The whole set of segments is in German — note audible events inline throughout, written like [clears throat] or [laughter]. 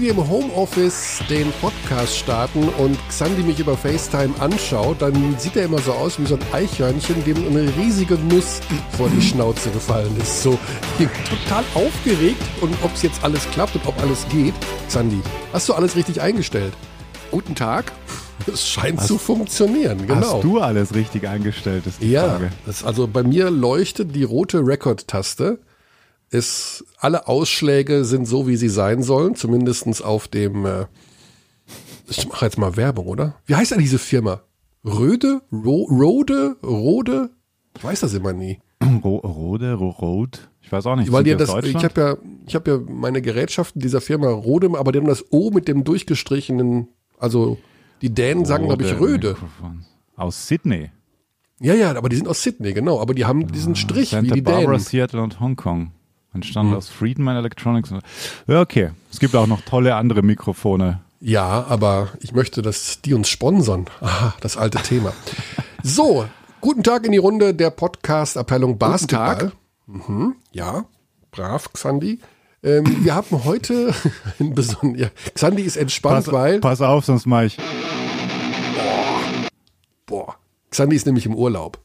wenn wir im Homeoffice den Podcast starten und Xandi mich über FaceTime anschaut, dann sieht er immer so aus wie so ein Eichhörnchen, dem eine riesige Nuss vor die Schnauze gefallen ist. So total aufgeregt und ob es jetzt alles klappt und ob alles geht. Xandi, hast du alles richtig eingestellt? Guten Tag. [laughs] Es scheint hast, zu funktionieren, genau. Hast du alles richtig eingestellt, ist die ja, Frage. Ja, also bei mir leuchtet die rote Record-Taste ist, alle Ausschläge sind so, wie sie sein sollen, zumindestens auf dem, äh, ich mache jetzt mal Werbung, oder? Wie heißt denn diese Firma? Röde? Ro Rode? Rode? Ich weiß das immer nie. [clears throat] Rode? Rode? Ich weiß auch nicht. Weil die das, ich habe ja, ich habe ja meine Gerätschaften dieser Firma Rode, aber die haben das O mit dem durchgestrichenen, also die Dänen sagen, glaube ich, Röde. Aus Sydney. Ja, ja, aber die sind aus Sydney, genau. Aber die haben diesen Strich Santa wie die Barbara, Dänen. Seattle und Hongkong. Entstanden mhm. aus Friedman Electronics. Ja, okay. Es gibt auch noch tolle andere Mikrofone. Ja, aber ich möchte, dass die uns sponsern. Aha, das alte Thema. [laughs] so, guten Tag in die Runde der Podcast-Abteilung Basketball. Mhm, ja, brav, Xandi. Ähm, wir haben heute [laughs] ein besonderes. Ja, Xandi ist entspannt, pass, weil. Pass auf, sonst mache ich. Boah. Boah. Xandi ist nämlich im Urlaub.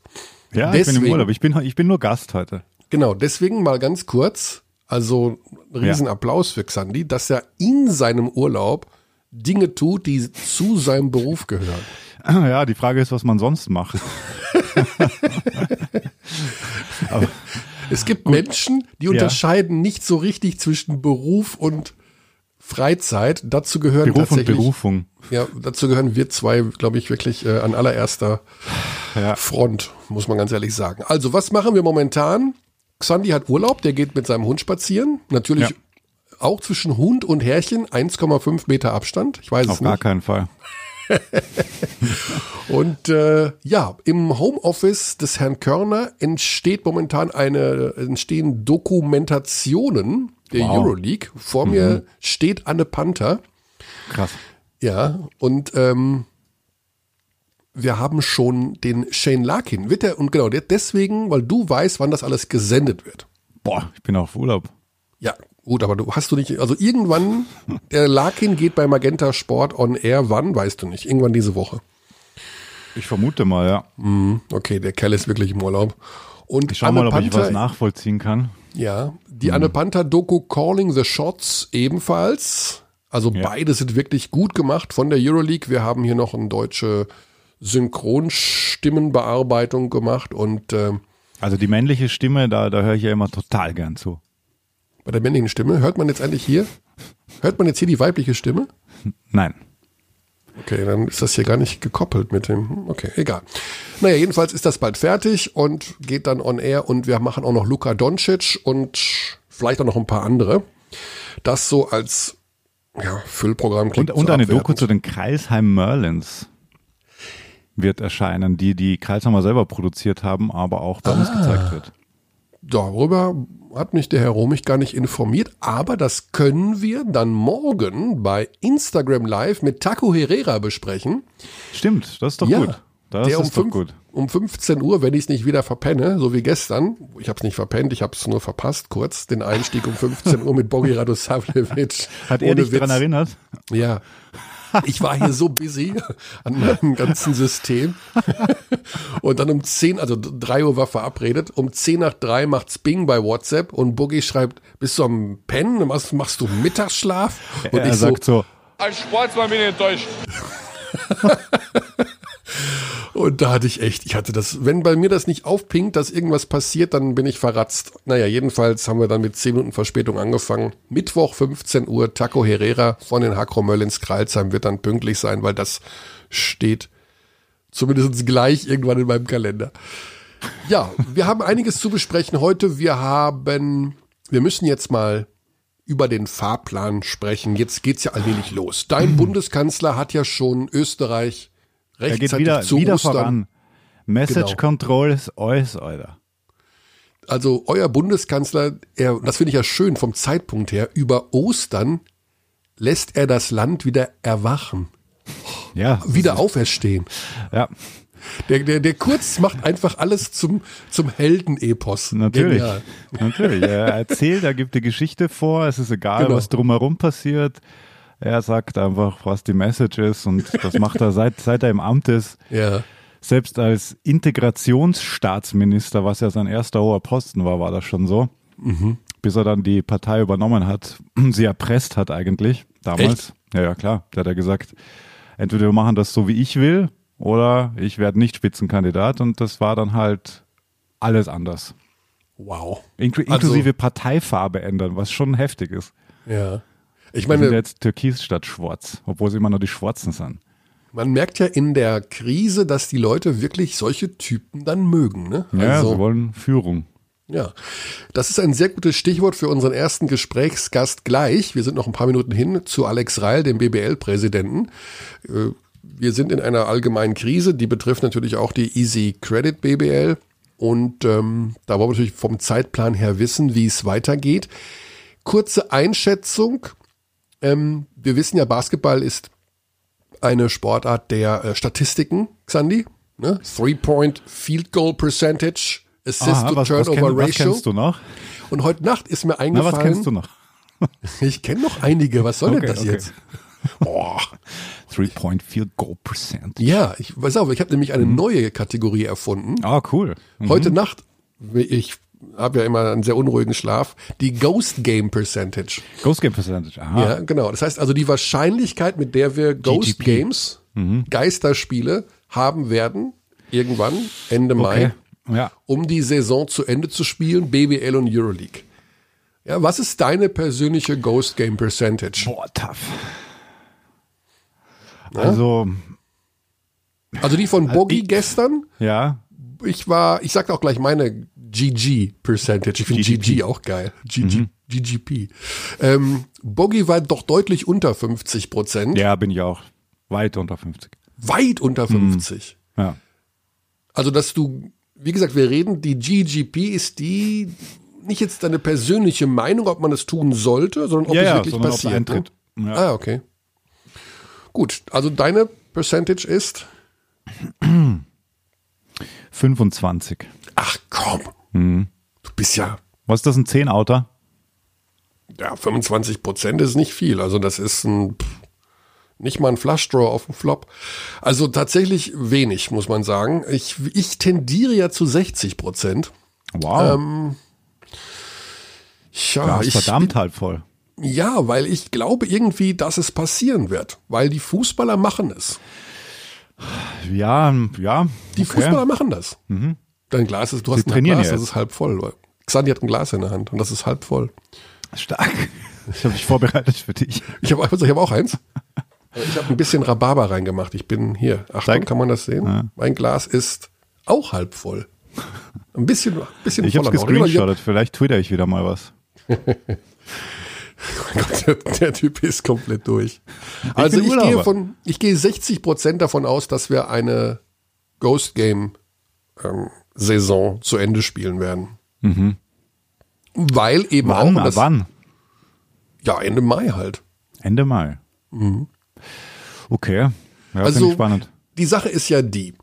Ja, Deswegen, ich bin im Urlaub. Ich bin, ich bin nur Gast heute. Genau, deswegen mal ganz kurz, also riesen Applaus für Xandi, dass er in seinem Urlaub Dinge tut, die zu seinem Beruf gehören. Ja, die Frage ist, was man sonst macht. es gibt gut. Menschen, die unterscheiden ja. nicht so richtig zwischen Beruf und Freizeit. Dazu gehören Beruf tatsächlich, und Berufung. Ja, dazu gehören wir zwei, glaube ich, wirklich äh, an allererster ja. Front, muss man ganz ehrlich sagen. Also, was machen wir momentan? Xandi hat Urlaub, der geht mit seinem Hund spazieren. Natürlich ja. auch zwischen Hund und Herrchen 1,5 Meter Abstand. Ich weiß Auf es nicht. Auf gar keinen Fall. [laughs] und äh, ja, im Homeoffice des Herrn Körner entsteht momentan eine, entstehen Dokumentationen der wow. Euroleague. Vor mhm. mir steht Anne Panther. Krass. Ja, und ähm, wir haben schon den Shane Larkin. Wird der, und genau, der deswegen, weil du weißt, wann das alles gesendet wird. Boah, ich bin auf Urlaub. Ja, gut, aber du hast du nicht, also irgendwann, [laughs] der Larkin geht bei Magenta Sport on Air, wann, weißt du nicht, irgendwann diese Woche. Ich vermute mal, ja. Mhm, okay, der Kerl ist wirklich im Urlaub. Und ich schau Anne mal, ob Panther, ich was nachvollziehen kann. Ja, die mhm. Anne Panther Doku Calling the Shots ebenfalls. Also ja. beide sind wirklich gut gemacht von der Euroleague. Wir haben hier noch eine deutsche Synchronstimmenbearbeitung gemacht und äh, also die männliche Stimme, da, da höre ich ja immer total gern zu. Bei der männlichen Stimme, hört man jetzt eigentlich hier? Hört man jetzt hier die weibliche Stimme? Nein. Okay, dann ist das hier gar nicht gekoppelt mit dem. Okay, egal. Naja, jedenfalls ist das bald fertig und geht dann on air und wir machen auch noch Luka Doncic und vielleicht auch noch ein paar andere. Das so als ja, Füllprogramm klingt Und, und eine Doku zu den Kreisheim Merlins wird erscheinen, die die Kreishammer selber produziert haben, aber auch bei ah. uns gezeigt wird. Darüber hat mich der Herr Romich gar nicht informiert, aber das können wir dann morgen bei Instagram Live mit Taco Herrera besprechen. Stimmt, das ist doch ja, gut. Das der ist um, fünf, gut. um 15 Uhr, wenn ich es nicht wieder verpenne, so wie gestern, ich habe es nicht verpennt, ich habe es nur verpasst, kurz, den Einstieg um 15 Uhr mit Bogi Radosavljevic. Hat er dich daran erinnert? Ja, ich war hier so busy an meinem ganzen System. Und dann um 10, also 3 Uhr war verabredet, um 10 nach 3 macht's Bing bei WhatsApp und Boogie schreibt, bist du am Pennen? Was machst du Mittagsschlaf? Und er ich sagt so, so als Sportsmann bin ich enttäuscht. [laughs] Und da hatte ich echt, ich hatte das, wenn bei mir das nicht aufpinkt, dass irgendwas passiert, dann bin ich verratzt. Naja, jedenfalls haben wir dann mit 10 Minuten Verspätung angefangen. Mittwoch 15 Uhr, Taco Herrera von den Hakromöll ins Kralsheim wird dann pünktlich sein, weil das steht zumindest gleich irgendwann in meinem Kalender. Ja, wir haben einiges zu besprechen heute. Wir haben, wir müssen jetzt mal über den Fahrplan sprechen. Jetzt geht's ja allmählich los. Dein [clears throat] Bundeskanzler hat ja schon Österreich er geht wieder, zu wieder voran. Message genau. Control ist alles, Alter. Also euer Bundeskanzler, er, das finde ich ja schön vom Zeitpunkt her, über Ostern lässt er das Land wieder erwachen. Ja. Wieder auferstehen. Ja. Der, der, der Kurz macht einfach alles zum, zum Heldenepos. Natürlich. Genial. Natürlich. Er erzählt, er gibt die Geschichte vor, es ist egal, genau. was drumherum passiert. Er sagt einfach, was die Message ist und das macht er seit, seit er im Amt ist. Ja. Selbst als Integrationsstaatsminister, was ja sein erster hoher Posten war, war das schon so. Bis er dann die Partei übernommen hat, [clears throat] sie erpresst hat eigentlich damals. Ja, ja, klar. Der hat ja gesagt, entweder wir machen das so, wie ich will, oder ich werde nicht Spitzenkandidat. Und das war dann halt alles anders. Wow. Inkl inklusive Parteifarbe ändern, was schon heftig ist. Ja. Ich Wir sind meine, jetzt Türkis statt Schwarz, obwohl sie immer nur die Schwarzen sind. man merkt ja in der Krise, dass die Leute wirklich solche Typen dann mögen. Ne? Ja, Also- sie wollen Führung. Ja, das ist ein sehr gutes Stichwort für unseren ersten Gesprächsgast gleich. Wir sind noch ein paar Minuten hin zu Alex Reil, dem BBL-Präsidenten. Äh, Wir sind in einer allgemeinen Krise, die betrifft natürlich auch die Easy Credit BBL. Und ähm, da wollen wir natürlich vom Zeitplan her wissen, wie es weitergeht. Kurze Einschätzung. Ähm, wir wissen ja, Basketball ist eine Sportart der äh, Statistiken, Xandi. Ne? Three-Point Field Goal Percentage, Assist Aha, to was, was, Turnover kenn, was Ratio. kennst du noch? Und heute Nacht ist mir Na, eingefallen. was kennst du noch? [laughs] Ich kenne noch einige. Was soll denn Okay, das okay. jetzt? Boah. [laughs] Three-Point Field Goal Percent. Ja, ich weiß auch, ich habe nämlich eine neue Kategorie erfunden. Ah, cool. Mhm. Heute Nacht, ich habe ja immer einen sehr unruhigen Schlaf, die Ghost Game Percentage. Ghost Game Percentage. Aha. Ja, genau. Das heißt also die Wahrscheinlichkeit, mit der wir Ghost GGP. Games, Geisterspiele haben werden, irgendwann Ende Mai, Okay. Ja. um die Saison zu Ende zu spielen, BBL und Euroleague. Ja, was ist deine persönliche Ghost Game Percentage? Boah, tough. Also, Also die von Boggy ich- gestern. ja, Ich war, ich sag auch gleich meine GG Percentage. Ich finde. GG auch geil. GG, GGP. Ähm, Boggy war doch deutlich unter 50 Prozent. ja, bin ich auch. Weit unter 50. Weit unter 50. Ja. Also, dass du, wie gesagt, wir reden, die GGP ist die, nicht jetzt deine persönliche Meinung, ob man es tun sollte, sondern ob Ja, es ja, wirklich ob passiert. Ne? Ja. Ah, okay. Gut, also deine Percentage ist, [clears throat] 25. ach komm, Mhm. du bist ja, Was ist das, ein 10-Outer? ja, 25 Prozent ist nicht viel. Also das ist ein, pff, nicht mal ein Flushdraw auf dem Flop. Also tatsächlich wenig, muss man sagen. Ich, ich tendiere ja zu 60 Prozent. Wow. Ja, ja, ist ich, verdammt halb voll. Ja, weil ich glaube irgendwie, dass es passieren wird. Weil die Fußballer machen es. Ja, ja. Die okay. Fußballer machen das. Dein Glas ist, du hast ein Glas, ja das jetzt. ist halb voll. Xandi hat ein Glas in der Hand und das ist halb voll. Stark. [laughs] Ich habe mich vorbereitet für dich. Ich habe ich hab auch eins. Ich habe ein bisschen Rhabarber reingemacht. Ich bin hier. Achtung, Zeig. kann man das sehen? Mein Glas ist auch halb voll. Ein bisschen, ein bisschen Ich habe voller noch. Ja, gescreenshottet. Vielleicht twitter ich wieder mal was. [laughs] Der, der Typ ist komplett durch. Also bin ich gehe von, ich gehe 60 Prozent davon aus, dass wir eine Ghost Game ähm, Saison zu Ende spielen werden. Weil eben Mhm. Wann? auch das, wann? ja Ende Mai halt. Ende Mai. Okay. Ja, Also ich spannend. die Sache ist ja die,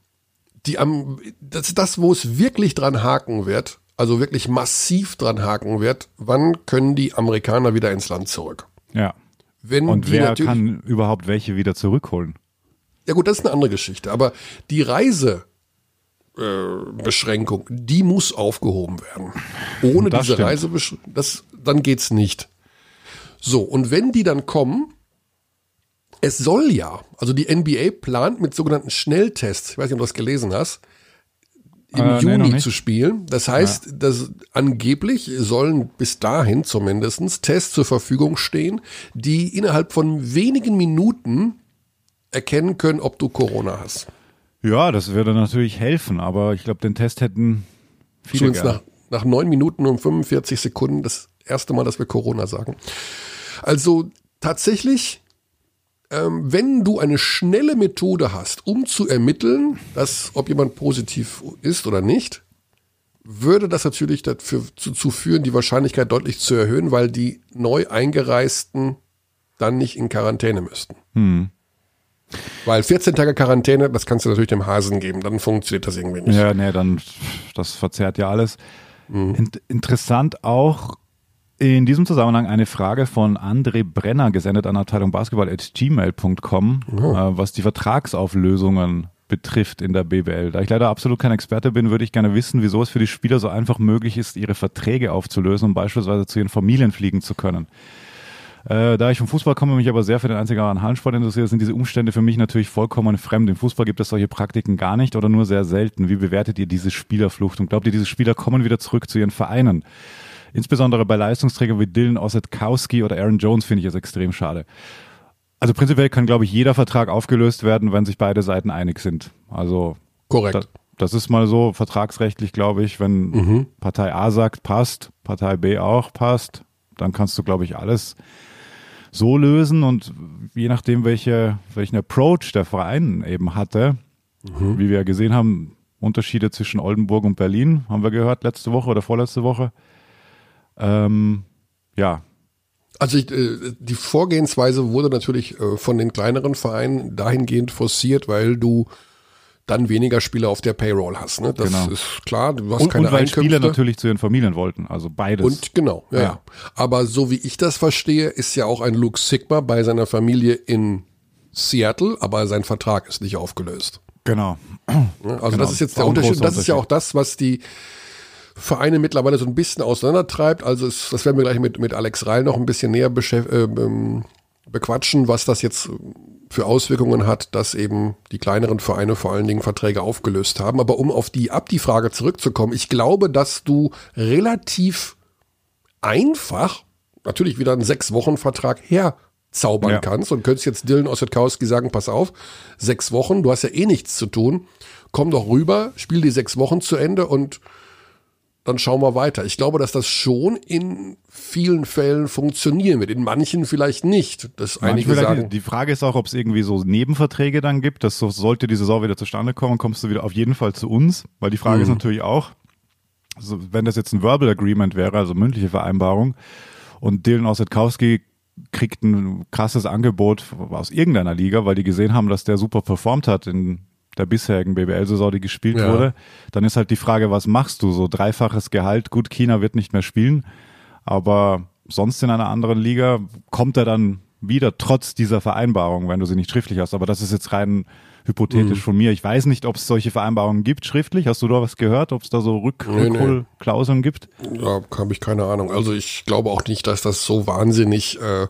die am das das, wo es wirklich dran haken wird, also wirklich massiv dran haken wird. Wann können die Amerikaner wieder ins Land zurück? Ja. Wenn Und wer kann überhaupt welche wieder zurückholen? Ja gut, das ist eine andere Geschichte. Aber die Reisebeschränkung, äh, die muss aufgehoben werden. Ohne Das diese stimmt. Reisebeschränkung, das, dann geht's nicht. So, und wenn die dann kommen, es soll ja, also die NBA plant mit sogenannten Schnelltests, ich weiß nicht, ob du das gelesen hast, im Äh, nee, Juni nicht. zu spielen. Das heißt, dass angeblich sollen bis dahin zumindest Tests zur Verfügung stehen, die innerhalb von wenigen Minuten erkennen können, ob du Corona hast. Ja, das würde natürlich helfen, aber ich glaube, den Test hätten viele gerne. nach, nach neun Minuten und 45 Sekunden das erste Mal, dass wir Corona sagen. Also tatsächlich, ähm, wenn du eine schnelle Methode hast, um zu ermitteln, dass, ob jemand positiv ist oder nicht, würde das natürlich dafür zu, zu führen, die Wahrscheinlichkeit deutlich zu erhöhen, weil die neu eingereisten dann nicht in Quarantäne müssten. Weil 14 Tage Quarantäne, das kannst du natürlich dem Hasen geben, dann funktioniert das irgendwie nicht. Ja, nee, dann, das verzerrt ja alles. Mhm. Int interessant auch In diesem Zusammenhang eine Frage von André Brenner, gesendet an Abteilung Basketball.gmail.com, oh. äh, was die Vertragsauflösungen betrifft in der BBL. Da ich leider absolut kein Experte bin, würde ich gerne wissen, wieso es für die Spieler so einfach möglich ist, ihre Verträge aufzulösen, um beispielsweise zu ihren Familien fliegen zu können. Äh, da ich vom Fußball komme, mich aber sehr für den einzigen Hallensport interessiere, sind diese Umstände für mich natürlich vollkommen fremd. Im Fußball gibt es solche Praktiken gar nicht oder nur sehr selten. Wie bewertet ihr diese Spielerflucht und glaubt ihr, diese Spieler kommen wieder zurück zu ihren Vereinen? Insbesondere bei Leistungsträgern wie Dylan Ossetkowski oder Aaron Jones finde ich es extrem schade. Also prinzipiell kann, glaube ich, jeder Vertrag aufgelöst werden, wenn sich beide Seiten einig sind. Also korrekt. Das, das ist mal so vertragsrechtlich, glaube ich, wenn mhm. Partei A sagt, passt, Partei B auch passt, dann kannst du, glaube ich, alles so lösen und je nachdem, welche, welchen Approach der Verein eben hatte, mhm. wie wir gesehen haben, Unterschiede zwischen Oldenburg und Berlin, haben wir gehört letzte Woche oder vorletzte Woche. Ähm, ja. Also ich, äh, die Vorgehensweise wurde natürlich äh, von den kleineren Vereinen dahingehend forciert, weil du dann weniger Spieler auf der Payroll hast. Ne? Das genau. ist klar. Du hast und, keine und weil Einkünfte. Spieler natürlich zu ihren Familien wollten, also beides. Und genau, ja. ja. Aber so wie ich das verstehe, ist ja auch ein Luke Sigma bei seiner Familie in Seattle, aber sein Vertrag ist nicht aufgelöst. Genau. Also genau. das ist jetzt der Unterschied. Das ist ja auch das, was die Vereine mittlerweile so ein bisschen auseinandertreibt. Also es, das werden wir gleich mit, mit Alex Reil noch ein bisschen näher äh, ähm, bequatschen, was das jetzt für Auswirkungen hat, dass eben die kleineren Vereine vor allen Dingen Verträge aufgelöst haben. Aber um auf die ab die Frage zurückzukommen, ich glaube, dass du relativ einfach natürlich wieder einen sechs Wochen Vertrag herzaubern ja. kannst und könntest jetzt Dylan Ossetkowski sagen, pass auf, sechs Wochen, du hast ja eh nichts zu tun, komm doch rüber, spiel die sechs Wochen zu Ende und dann schauen wir weiter. Ich glaube, dass das schon in vielen Fällen funktionieren wird. In manchen vielleicht nicht. Das einige sagen. Die Frage ist auch, ob es irgendwie so Nebenverträge dann gibt. Das sollte die Saison wieder zustande kommen, kommst du wieder auf jeden Fall zu uns. Weil die Frage mhm. ist natürlich auch, also wenn das jetzt ein Verbal Agreement wäre, also mündliche Vereinbarung, und Dylan Ossetkowski kriegt ein krasses Angebot aus irgendeiner Liga, weil die gesehen haben, dass der super performt hat in der bisherigen BBL-Saison, die gespielt ja. wurde, dann ist halt die Frage, was machst du? So dreifaches Gehalt, gut, China wird nicht mehr spielen, aber sonst in einer anderen Liga kommt er dann wieder trotz dieser Vereinbarung, wenn du sie nicht schriftlich hast. Aber das ist jetzt rein hypothetisch mhm. von mir. Ich weiß nicht, ob es solche Vereinbarungen gibt schriftlich. Hast du da was gehört, ob es da so Rück nee, Rückholklauseln nee. gibt? Da habe ich keine Ahnung. Also ich glaube auch nicht, dass das so wahnsinnig äh,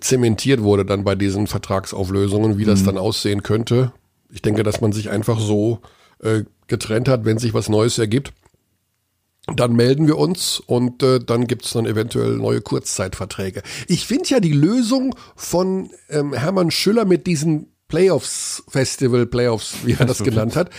zementiert wurde dann bei diesen Vertragsauflösungen, wie das mhm. dann aussehen könnte. Ich denke, dass man sich einfach so äh, getrennt hat, wenn sich was Neues ergibt. Dann melden wir uns und äh, dann gibt es dann eventuell neue Kurzzeitverträge. Ich finde ja die Lösung von ähm, Hermann Schüller mit diesen Playoffs Festival, Playoffs, wie er das [laughs] genannt hat.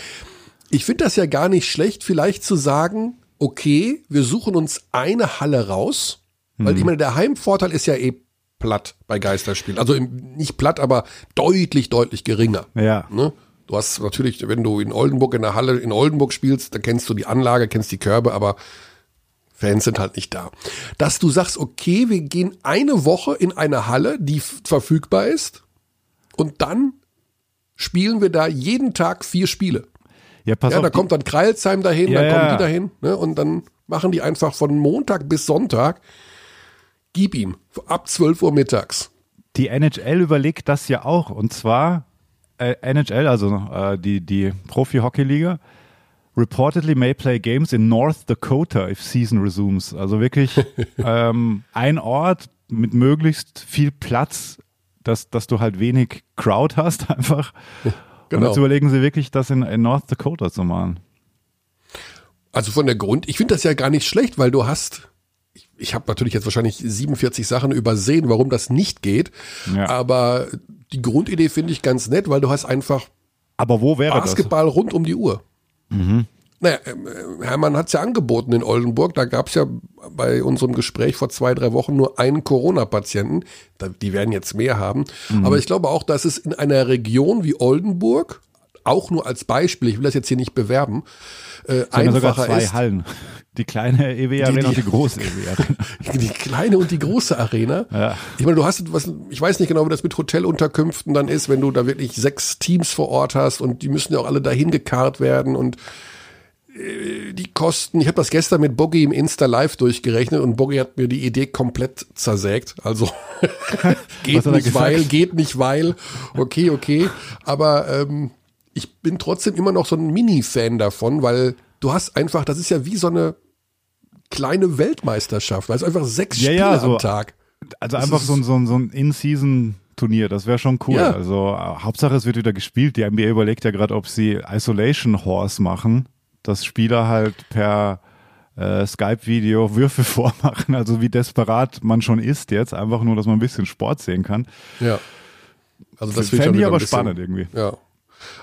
Ich finde das ja gar nicht schlecht, vielleicht zu sagen, okay, wir suchen uns eine Halle raus, weil mhm. ich meine, der Heimvorteil ist ja eh platt bei Geisterspielen. Also nicht platt, aber deutlich, deutlich geringer. Ja. Ne? Du hast natürlich, wenn du in Oldenburg in der Halle in Oldenburg spielst, dann kennst du die Anlage, kennst die Körbe, aber Fans sind halt nicht da. Dass du sagst, okay, wir gehen eine Woche in eine Halle, die verfügbar ist, und dann spielen wir da jeden Tag vier Spiele. Ja, pass ja, auf, da kommt dann Kreilsheim dahin, ja, dann kommen ja. die dahin, ne, und dann machen die einfach von Montag bis Sonntag Gib ihm. Ab 12 Uhr mittags. Die NHL überlegt das ja auch. Und zwar äh, NHL, also äh, die, die Profi-Hockey-Liga, reportedly may play games in North Dakota if season resumes. Also wirklich [laughs] ähm, ein Ort mit möglichst viel Platz, dass, dass du halt wenig Crowd hast [laughs] einfach. Genau. Und jetzt überlegen sie wirklich, das in, in North Dakota zu machen. Also von der Grund, ich finde das ja gar nicht schlecht, weil du hast ich, habe natürlich jetzt wahrscheinlich 47 Sachen übersehen, warum das nicht geht. Ja. Aber die Grundidee finde ich ganz nett, weil du hast einfach aber wo wäre Basketball das? rund um die Uhr. Mhm. Naja, ähm, Hermann hat es ja angeboten in Oldenburg. Da gab es ja bei unserem Gespräch vor zwei, drei Wochen nur einen Corona-Patienten. Die werden jetzt mehr haben. Mhm. Aber ich glaube auch, dass es in einer Region wie Oldenburg, auch nur als Beispiel, ich will das jetzt hier nicht bewerben, äh, einfacher sogar zwei ist. Hallen. Die kleine EW Arena und die große EW Arena. [laughs] Die kleine und die große Arena. Ja. Ich meine, du hast was, ich weiß nicht genau, wie das mit Hotelunterkünften dann ist, wenn du da wirklich sechs Teams vor Ort hast und die müssen ja auch alle dahin gekarrt werden und äh, die Kosten, ich habe das gestern mit Boggy im Insta Live durchgerechnet und Boggy hat mir die Idee komplett zersägt. Also [laughs] [laughs] geht nicht weil, geht nicht weil. Okay, okay. Aber ähm, ich bin trotzdem immer noch so ein Mini-Fan davon, weil du hast einfach, das ist ja wie so eine kleine Weltmeisterschaft, also einfach sechs ja, Spiele ja, so, am Tag. Also das einfach so ein, so ein, so ein In-Season Turnier, das wäre schon cool. Ja. Also Hauptsache es wird wieder gespielt. Die NBA überlegt ja gerade, ob sie Isolation Horse machen, dass Spieler halt per äh, Skype-Video Würfe [laughs] vormachen, also wie desperat man schon ist jetzt, einfach nur, dass man ein bisschen Sport sehen kann. Ja. Also das fände ich aber spannend irgendwie. Ja.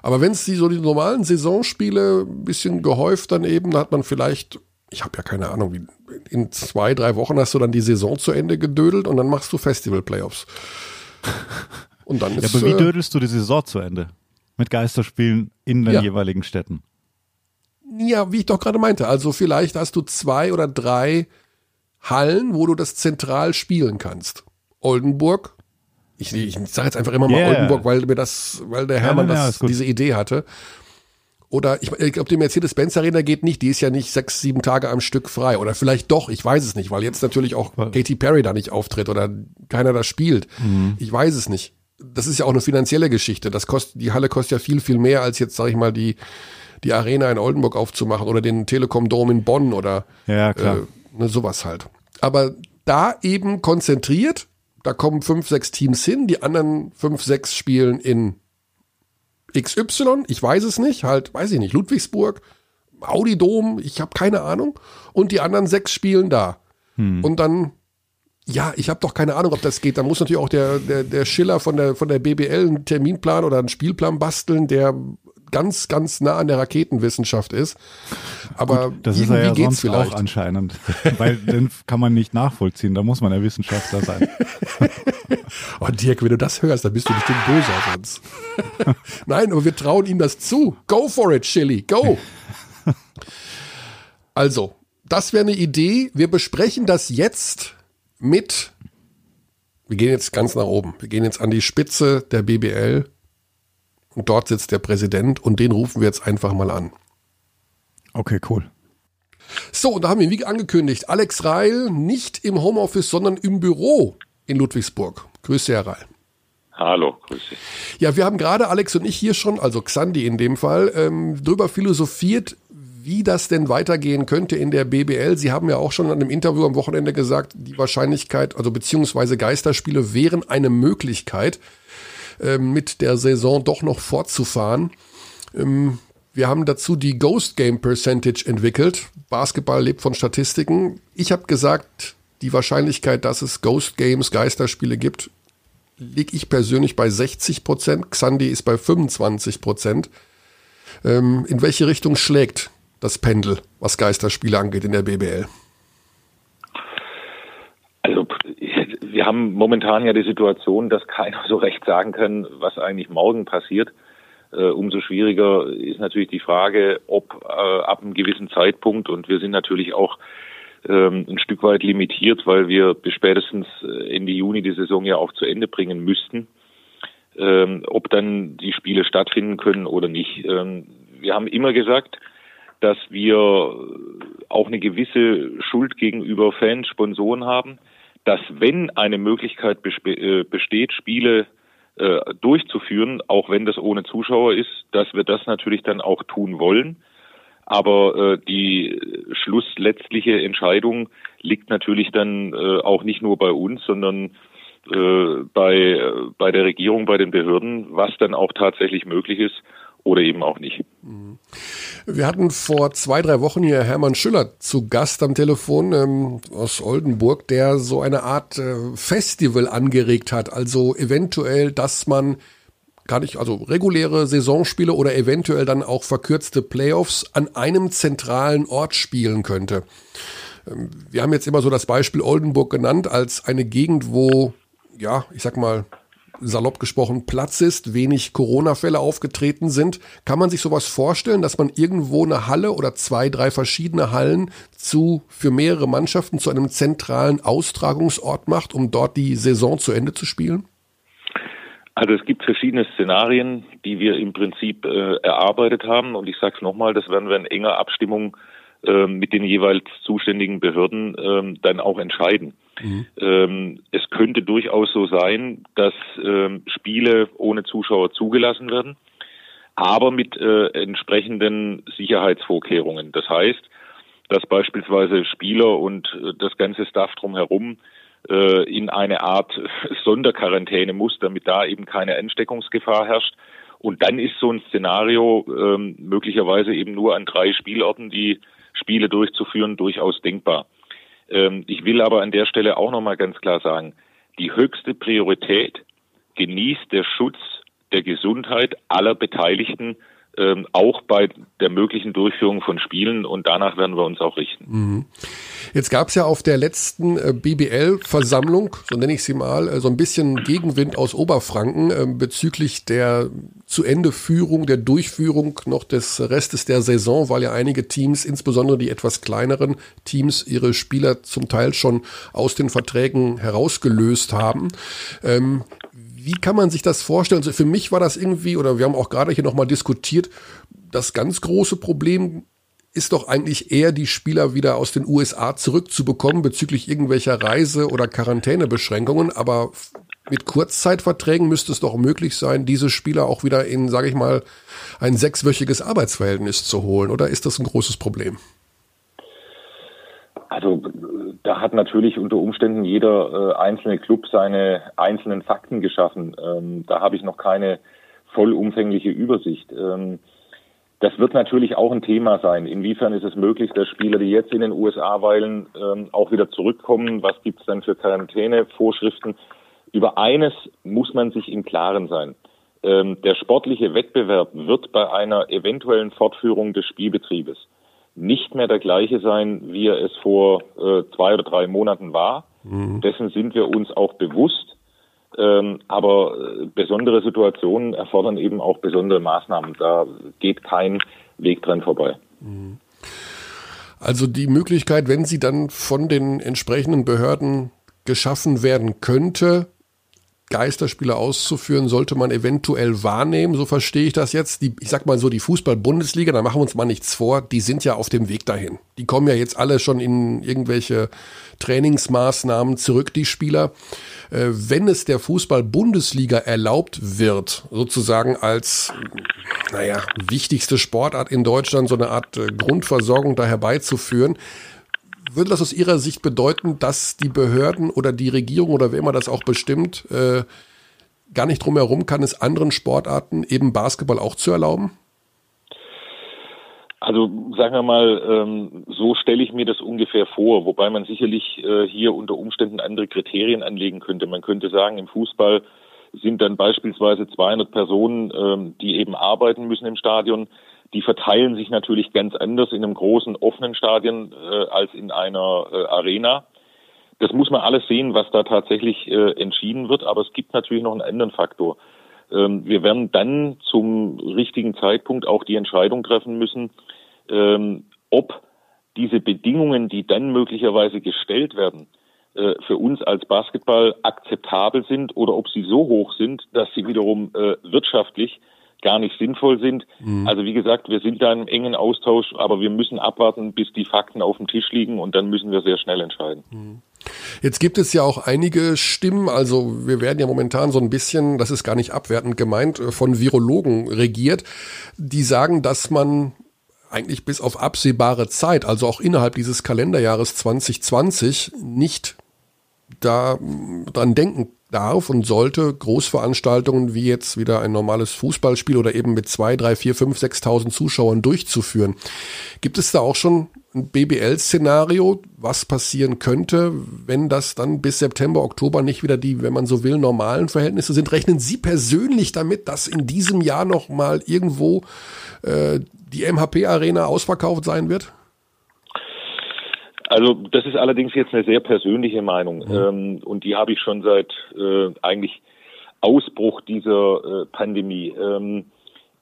Aber wenn es die so die normalen Saisonspiele ein bisschen gehäuft dann eben, da hat man vielleicht, ich habe ja keine Ahnung, wie in zwei, drei Wochen hast du dann die Saison zu Ende gedödelt und dann machst du Festival-Playoffs. [laughs] Und dann ist, ja, aber wie äh, dödelst du die Saison zu Ende? Mit Geisterspielen in den ja. jeweiligen Städten? Ja, wie ich doch gerade meinte. Also vielleicht hast du zwei oder drei Hallen, wo du das zentral spielen kannst. Oldenburg. Ich, ich sage jetzt einfach immer mal yeah. Oldenburg, weil mir das, weil der Hermann ja, das, diese Idee hatte. Oder ich, ich glaube, die Mercedes-Benz Arena geht nicht, die ist ja nicht sechs, sieben Tage am Stück frei. Oder vielleicht doch, ich weiß es nicht, weil jetzt natürlich auch Katy Perry da nicht auftritt oder keiner da spielt. Mhm. Ich weiß es nicht. Das ist ja auch eine finanzielle Geschichte. Das kostet, die Halle kostet ja viel, viel mehr, als jetzt, sag ich mal, die, die Arena in Oldenburg aufzumachen oder den Telekom Dome in Bonn oder ja, klar. Äh, ne, sowas halt. Aber da eben konzentriert, da kommen fünf, sechs Teams hin, die anderen fünf, sechs spielen in XY, ich weiß es nicht, halt, weiß ich nicht, Ludwigsburg, Audi Dom, ich habe keine Ahnung. Und die anderen sechs spielen da. Hm. Und dann, ja, ich habe doch keine Ahnung, ob das geht. Da muss natürlich auch der, der, der Schiller von der, von der BBL einen Terminplan oder einen Spielplan basteln, der ganz, ganz nah an der Raketenwissenschaft ist. Aber Gut, das ist er ja sonst vielleicht. auch anscheinend, [laughs] weil den kann man nicht nachvollziehen. Da muss man ja Wissenschaftler sein. [laughs] oh Dirk, wenn du das hörst, dann bist du bestimmt böse auf uns. [laughs] Nein, aber wir trauen ihm das zu. Go for it, Chili, go. Also, das wäre eine Idee. Wir besprechen das jetzt mit wir gehen jetzt ganz nach oben. Wir gehen jetzt an die Spitze der BBL und dort sitzt der Präsident und den rufen wir jetzt einfach mal an. Okay, cool. So, da haben wir, wie angekündigt, Alex Reil nicht im Homeoffice, sondern im Büro in Ludwigsburg. Grüße, Herr Reil. Hallo, grüße. Ja, wir haben gerade Alex und ich hier schon, also Xandi in dem Fall, ähm, drüber philosophiert, wie das denn weitergehen könnte in der BBL. Sie haben ja auch schon an einem Interview am Wochenende gesagt, die Wahrscheinlichkeit, also beziehungsweise Geisterspiele wären eine Möglichkeit. Ähm, mit der Saison doch noch fortzufahren. Ähm, wir haben dazu die Ghost Game Percentage entwickelt. Basketball lebt von Statistiken. Ich habe gesagt, die Wahrscheinlichkeit, dass es Ghost Games, Geisterspiele gibt, liege ich persönlich bei 60 Prozent. Xandi ist bei 25 Prozent. Ähm, in welche Richtung schlägt das Pendel, was Geisterspiele angeht in der BBL? Wir haben momentan ja die Situation, dass keiner [laughs] so recht sagen kann, was eigentlich morgen passiert. Äh, umso schwieriger ist natürlich die Frage, ob äh, ab einem gewissen Zeitpunkt, und wir sind natürlich auch ähm, ein Stück weit limitiert, weil wir bis spätestens äh, Ende Juni die Saison ja auch zu Ende bringen müssten, ähm, ob dann die Spiele stattfinden können oder nicht. Ähm, wir haben immer gesagt, dass wir auch eine gewisse Schuld gegenüber Fans, Sponsoren haben dass wenn eine Möglichkeit äh, besteht, Spiele äh, durchzuführen, auch wenn das ohne Zuschauer ist, dass wir das natürlich dann auch tun wollen. Aber äh, die schlussletztliche Entscheidung liegt natürlich dann äh, auch nicht nur bei uns, sondern äh, bei, äh, bei der Regierung, bei den Behörden, was dann auch tatsächlich möglich ist oder eben auch nicht. Wir hatten vor zwei, drei Wochen hier Hermann Schüller zu Gast am Telefon ähm, aus Oldenburg, der so eine Art äh, Festival angeregt hat. Also eventuell, dass man gar nicht, also reguläre Saisonspiele oder eventuell dann auch verkürzte Playoffs an einem zentralen Ort spielen könnte. Ähm, wir haben jetzt immer so das Beispiel Oldenburg genannt als eine Gegend, wo, ja, ich sag mal, salopp gesprochen Platz ist, wenig Corona-Fälle aufgetreten sind. Kann man sich sowas vorstellen, dass man irgendwo eine Halle oder zwei, drei verschiedene Hallen zu für mehrere Mannschaften zu einem zentralen Austragungsort macht, um dort die Saison zu Ende zu spielen? Also es gibt verschiedene Szenarien, die wir im Prinzip äh, erarbeitet haben. Und ich sage es nochmal, das werden wir in enger Abstimmung äh, mit den jeweils zuständigen Behörden äh, dann auch entscheiden. Mhm. Ähm, es könnte durchaus so sein, dass ähm, Spiele ohne Zuschauer zugelassen werden, aber mit äh, entsprechenden Sicherheitsvorkehrungen. Das heißt, dass beispielsweise Spieler und äh, das ganze Staff drumherum äh, in eine Art [laughs] Sonderquarantäne muss, damit da eben keine Ansteckungsgefahr herrscht. Und dann ist so ein Szenario ähm, möglicherweise eben nur an drei Spielorten, die Spiele durchzuführen, durchaus denkbar. Ähm, ich will aber an der Stelle auch nochmal ganz klar sagen, die höchste Priorität genießt der Schutz der Gesundheit aller Beteiligten ähm, auch bei der möglichen Durchführung von Spielen und danach werden wir uns auch richten. Mhm. Jetzt gab es ja auf der letzten äh, BBL-Versammlung, so nenne ich sie mal, äh, so ein bisschen Gegenwind aus Oberfranken äh, bezüglich der zu Ende Führung, der Durchführung noch des Restes der Saison, weil ja einige Teams, insbesondere die etwas kleineren Teams, ihre Spieler zum Teil schon aus den Verträgen herausgelöst haben. Ähm, wie kann man sich das vorstellen? Also für mich war das irgendwie, oder wir haben auch gerade hier nochmal diskutiert, das ganz große Problem ist doch eigentlich eher die Spieler wieder aus den USA zurückzubekommen bezüglich irgendwelcher Reise- oder Quarantänebeschränkungen. Aber mit Kurzzeitverträgen müsste es doch möglich sein, diese Spieler auch wieder in, sage ich mal, ein sechswöchiges Arbeitsverhältnis zu holen. Oder ist das ein großes Problem? Also da hat natürlich unter Umständen jeder äh, einzelne Club seine einzelnen Fakten geschaffen. Ähm, da habe ich noch keine vollumfängliche Übersicht. Ähm, das wird natürlich auch ein Thema sein. Inwiefern ist es möglich, dass Spieler, die jetzt in den USA weilen, ähm, auch wieder zurückkommen? Was gibt es dann für Quarantänevorschriften? Über eines muss man sich im Klaren sein. Ähm, der sportliche Wettbewerb wird bei einer eventuellen Fortführung des Spielbetriebes nicht mehr der gleiche sein, wie er es vor äh, zwei oder drei Monaten war. Mhm. Dessen sind wir uns auch bewusst. Ähm, aber äh, besondere Situationen erfordern eben auch besondere Maßnahmen. Da geht kein Weg dran vorbei. Mhm. Also die Möglichkeit, wenn sie dann von den entsprechenden Behörden geschaffen werden könnte, Geisterspiele auszuführen, sollte man eventuell wahrnehmen. So verstehe ich das jetzt. Die, ich sag mal so, die Fußball-Bundesliga, da machen wir uns mal nichts vor, die sind ja auf dem Weg dahin. Die kommen ja jetzt alle schon in irgendwelche Trainingsmaßnahmen zurück, die Spieler. Äh, wenn es der Fußball-Bundesliga erlaubt wird, sozusagen als, naja, wichtigste Sportart in Deutschland so eine Art äh, Grundversorgung da herbeizuführen, würde das aus Ihrer Sicht bedeuten, dass die Behörden oder die Regierung oder wer immer das auch bestimmt, äh, gar nicht drum herum kann, es anderen Sportarten, eben Basketball auch zu erlauben? Also sagen wir mal, ähm, so stelle ich mir das ungefähr vor, wobei man sicherlich äh, hier unter Umständen andere Kriterien anlegen könnte. Man könnte sagen, im Fußball sind dann beispielsweise 200 Personen, ähm, die eben arbeiten müssen im Stadion, die verteilen sich natürlich ganz anders in einem großen offenen Stadion äh, als in einer äh, Arena. Das muss man alles sehen, was da tatsächlich äh, entschieden wird. Aber es gibt natürlich noch einen anderen Faktor. Ähm, wir werden dann zum richtigen Zeitpunkt auch die Entscheidung treffen müssen, ähm, ob diese Bedingungen, die dann möglicherweise gestellt werden, äh, für uns als Basketball akzeptabel sind oder ob sie so hoch sind, dass sie wiederum äh, wirtschaftlich gar nicht sinnvoll sind. Mhm. Also wie gesagt, wir sind da im engen Austausch, aber wir müssen abwarten, bis die Fakten auf dem Tisch liegen und dann müssen wir sehr schnell entscheiden. Mhm. Jetzt gibt es ja auch einige Stimmen, also wir werden ja momentan so ein bisschen, das ist gar nicht abwertend gemeint, äh, von Virologen regiert, die sagen, dass man eigentlich bis auf absehbare Zeit, also auch innerhalb dieses Kalenderjahres 2020, nicht da dran denken darf und sollte Großveranstaltungen wie jetzt wieder ein normales Fußballspiel oder eben mit zwei, drei, vier, fünf, sechstausend Zuschauern durchzuführen. Gibt es da auch schon ein BBL-Szenario, was passieren könnte, wenn das dann bis September, Oktober nicht wieder die, wenn man so will, normalen Verhältnisse sind? Rechnen Sie persönlich damit, dass in diesem Jahr noch mal irgendwo äh, die MHP-Arena ausverkauft sein wird? Also das ist allerdings jetzt eine sehr persönliche Meinung mhm. ähm, und die habe ich schon seit äh, eigentlich Ausbruch dieser äh, Pandemie. Ähm,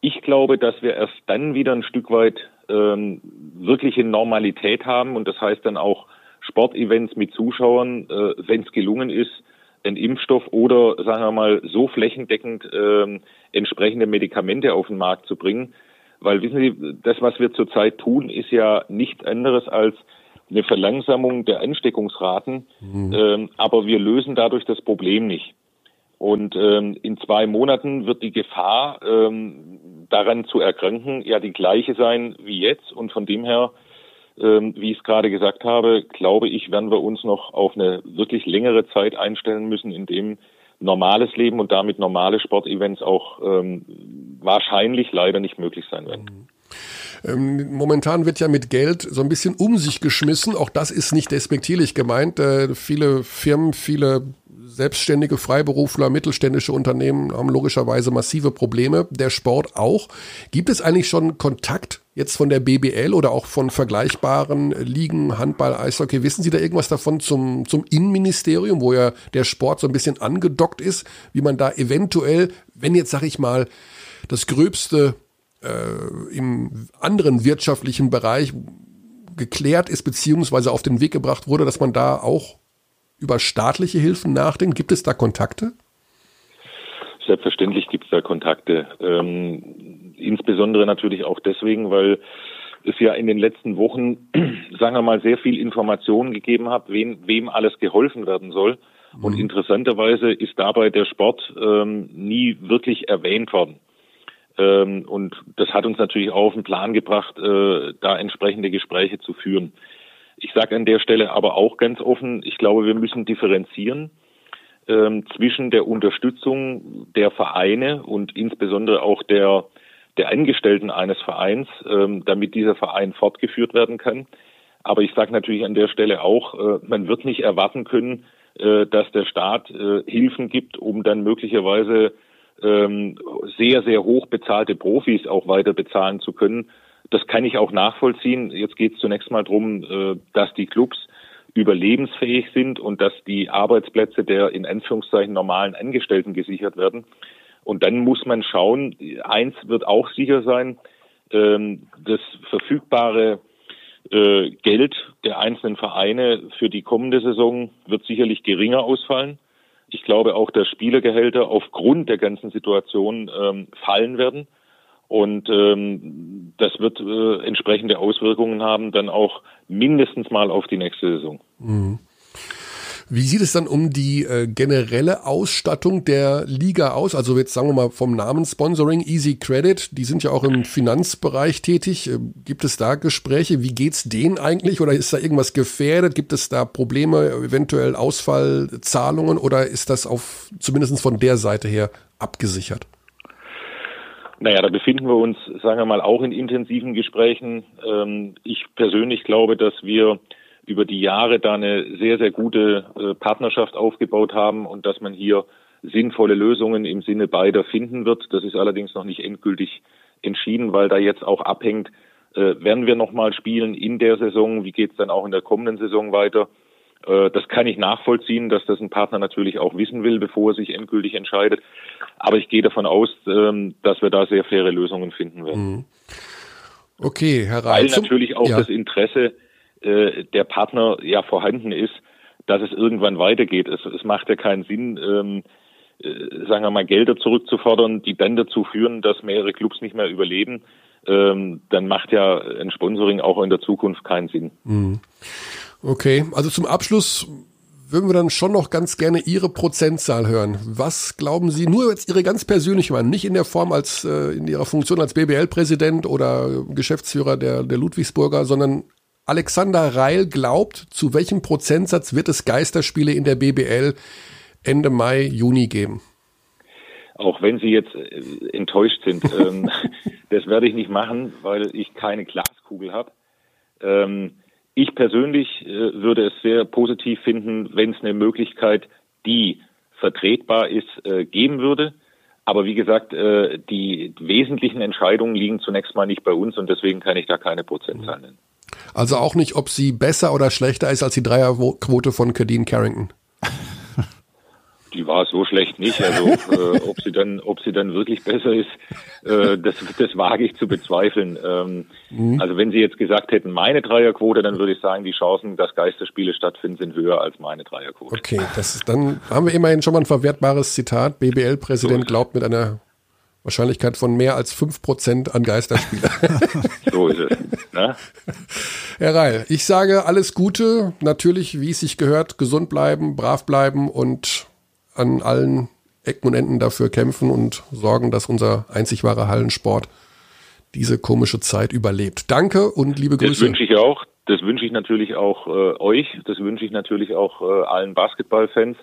ich glaube, dass wir erst dann wieder ein Stück weit ähm, wirkliche Normalität haben und das heißt dann auch Sportevents mit Zuschauern, äh, wenn es gelungen ist, einen Impfstoff oder, sagen wir mal, so flächendeckend ähm, entsprechende Medikamente auf den Markt zu bringen. Weil wissen Sie, das, was wir zurzeit tun, ist ja nichts anderes als eine Verlangsamung der Ansteckungsraten, mhm. ähm, aber wir lösen dadurch das Problem nicht. Und ähm, in zwei Monaten wird die Gefahr, ähm, daran zu erkranken, ja die gleiche sein wie jetzt. Und von dem her, ähm, wie ich es gerade gesagt habe, glaube ich, werden wir uns noch auf eine wirklich längere Zeit einstellen müssen, in dem normales Leben und damit normale Sportevents auch ähm, wahrscheinlich leider nicht möglich sein werden. Mhm. Ähm, momentan wird ja mit Geld so ein bisschen um sich geschmissen. Auch das ist nicht despektierlich gemeint. Äh, viele Firmen, viele selbstständige Freiberufler, mittelständische Unternehmen haben logischerweise massive Probleme. Der Sport auch. Gibt es eigentlich schon Kontakt jetzt von der BBL oder auch von vergleichbaren Ligen, Handball, Eishockey? Wissen Sie da irgendwas davon zum, zum Innenministerium, wo ja der Sport so ein bisschen angedockt ist, wie man da eventuell, wenn jetzt, sag ich mal, das Gröbste äh, im anderen wirtschaftlichen Bereich geklärt ist, beziehungsweise auf den Weg gebracht wurde, dass man da auch über staatliche Hilfen nachdenkt? Gibt es da Kontakte? Selbstverständlich gibt es da Kontakte. Ähm, insbesondere natürlich auch deswegen, weil es ja in den letzten Wochen, [clears throat] sagen wir mal, sehr viel Informationen gegeben hat, wem, wem alles geholfen werden soll. Und mhm. interessanterweise ist dabei der Sport ähm, nie wirklich erwähnt worden. Ähm, und das hat uns natürlich auch auf den Plan gebracht, äh, da entsprechende Gespräche zu führen. Ich sage an der Stelle aber auch ganz offen, ich glaube, wir müssen differenzieren ähm, zwischen der Unterstützung der Vereine und insbesondere auch der, der Angestellten eines Vereins, ähm, damit dieser Verein fortgeführt werden kann. Aber ich sage natürlich an der Stelle auch, äh, man wird nicht erwarten können, äh, dass der Staat äh, Hilfen gibt, um dann möglicherweise ähm, sehr, sehr hoch bezahlte Profis auch weiter bezahlen zu können. Das kann ich auch nachvollziehen. Jetzt geht es zunächst mal darum, äh, dass die Clubs überlebensfähig sind und dass die Arbeitsplätze der in Anführungszeichen normalen Angestellten gesichert werden. Und dann muss man schauen, eins wird auch sicher sein, ähm, das verfügbare äh, Geld der einzelnen Vereine für die kommende Saison wird sicherlich geringer ausfallen. Ich glaube auch, dass Spielergehälter aufgrund der ganzen Situation ähm, fallen werden. Und ähm, das wird äh, entsprechende Auswirkungen haben, dann auch mindestens mal auf die nächste Saison. Mhm. Wie sieht es dann um die äh, generelle Ausstattung der Liga aus? Also jetzt sagen wir mal vom Namenssponsoring Easy Credit, die sind ja auch im Finanzbereich tätig. Äh, gibt es da Gespräche? Wie geht's denen eigentlich? Oder ist da irgendwas gefährdet? Gibt es da Probleme, eventuell Ausfallzahlungen? Oder ist das auf zumindest von der Seite her abgesichert? Naja, da befinden wir uns, sagen wir mal, auch in intensiven Gesprächen. Ähm, ich persönlich glaube, dass wir über die Jahre da eine sehr, sehr gute äh, Partnerschaft aufgebaut haben und dass man hier sinnvolle Lösungen im Sinne beider finden wird. Das ist allerdings noch nicht endgültig entschieden, weil da jetzt auch abhängt, äh, werden wir nochmal spielen in der Saison, wie geht es dann auch in der kommenden Saison weiter. Äh, das kann ich nachvollziehen, dass das ein Partner natürlich auch wissen will, bevor er sich endgültig entscheidet. Aber ich gehe davon aus, ähm, dass wir da sehr faire Lösungen finden werden. Mhm. Okay, Herr Reil. Weil natürlich auch ja. das Interesse äh, der Partner ja vorhanden ist, dass es irgendwann weitergeht. Es, es macht ja keinen Sinn, ähm, äh, sagen wir mal, Gelder zurückzufordern, die dann dazu führen, dass mehrere Clubs nicht mehr überleben. Ähm, dann macht ja ein Sponsoring auch in der Zukunft keinen Sinn. Mhm. Okay, also zum Abschluss würden wir dann schon noch ganz gerne Ihre Prozentzahl hören. Was glauben Sie, nur jetzt Ihre ganz persönliche Meinung, nicht in der Form als äh, in Ihrer Funktion als BBL-Präsident oder Geschäftsführer der, der Ludwigsburger, sondern Alexander Reil glaubt, zu welchem Prozentsatz wird es Geisterspiele in der BBL Ende Mai, Juni geben? Auch wenn Sie jetzt äh, enttäuscht sind, [laughs] ähm, das werde ich nicht machen, weil ich keine Glaskugel habe. Ähm, ich persönlich äh, würde es sehr positiv finden, wenn es eine Möglichkeit, die vertretbar ist, äh, geben würde. Aber wie gesagt, äh, die wesentlichen Entscheidungen liegen zunächst mal nicht bei uns und deswegen kann ich da keine Prozentzahl nennen. Also auch nicht, ob sie besser oder schlechter ist als die Dreierquote von Kadeen Carrington. [laughs] die war so schlecht nicht. Also äh, ob sie dann, ob sie dann wirklich besser ist, äh, das, das wage ich zu bezweifeln. Ähm, mhm. Also wenn Sie jetzt gesagt hätten, meine Dreierquote, dann würde ich sagen, die Chancen, dass Geisterspiele stattfinden, sind höher als meine Dreierquote. Okay, das ist, dann haben wir immerhin schon mal ein verwertbares Zitat. BBL-Präsident glaubt mit einer Wahrscheinlichkeit von mehr als 5% an Geisterspiele. [laughs] so ist es. Ne? Herr Reil, ich sage alles Gute. Natürlich, wie es sich gehört, gesund bleiben, brav bleiben und an allen Ecken und Enden dafür kämpfen und sorgen, dass unser einzig wahrer Hallensport diese komische Zeit überlebt. Danke und liebe Grüße. Das wünsche ich auch. Das wünsche ich natürlich auch äh, euch. Das wünsche ich natürlich auch äh, allen Basketballfans.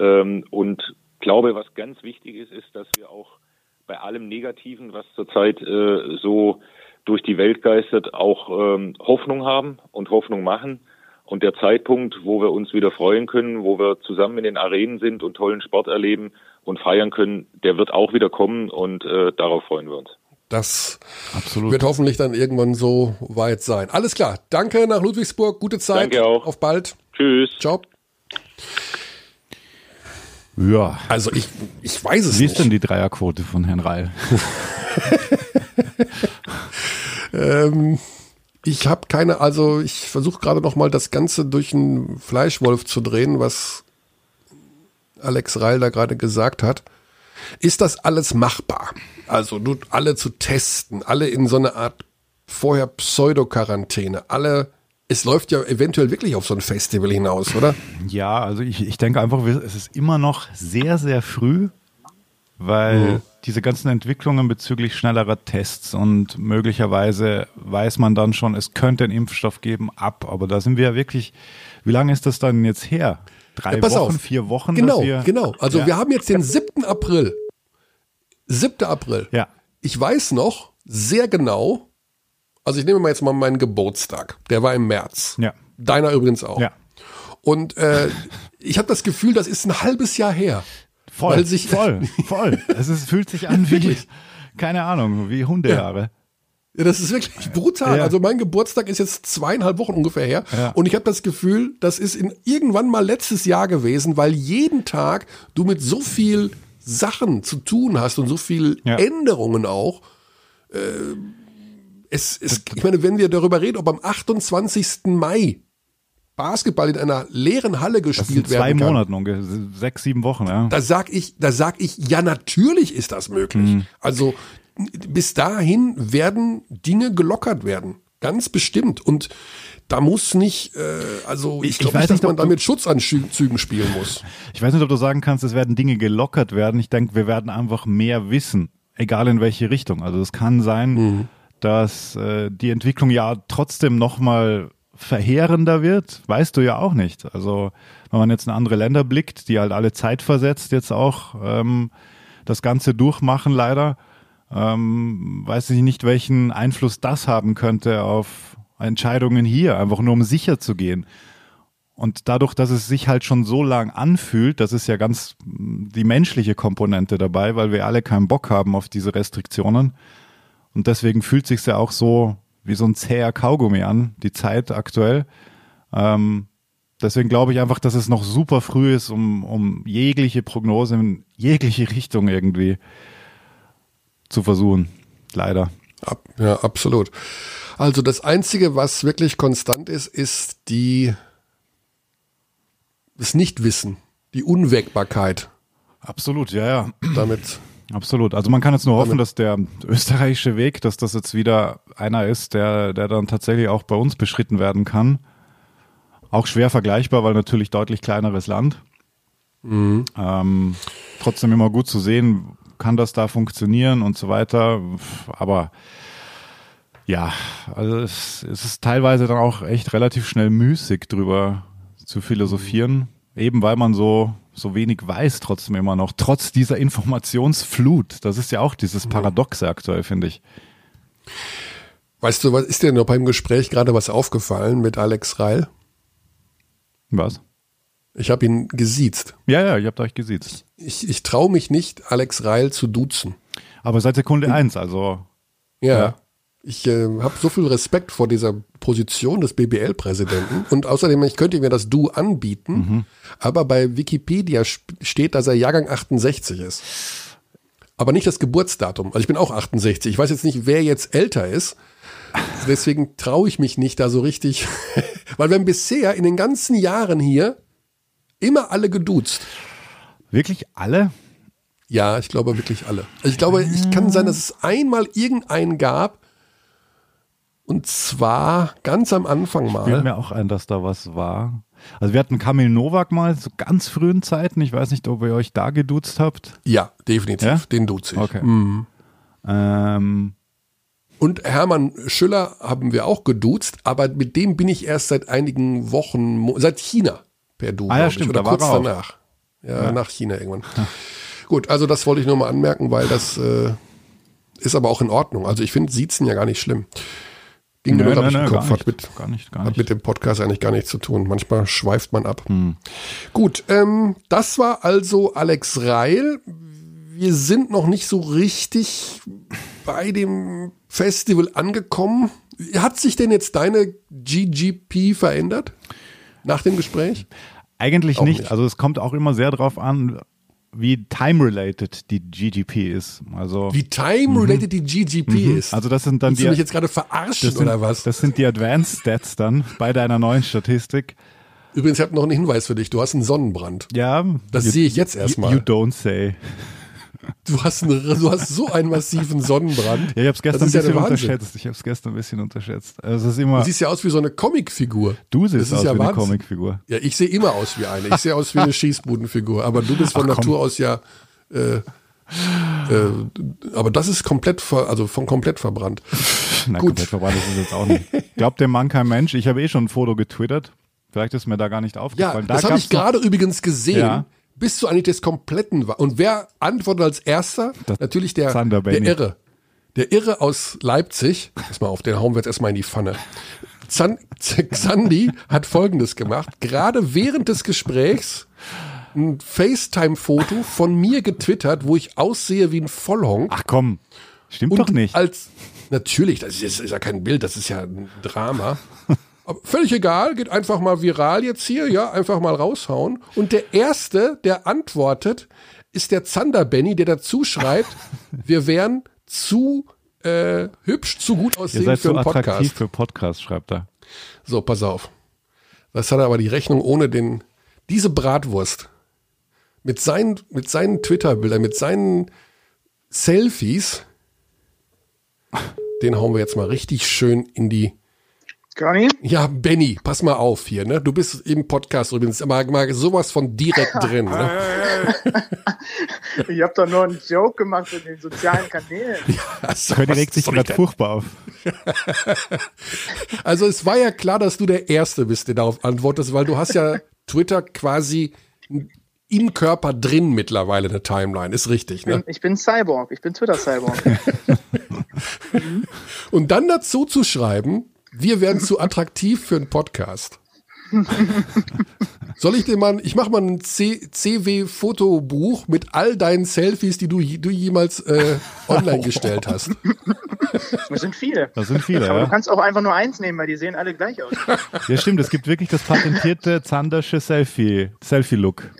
Ähm, und glaube, was ganz wichtig ist, ist, dass wir auch bei allem Negativen, was zurzeit äh, so durch die Welt geistert, auch ähm, Hoffnung haben und Hoffnung machen. Und der Zeitpunkt, wo wir uns wieder freuen können, wo wir zusammen in den Arenen sind und tollen Sport erleben und feiern können, der wird auch wieder kommen und äh, darauf freuen wir uns. Das Absolut. wird hoffentlich dann irgendwann so weit sein. Alles klar. Danke nach Ludwigsburg. Gute Zeit. Danke auch. Auf bald. Tschüss. Ciao. Ja. Also ich, ich weiß es Wie nicht. ist denn die Dreierquote von Herrn Reil? [laughs] ähm, ich habe keine, also ich versuche gerade noch mal das Ganze durch einen Fleischwolf zu drehen, was Alex Reil da gerade gesagt hat. Ist das alles machbar? Also du, alle zu testen, alle in so eine Art vorher Pseudo-Quarantäne, alle es läuft ja eventuell wirklich auf so ein Festival hinaus, oder? Ja, also ich, ich denke einfach, es ist immer noch sehr, sehr früh, weil mhm. diese ganzen Entwicklungen bezüglich schnellerer Tests und möglicherweise weiß man dann schon, es könnte einen Impfstoff geben, ab. Aber da sind wir ja wirklich, wie lange ist das dann jetzt her? Drei ja, Wochen, auf. vier Wochen? Genau, wir, genau. Also ja. wir haben jetzt den 7. April. 7. April. Ja. Ich weiß noch sehr genau, also ich nehme mal jetzt mal meinen Geburtstag. Der war im März. Ja. Deiner übrigens auch. Ja. Und äh, ich habe das Gefühl, das ist ein halbes Jahr her. Voll, sich, voll, voll. Es ist, fühlt sich an [laughs] wie, keine Ahnung, wie Hundejahre. Ja. Ja, das ist wirklich brutal. Ja. Also mein Geburtstag ist jetzt zweieinhalb Wochen ungefähr her. Ja. Und ich habe das Gefühl, das ist in irgendwann mal letztes Jahr gewesen, weil jeden Tag du mit so viel Sachen zu tun hast und so viel. Änderungen auch. Äh, es, es, ich meine, wenn wir darüber reden, ob am 28. Mai Basketball in einer leeren Halle gespielt werden kann. Zwei Monaten ungefähr, sechs, sieben Wochen, ja. Da sag ich, da sag ich, ja, natürlich ist das möglich. Mhm. Also bis dahin werden Dinge gelockert werden. Ganz bestimmt. Und da muss nicht, äh, also ich, ich glaube nicht, dass man damit Schutzanzügen spielen muss. Ich weiß nicht, ob du sagen kannst, es werden Dinge gelockert werden. Ich denke, wir werden einfach mehr wissen, egal in welche Richtung. Also es kann sein, mhm dass äh, die Entwicklung ja trotzdem nochmal verheerender wird, weißt du ja auch nicht. Also wenn man jetzt in andere Länder blickt, die halt alle zeitversetzt jetzt auch ähm, das Ganze durchmachen, leider, ähm, weiß ich nicht, welchen Einfluss das haben könnte auf Entscheidungen hier, einfach nur um sicher zu gehen. Und dadurch, dass es sich halt schon so lang anfühlt, das ist ja ganz die menschliche Komponente dabei, weil wir alle keinen Bock haben auf diese Restriktionen, und deswegen fühlt sich ja auch so wie so ein zäher Kaugummi an, die Zeit aktuell. Ähm, deswegen glaube ich einfach, dass es noch super früh ist, um, um jegliche Prognose in jegliche Richtung irgendwie zu versuchen. Leider. Ja, absolut. Also das Einzige, was wirklich konstant ist, ist die das Nichtwissen, die Unwägbarkeit. Absolut, ja, ja. Damit Absolut. Also man kann jetzt nur hoffen, dass der österreichische Weg, dass das jetzt wieder einer ist, der, der dann tatsächlich auch bei uns beschritten werden kann. Auch schwer vergleichbar, weil natürlich deutlich kleineres Land. Mhm. Ähm, trotzdem immer gut zu sehen, kann das da funktionieren und so weiter. Aber ja, also es, es ist teilweise dann auch echt relativ schnell müßig drüber zu philosophieren, eben weil man so so wenig weiß trotzdem immer noch, trotz dieser Informationsflut. Das ist ja auch dieses Paradoxe aktuell, finde ich. Weißt du, was ist dir noch beim Gespräch gerade was aufgefallen mit Alex Reil? Was? Ich habe ihn gesiezt. Ja, ja, ihr habt euch gesiezt. Ich, ich traue mich nicht, Alex Reil zu duzen. Aber seit Sekunde eins, also. Ja. ja. Ich äh, habe so viel Respekt vor dieser Position des BBL-Präsidenten und außerdem, ich könnte mir das Du anbieten, mhm. aber bei Wikipedia steht, dass er Jahrgang 68 ist. Aber nicht das Geburtsdatum. Also ich bin auch 68. Ich weiß jetzt nicht, wer jetzt älter ist. Deswegen traue ich mich nicht da so richtig. [laughs] Weil wir haben bisher in den ganzen Jahren hier immer alle geduzt. Wirklich alle? Ja, ich glaube wirklich alle. Also ich glaube, ich kann sein, dass es einmal irgendeinen gab. Und zwar ganz am Anfang mal. Fällt mir auch ein, dass da was war. Also wir hatten Kamil Novak mal, so ganz frühen Zeiten. Ich weiß nicht, ob ihr euch da geduzt habt. Ja, definitiv. Ja? Den duze ich. Okay. Mhm. Ähm, und Hermann Schüller haben wir auch geduzt, aber mit dem bin ich erst seit einigen Wochen, seit China per Du, ah, ja, stimmt, oder da kurz danach. Ja, ja, nach China irgendwann. Gut, also das wollte ich nur mal anmerken, weil das äh, ist aber auch in Ordnung. Also ich finde Siezen ja gar nicht schlimm. Ging mir nur durch den Kopf, hat, mit, gar nicht, gar nicht. hat mit dem Podcast eigentlich gar nichts zu tun. Manchmal schweift man ab. Hm. Gut, ähm, das war also Alex Reil. Wir sind noch nicht so richtig bei dem Festival angekommen. Hat sich denn jetzt deine GGP verändert nach dem Gespräch? Eigentlich nicht. nicht. Also es kommt auch immer sehr darauf an, wie time-related die GGP ist. Also wie time-related die GGP mhm. ist. Also das sind dann Willst die. Du mich jetzt gerade verarschen sind, oder was? Das sind die Advanced Stats dann bei deiner neuen Statistik. Übrigens, ich habe noch einen Hinweis für dich. Du hast einen Sonnenbrand. Ja. Das sehe ich jetzt erstmal. You don't say. Du hast, eine, du hast so einen massiven Sonnenbrand. Ja, ich habe es gestern ein bisschen ja unterschätzt. Ich habe es gestern ein bisschen unterschätzt. Also es ist immer, du siehst ja aus wie so eine Comicfigur. Du siehst aus ja wie Wahnsinn. eine Comicfigur. Ja, ich sehe immer aus wie eine. Ich sehe aus wie eine [laughs] Schießbudenfigur. Aber du bist von Ach, Natur aus ja. Äh, äh, aber das ist komplett, ver, also von komplett verbrannt. [laughs] Na, Gut. komplett verbrannt ist es jetzt auch nicht. Glaubt dem Mann kein Mensch. Ich habe eh schon ein Foto getwittert. Vielleicht ist mir da gar nicht aufgefallen. Ja, das habe ich gerade übrigens gesehen. Ja bist du eigentlich des kompletten Und wer antwortet als erster? Das Natürlich der, der Irre. Der Irre aus Leipzig. Erstmal auf den hauen wir jetzt erstmal in die Pfanne. Zan [laughs] Xandi hat folgendes gemacht. Gerade während des Gesprächs ein FaceTime-Foto von mir getwittert, wo ich aussehe wie ein Vollhonk. Ach komm, stimmt Und doch nicht. Als, natürlich, das ist, ist ja kein Bild, das ist ja ein Drama. Aber völlig egal, geht einfach mal viral jetzt hier, ja, einfach mal raushauen. Und der Erste, der antwortet, ist der Zander Benny, der dazu schreibt, [laughs] wir wären zu äh, hübsch, zu gut aussehen Ihr seid für einen Podcast. attraktiv für Podcast, schreibt er. So, pass auf. Das hat er aber die Rechnung ohne den, diese Bratwurst mit seinen, mit seinen Twitter-Bildern, mit seinen Selfies, [laughs] den hauen wir jetzt mal richtig schön in die Conny? Ja, Benny, pass mal auf hier, ne? Du bist im Podcast übrigens mal, mal sowas von direkt [laughs] drin, ne? ich habe doch nur einen Joke gemacht in den sozialen Kanälen. [laughs] Ja, so Conny regt sich gerade furchtbar auf. [laughs] also es war ja klar, dass du der Erste bist, der darauf antwortest, weil du hast ja Twitter quasi im Körper drin mittlerweile eine Timeline, ist richtig, ne? Ich bin, ich bin Cyborg, ich bin Twitter-Cyborg. Und dann dazu zu schreiben, wir werden zu attraktiv für einen Podcast. [laughs] Soll ich dir mal, ich mache mal ein CW-Fotobuch mit all deinen Selfies, die du, du jemals äh, [laughs] online gestellt hast. Das sind viele. Das sind viele, Aber ja. du kannst auch einfach nur eins nehmen, weil die sehen alle gleich aus. Ja, stimmt. Es gibt wirklich das patentierte Zandersche Selfie, Selfie-Look.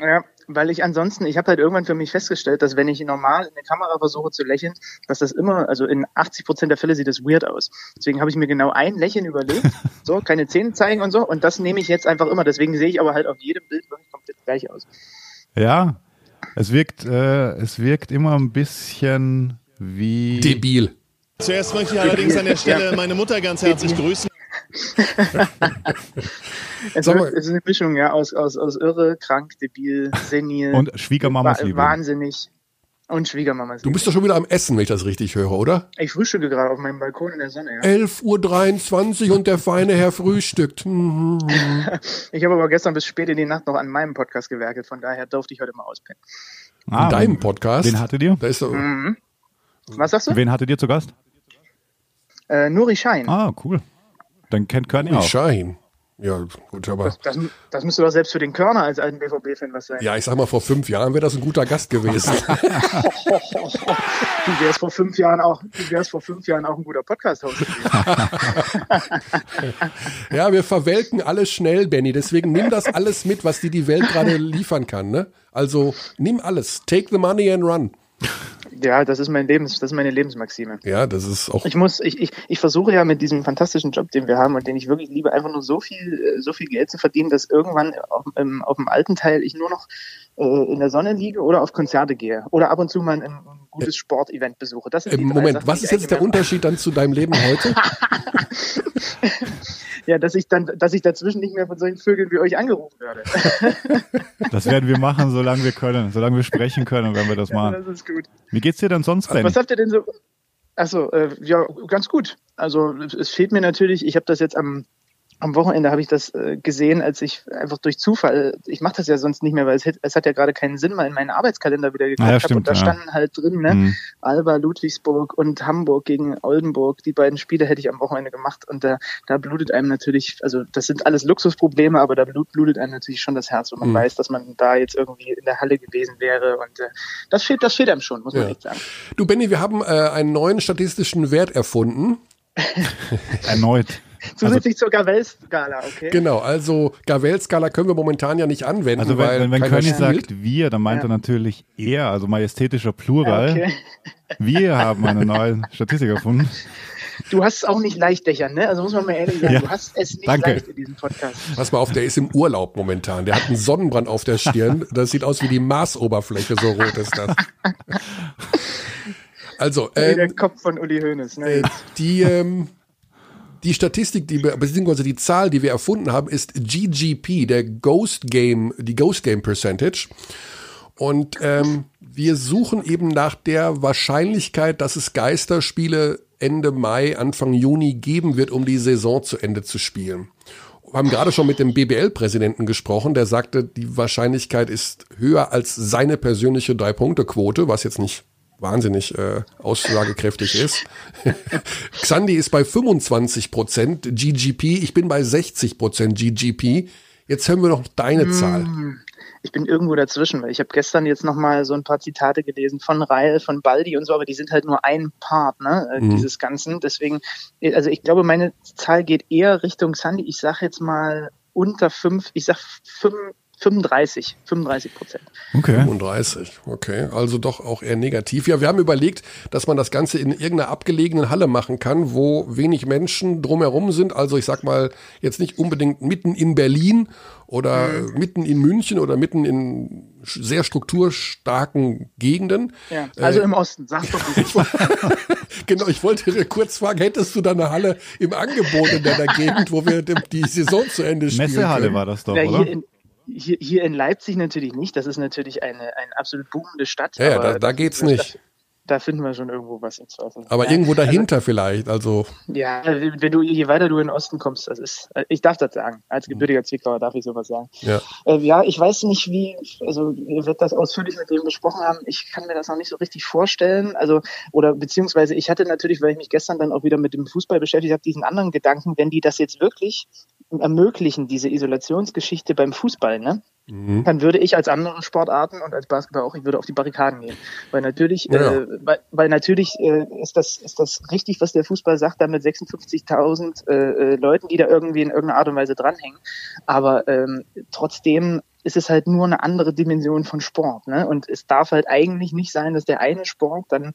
Ja, weil ich ansonsten, ich habe halt irgendwann für mich festgestellt, dass wenn ich normal in der Kamera versuche zu lächeln, dass das immer, also in 80 Prozent der Fälle sieht das weird aus. Deswegen habe ich mir genau ein Lächeln überlegt, [laughs] so, keine Zähne zeigen und so, und das nehme ich jetzt einfach immer. Deswegen sehe ich aber halt auf jedem Bild wirklich komplett gleich aus. Ja, es wirkt, äh, es wirkt immer ein bisschen wie... Debil. Zuerst möchte ich allerdings an der Stelle ja. meine Mutter ganz herzlich grüßen. Es, wird, es, ist eine Mischung, ja, aus, aus, aus irre, krank, debil, senil. Und Schwiegermamas Liebe. Wahnsinnig. Und Schwiegermamas Du bist doch schon wieder am Essen, wenn ich das richtig höre, oder? Ich frühstücke gerade auf meinem Balkon in der Sonne, ja. 11.23 Uhr und der feine Herr frühstückt. [laughs] ich habe aber gestern bis spät in die Nacht noch an meinem Podcast gewerkelt, von daher durfte ich heute mal auspennen. Ah, in deinem Podcast? Wen hattet ihr? Da ist so mhm. Was sagst du? Wen hattet ihr zu Gast? Äh, Nuri Schein. Ah, cool. Dann kennt Körny auch. Schein. Ja, gut, aber. Das, das, das müsste doch selbst für den Körner als alten BVB-Fan was sein. Ja, ich sag mal, vor fünf Jahren wäre das ein guter Gast gewesen. [laughs] [laughs] du wärst vor fünf Jahren auch, du wärst vor fünf Jahren auch ein guter Podcast-Host gewesen. [laughs] ja, wir verwelken alles schnell, Benny. Deswegen nimm das alles mit, was dir die Welt gerade liefern kann. Ne? Also nimm alles. Take the money and run. Ja, das ist mein Lebens, das ist meine Lebensmaxime. Ja, das ist auch. Ich muss, ich, ich, ich versuche ja mit diesem fantastischen Job, den wir haben und den ich wirklich liebe, einfach nur so viel, so viel Geld zu verdienen, dass irgendwann auf, ähm, auf dem alten Teil ich nur noch äh, in der Sonne liege oder auf Konzerte gehe oder ab und zu mal ein, gutes Sportevent besuche. Das sind Im Moment, Sachen, was ist jetzt der Unterschied dann zu deinem Leben heute? [laughs] ja, dass ich dann, dass ich dazwischen nicht mehr von solchen Vögeln wie euch angerufen werde. [laughs] das werden wir machen, solange wir können, solange wir sprechen können, wenn wir das [laughs] machen. Ja, das ist gut. Wie geht's dir denn sonst, Ben? Was habt ihr denn so? Achso, äh, ja, ganz gut. Also es fehlt mir natürlich, ich habe das jetzt am am Wochenende habe ich das äh, gesehen, als ich einfach durch Zufall, ich mache das ja sonst nicht mehr, weil es, es, hat ja gerade keinen Sinn, mal in meinen Arbeitskalender wieder geguckt ja, habe. Und da ja. standen halt drin, ne, mhm. Alba, Ludwigsburg und Hamburg gegen Oldenburg. Die beiden Spiele hätte ich am Wochenende gemacht und da, da blutet einem natürlich, also das sind alles Luxusprobleme, aber da blut, blutet einem natürlich schon das Herz, wenn man mhm. weiß, dass man da jetzt irgendwie in der Halle gewesen wäre und äh, das fehlt, das fehlt einem schon, muss man ja. echt sagen. Du Benny, wir haben äh, einen neuen statistischen Wert erfunden. [laughs] Erneut. Zusätzlich also, zur Gavel-Skala, okay. Genau, also Gavel-Skala können wir momentan ja nicht anwenden. Also wenn, wenn, wenn König sagt wir, dann meint ja. er natürlich er, also majestätischer Plural. Okay. Wir haben eine neue Statistik erfunden. Du hast es auch nicht leicht, Dächern, ne? Also muss man mal ehrlich sagen, ja. du hast es nicht Danke. leicht in diesem Podcast. Pass mal auf, der ist im Urlaub momentan. Der hat einen Sonnenbrand auf der Stirn. Das sieht aus wie die Marsoberfläche, so rot ist das. Also, ähm, der Kopf von Uli Hoeneß. Ne? Äh, die, ähm, die Statistik, die wir, beziehungsweise die Zahl, die wir erfunden haben, ist GGP, der Ghost Game, die Ghost Game Percentage. Und ähm, wir suchen eben nach der Wahrscheinlichkeit, dass es Geisterspiele Ende Mai, Anfang Juni geben wird, um die Saison zu Ende zu spielen. Wir haben gerade schon mit dem BBL-Präsidenten gesprochen, der sagte, die Wahrscheinlichkeit ist höher als seine persönliche Drei-Punkte-Quote, was jetzt nicht wahnsinnig äh, aussagekräftig ist. [laughs] Xandi ist bei 25 Prozent GGP, ich bin bei 60 Prozent GGP. Jetzt hören wir noch deine hm, Zahl. Ich bin irgendwo dazwischen, weil ich habe gestern jetzt noch mal so ein paar Zitate gelesen von Reil, von Baldi und so, aber die sind halt nur ein Part ne, äh, mhm. dieses Ganzen. Deswegen, also ich glaube, meine Zahl geht eher Richtung Sandy. Ich sage jetzt mal unter fünf, ich sag fünf, 35, 35 Prozent. Okay. 35, okay. Also doch auch eher negativ. Ja, wir haben überlegt, dass man das Ganze in irgendeiner abgelegenen Halle machen kann, wo wenig Menschen drumherum sind. Also ich sag mal, jetzt nicht unbedingt mitten in Berlin oder mhm. mitten in München oder mitten in sehr strukturstarken Gegenden. Ja, also äh, im Osten, sag doch nicht. [laughs] genau, ich wollte kurz fragen, hättest du da eine Halle im Angebot in deiner Gegend, wo wir die Saison zu Ende spielen Messehalle können? war das doch, ja, oder? In, hier, hier in Leipzig natürlich nicht. Das ist natürlich eine, eine absolut boomende Stadt. Ja, da, da geht's nicht da finden wir schon irgendwo was im Zweifel. Aber ja, irgendwo dahinter also, vielleicht, also. Ja, wenn du, je weiter du in den Osten kommst, das ist, ich darf das sagen. Als gebürtiger Zwickauer darf ich sowas sagen. Ja. Äh, ja, ich weiß nicht, wie, also, ihr werdet das ausführlich mit dem besprochen haben. Ich kann mir das noch nicht so richtig vorstellen. Also, oder, beziehungsweise, ich hatte natürlich, weil ich mich gestern dann auch wieder mit dem Fußball beschäftigt habe, diesen anderen Gedanken, wenn die das jetzt wirklich ermöglichen, diese Isolationsgeschichte beim Fußball, ne? Mhm. Dann würde ich als andere Sportarten und als Basketball auch, ich würde auf die Barrikaden gehen. Weil natürlich, ja. äh, weil, weil natürlich äh, ist das ist das richtig, was der Fußball sagt, da mit 56.000 äh, äh, Leuten, die da irgendwie in irgendeiner Art und Weise dranhängen. Aber ähm, trotzdem ist es halt nur eine andere Dimension von Sport. Ne? Und es darf halt eigentlich nicht sein, dass der eine Sport dann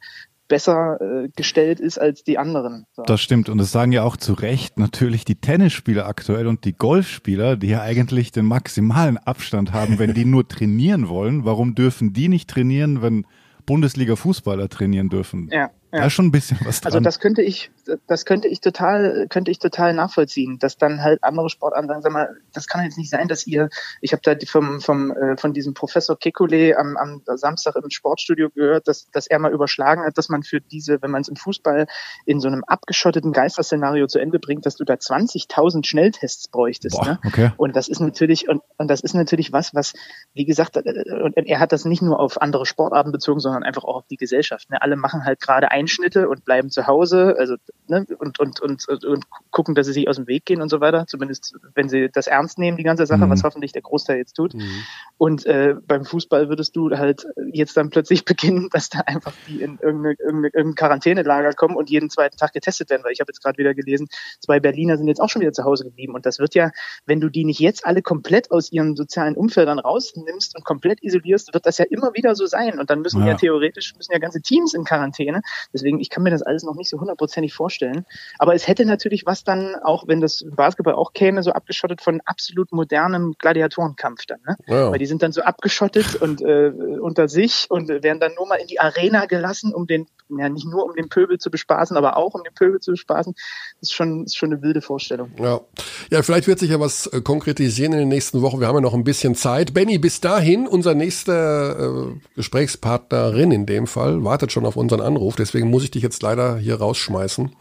besser äh, gestellt ist als die anderen. So. Das stimmt. Und das sagen ja auch zu Recht natürlich die Tennisspieler aktuell und die Golfspieler, die ja eigentlich den maximalen Abstand haben, wenn die nur trainieren wollen. Warum dürfen die nicht trainieren, wenn Bundesliga-Fußballer trainieren dürfen? Ja. Ja. Da ist schon ein bisschen was also dran. Also das könnte ich, das könnte ich total, könnte ich total nachvollziehen, dass dann halt andere Sportarten sagen, sag mal, das kann jetzt nicht sein, dass ihr, ich habe da vom, vom, äh, von diesem Professor Kekulé am, am Samstag im Sportstudio gehört, dass, dass er mal überschlagen hat, dass man für diese, wenn man es im Fußball in so einem abgeschotteten Geisterszenario zu Ende bringt, dass du da 20.000 Schnelltests bräuchtest. Boah, ne? okay. Und das ist natürlich, und, und das ist natürlich was, was, wie gesagt, äh, und er hat das nicht nur auf andere Sportarten bezogen, sondern einfach auch auf die Gesellschaft. Ne? Alle machen halt gerade ein Einschnitte und bleiben zu Hause, also ne, und, und, und, und gucken, dass sie sich aus dem Weg gehen und so weiter. Zumindest wenn sie das ernst nehmen, die ganze Sache, mhm. was hoffentlich der Großteil jetzt tut. Mhm. Und äh, beim Fußball würdest du halt jetzt dann plötzlich [laughs] beginnen, dass da einfach die in irgendein Quarantänelager kommen und jeden zweiten Tag getestet werden, weil ich habe jetzt gerade wieder gelesen, zwei Berliner sind jetzt auch schon wieder zu Hause geblieben. Und das wird ja, wenn du die nicht jetzt alle komplett aus ihren sozialen Umfeldern rausnimmst und komplett isolierst, wird das ja immer wieder so sein. Und dann müssen ja, ja theoretisch müssen ja ganze Teams in Quarantäne. Deswegen, ich kann mir das alles noch nicht so hundertprozentig vorstellen. Aber es hätte natürlich was dann, auch wenn das Basketball auch käme, so abgeschottet von absolut modernem Gladiatorenkampf dann. Ne? Ja. Weil die sind dann so abgeschottet und äh, unter sich und werden dann nur mal in die Arena gelassen, um den, ja nicht nur um den Pöbel zu bespaßen, aber auch um den Pöbel zu bespaßen. Das ist schon, ist schon eine wilde Vorstellung. Ja. ja, vielleicht wird sich ja was äh, konkretisieren in den nächsten Wochen. Wir haben ja noch ein bisschen Zeit. Benny, bis dahin, unser nächster äh, Gesprächspartnerin in dem Fall, wartet schon auf unseren Anruf. Deswegen muss ich dich jetzt leider hier rausschmeißen.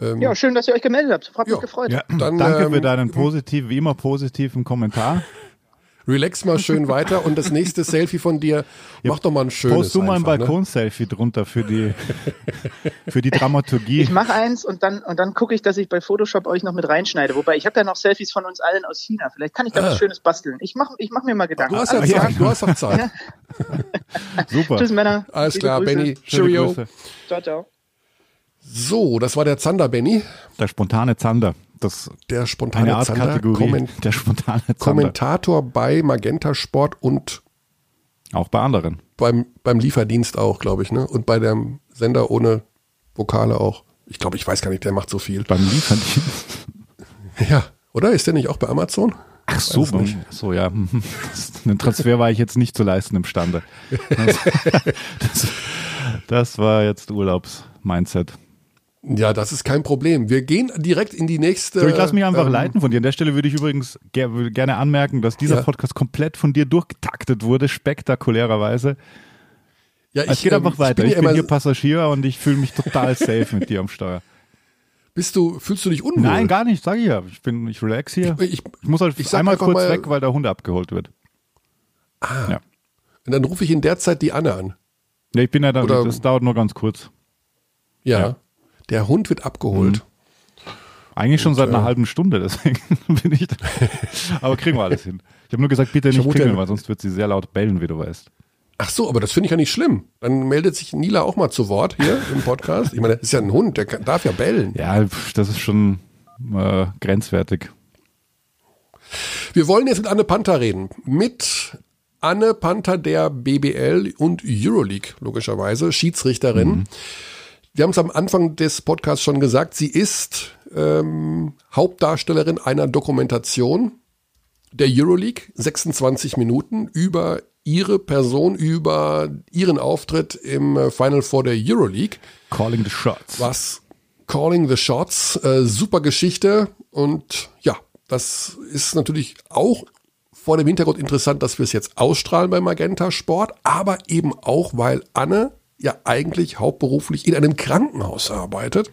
Ähm, ja, schön, dass ihr euch gemeldet habt. Hat mich gefreut. Ja, dann, danke ähm, für deinen positiv, wie immer positiven Kommentar. [laughs] Relax mal schön weiter und das nächste [laughs] Selfie von dir, ja, mach doch mal ein schönes. Post du mal ein ne? Balkon-Selfie ne? drunter für die, [laughs] für die Dramaturgie. Ich mache eins und dann, und dann gucke ich, dass ich bei Photoshop euch noch mit reinschneide. Wobei, ich habe ja noch Selfies von uns allen aus China. Vielleicht kann ich da ah. was Schönes basteln. Ich mache ich mach mir mal Gedanken. Du hast ja Zeit. Du hast auch Zeit. [laughs] Super. Tschüss, Männer. Alles klar, Benny. Cheerio. Ciao, ciao. So, das war der Zander, Benny. Der spontane Zander. Das der spontane eine Zander, Kategorie. Komment der spontane Zander. Kommentator bei Magenta Sport und auch bei anderen. Beim, beim Lieferdienst auch, glaube ich, ne? Und bei dem Sender ohne Vokale auch. Ich glaube, ich weiß gar nicht, der macht so viel. Beim Lieferdienst? [laughs] Ja, oder? Ist der nicht auch bei Amazon? Ach so, so ja. [laughs] einen Transfer war ich jetzt nicht zu leisten imstande. Das, [laughs] das, das war jetzt Urlaubs-Mindset. Ja, das ist kein Problem. Wir gehen direkt in die nächste. So, ich lasse mich einfach ähm, leiten von dir. An der Stelle würde ich übrigens ger gerne anmerken, dass dieser ja. Podcast komplett von dir durchgetaktet wurde, spektakulärerweise. Ja, ich, es geht ähm, einfach weiter. Ich bin, ich bin hier Passagier und ich fühle mich total [laughs] safe mit dir am Steuer. Bist du, fühlst du dich unwohl? Nein, gar nicht, sag ich ja. Ich bin, ich relax hier. Ich, ich, ich muss halt ich einmal kurz mal, weg, weil der Hund abgeholt wird. Ah. Ja. Und dann rufe ich in der Zeit die Anne an. Ja, ich bin ja da, Oder, das dauert nur ganz kurz. Ja. ja. Der Hund wird abgeholt. Mhm. Eigentlich schon Und, seit einer äh, halben Stunde, [laughs] deswegen bin ich. Da. Aber kriegen wir alles hin. Ich habe nur gesagt, bitte nicht klingeln, weil sonst wird sie sehr laut bellen, wie du weißt. Ach so, aber das finde ich ja nicht schlimm. Dann meldet sich Nila auch mal zu Wort hier im Podcast. Ich meine, das ist ja ein Hund, der kann, darf ja bellen. Ja, das ist schon äh, grenzwertig. Wir wollen jetzt mit Anne Panther reden. Mit Anne Panther der BBL und Euroleague, logischerweise, Schiedsrichterin. Mhm. Wir haben es am Anfang des Podcasts schon gesagt, sie ist ähm, Hauptdarstellerin einer Dokumentation der Euroleague, 26 Minuten über ihre Person, über ihren Auftritt im äh, Final Four der Euroleague. Calling the Shots. Was Calling the Shots, äh, super Geschichte und ja, das ist natürlich auch vor dem Hintergrund interessant, dass wir es jetzt ausstrahlen bei Magenta Sport, aber eben auch, weil Anne ja eigentlich hauptberuflich in einem Krankenhaus arbeitet.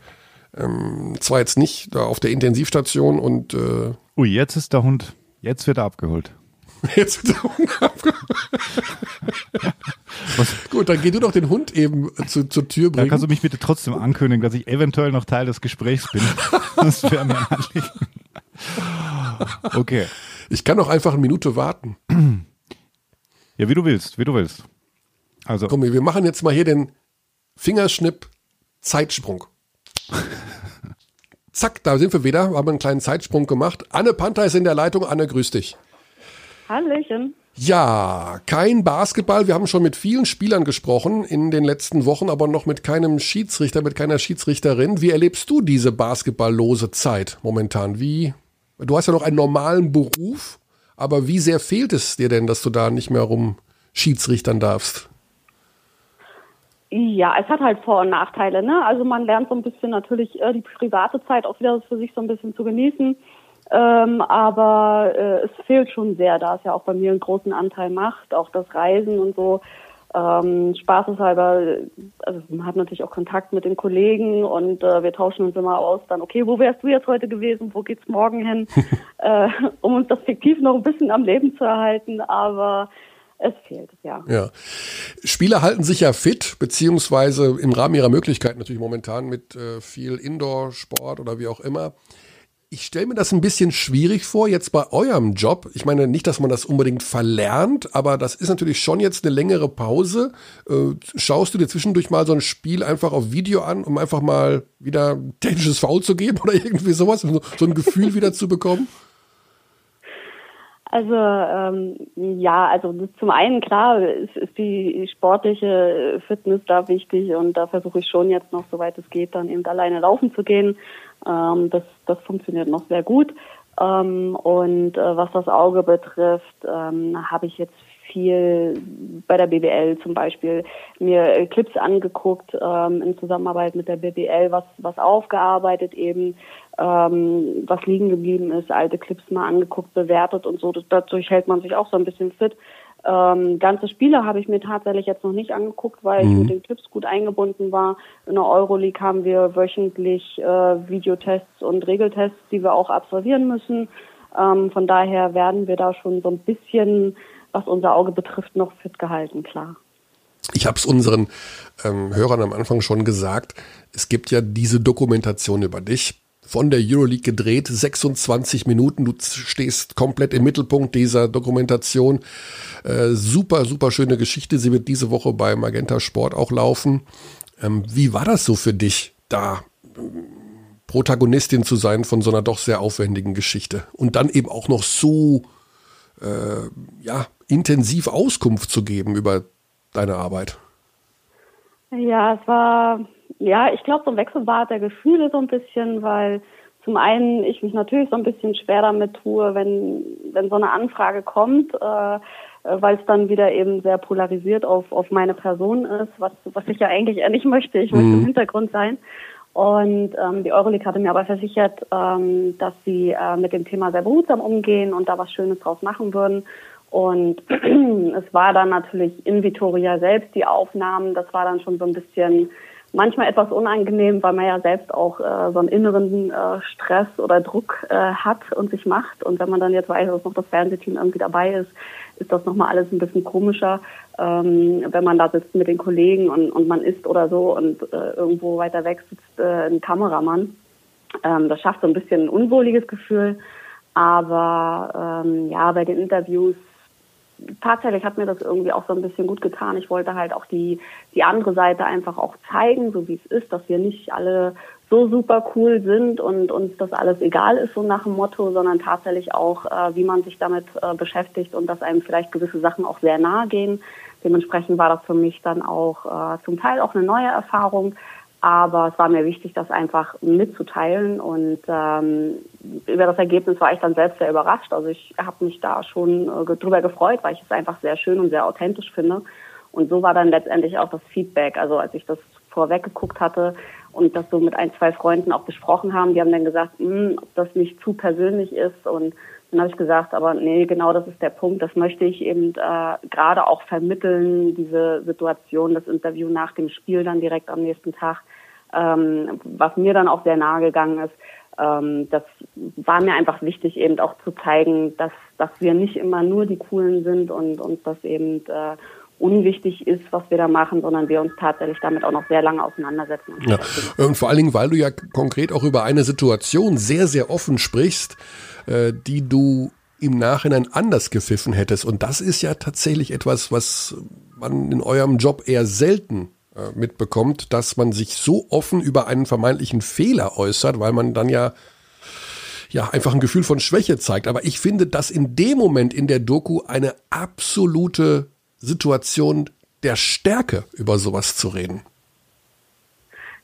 Ähm, zwar jetzt nicht da auf der Intensivstation und äh, Ui, jetzt ist der Hund, jetzt wird er abgeholt. [laughs] Jetzt wird der Hund abgeholt. Gut, dann geh du doch den Hund eben zu, zur Tür bringen. Dann kannst du mich bitte trotzdem ankündigen, dass ich eventuell noch Teil des Gesprächs bin. Das wäre mir [laughs] ein Anliegen. Okay. Ich kann auch einfach eine Minute warten. Ja, wie du willst, wie du willst. Also. Komm, wir machen jetzt mal hier den Fingerschnipp Zeitsprung. [laughs] Zack, da sind wir wieder, haben einen kleinen Zeitsprung gemacht. Anne Panther ist in der Leitung. Anne, grüß dich. Hallöchen. Ja, kein Basketball. Wir haben schon mit vielen Spielern gesprochen in den letzten Wochen, aber noch mit keinem Schiedsrichter, mit keiner Schiedsrichterin. Wie erlebst du diese basketballlose Zeit momentan? Wie, du hast ja noch einen normalen Beruf, aber wie sehr fehlt es dir denn, dass du da nicht mehr rum Schiedsrichtern darfst? Ja, es hat halt Vor- und Nachteile. Ne? Also man lernt so ein bisschen natürlich äh, die private Zeit auch wieder für sich so ein bisschen zu genießen. Ähm, aber äh, es fehlt schon sehr, da es ja auch bei mir einen großen Anteil macht, auch das Reisen und so. Ähm, Spaßeshalber, also man hat natürlich auch Kontakt mit den Kollegen und äh, wir tauschen uns immer aus, dann, okay, wo wärst du jetzt heute gewesen, wo geht's morgen hin, [laughs] äh, um uns das fiktiv noch ein bisschen am Leben zu erhalten. Aber es fehlt, ja. Ja. Spieler halten sich ja fit, beziehungsweise im Rahmen ihrer Möglichkeiten natürlich momentan mit äh, viel Indoor-Sport oder wie auch immer. Ich stelle mir das ein bisschen schwierig vor, jetzt bei eurem Job. Ich meine nicht, dass man das unbedingt verlernt, aber das ist natürlich schon jetzt eine längere Pause. Äh, schaust du dir zwischendurch mal so ein Spiel einfach auf Video an, um einfach mal wieder technisches Foul zu geben [laughs] oder irgendwie sowas, um so, so ein Gefühl wieder zu bekommen? Also ähm, ja, also zum einen klar ist, ist die sportliche Fitness da wichtig und da versuche ich schon jetzt noch, soweit es geht, dann eben alleine laufen zu gehen. Ähm, das, das funktioniert noch sehr gut. Ähm, und äh, was das Auge betrifft, ähm, habe ich jetzt viel bei der BBL zum Beispiel mir Clips angeguckt ähm, in Zusammenarbeit mit der BBL, was, was aufgearbeitet eben, ähm, was liegen geblieben ist, alte Clips mal angeguckt, bewertet und so. Das, dadurch hält man sich auch so ein bisschen fit. Ähm, ganze Spiele habe ich mir tatsächlich jetzt noch nicht angeguckt, weil mhm. ich mit den Clips gut eingebunden war. In der Euroleague haben wir wöchentlich äh, Videotests und Regeltests, die wir auch absolvieren müssen. Ähm, von daher werden wir da schon so ein bisschen, was unser Auge betrifft, noch fit gehalten, klar. Ich habe es unseren ähm, Hörern am Anfang schon gesagt. Es gibt ja diese Dokumentation über dich von der Euroleague gedreht, 26 Minuten. Du stehst komplett im Mittelpunkt dieser Dokumentation. Äh, super, super schöne Geschichte. Sie wird diese Woche bei Magenta Sport auch laufen. Ähm, wie war das so für dich, da ähm, Protagonistin zu sein von so einer doch sehr aufwendigen Geschichte und dann eben auch noch so äh, ja, intensiv Auskunft zu geben über deine Arbeit? Ja, es war ja, ich glaube, so ein Wechselbad der Gefühle so ein bisschen, weil zum einen ich mich natürlich so ein bisschen schwer damit tue, wenn, wenn so eine Anfrage kommt, äh, weil es dann wieder eben sehr polarisiert auf, auf meine Person ist, was, was ich ja eigentlich eher nicht möchte. Ich möchte mhm. im Hintergrund sein. Und ähm, die Euroleague hatte mir aber versichert, ähm, dass sie äh, mit dem Thema sehr behutsam umgehen und da was Schönes draus machen würden. Und [clears throat] es war dann natürlich in Vitoria selbst die Aufnahmen, das war dann schon so ein bisschen manchmal etwas unangenehm, weil man ja selbst auch äh, so einen inneren äh, Stress oder Druck äh, hat und sich macht. Und wenn man dann jetzt weiß, dass noch das Fernsehteam irgendwie dabei ist, ist das nochmal alles ein bisschen komischer, ähm, wenn man da sitzt mit den Kollegen und, und man isst oder so und äh, irgendwo weiter weg sitzt äh, ein Kameramann. Ähm, das schafft so ein bisschen ein unwohliges Gefühl. Aber ähm, ja, bei den Interviews tatsächlich hat mir das irgendwie auch so ein bisschen gut getan. Ich wollte halt auch die, die andere Seite einfach auch zeigen, so wie es ist, dass wir nicht alle so super cool sind und uns das alles egal ist, so nach dem Motto, sondern tatsächlich auch, äh, wie man sich damit äh, beschäftigt und dass einem vielleicht gewisse Sachen auch sehr nahe gehen. Dementsprechend war das für mich dann auch äh, zum Teil auch eine neue Erfahrung, aber es war mir wichtig, das einfach mitzuteilen. Und ähm, über das Ergebnis war ich dann selbst sehr überrascht. Also ich habe mich da schon äh, drüber gefreut, weil ich es einfach sehr schön und sehr authentisch finde. Und so war dann letztendlich auch das Feedback. Also als ich das vorweg geguckt hatte und das so mit ein, zwei Freunden auch besprochen haben, die haben dann gesagt, hm, ob das nicht zu persönlich ist. Und dann habe ich gesagt, aber nee, genau das ist der Punkt. Das möchte ich eben äh, gerade auch vermitteln, diese Situation, das Interview nach dem Spiel dann direkt am nächsten Tag ähm, was mir dann auch sehr nahe gegangen ist. Ähm, das war mir einfach wichtig, eben auch zu zeigen, dass, dass wir nicht immer nur die Coolen sind und, und dass eben äh, unwichtig ist, was wir da machen, sondern wir uns tatsächlich damit auch noch sehr lange auseinandersetzen. Ja. Und vor allen Dingen, weil du ja konkret auch über eine Situation sehr, sehr offen sprichst, äh, die du im Nachhinein anders gepfiffen hättest. Und das ist ja tatsächlich etwas, was man in eurem Job eher selten äh, mitbekommt, dass man sich so offen über einen vermeintlichen Fehler äußert, weil man dann ja ja einfach ein Gefühl von Schwäche zeigt. Aber ich finde, dass in dem Moment in der Doku eine absolute Situation der Stärke über sowas zu reden.